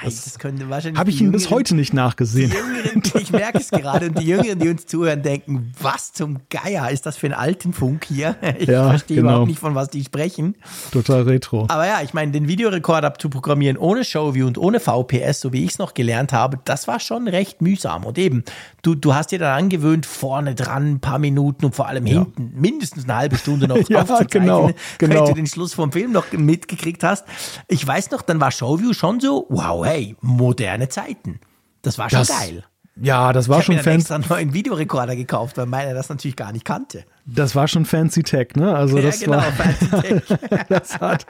Ey, Das, könnte wahrscheinlich. Habe ich ihn bis heute nicht nachgesehen. Jüngeren, ich merke es gerade, und die Jüngeren, die uns zuhören, denken, was zum Geier ist das für ein alten Funk hier? Ich Ja, verstehe genau. überhaupt nicht, von was die sprechen. Total retro. Aber ja, ich meine, den Videorekorder zu programmieren ohne Showview und ohne VPS, so wie ich es noch gelernt habe, das war schon recht mühsam. Und eben, du, du hast dir dann angewöhnt, vorne dran ein paar Minuten und vor allem hinten mindestens eine halbe Stunde noch Ja, aufzuzeichnen, genau, genau. damit du den Schluss vom Film noch mitgekriegt hast. Ich weiß noch, dann war Showview schon so, wow, hey, moderne Zeiten. Das war schon Das- geil. Ja, das war Ich habe schon mir dann fancy. extra einen neuen Videorekorder gekauft, weil meiner das natürlich gar nicht kannte. Das war schon fancy Tech, ne? Also das ja, genau, war, Fancy Tech. das hat,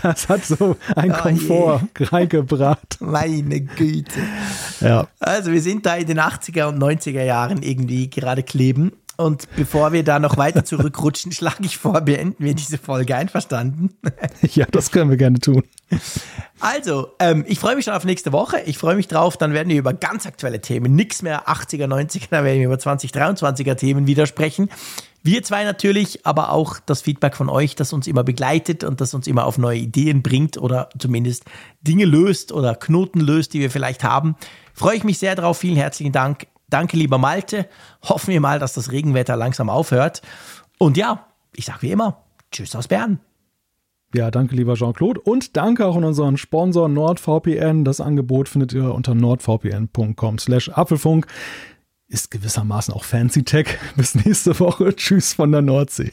das hat so ein Oh je. Komfort reingebracht. Meine Güte. Ja. Also wir sind da in den 80er und 90er Jahren irgendwie gerade kleben. Und bevor wir da noch weiter zurückrutschen, schlage ich vor, beenden wir diese Folge einverstanden. ja, das können wir gerne tun. Also, ähm, ich freue mich schon auf nächste Woche. Ich freue mich drauf. Dann werden wir über ganz aktuelle Themen, nix mehr 80er, 90er, da werden wir über 2023er Themen wieder sprechen. Wir zwei natürlich, aber auch das Feedback von euch, das uns immer begleitet und das uns immer auf neue Ideen bringt oder zumindest Dinge löst oder Knoten löst, die wir vielleicht haben. Freue ich mich sehr drauf. Vielen herzlichen Dank. Danke, lieber Malte. Hoffen wir mal, dass das Regenwetter langsam aufhört. Und ja, ich sage wie immer, tschüss aus Bern. Ja, danke, lieber Jean-Claude. Und danke auch an unseren Sponsor NordVPN. Das Angebot findet ihr unter nordvpn.com slash Apfelfunk. Ist gewissermaßen auch Fancy Tech. Bis nächste Woche. Tschüss von der Nordsee.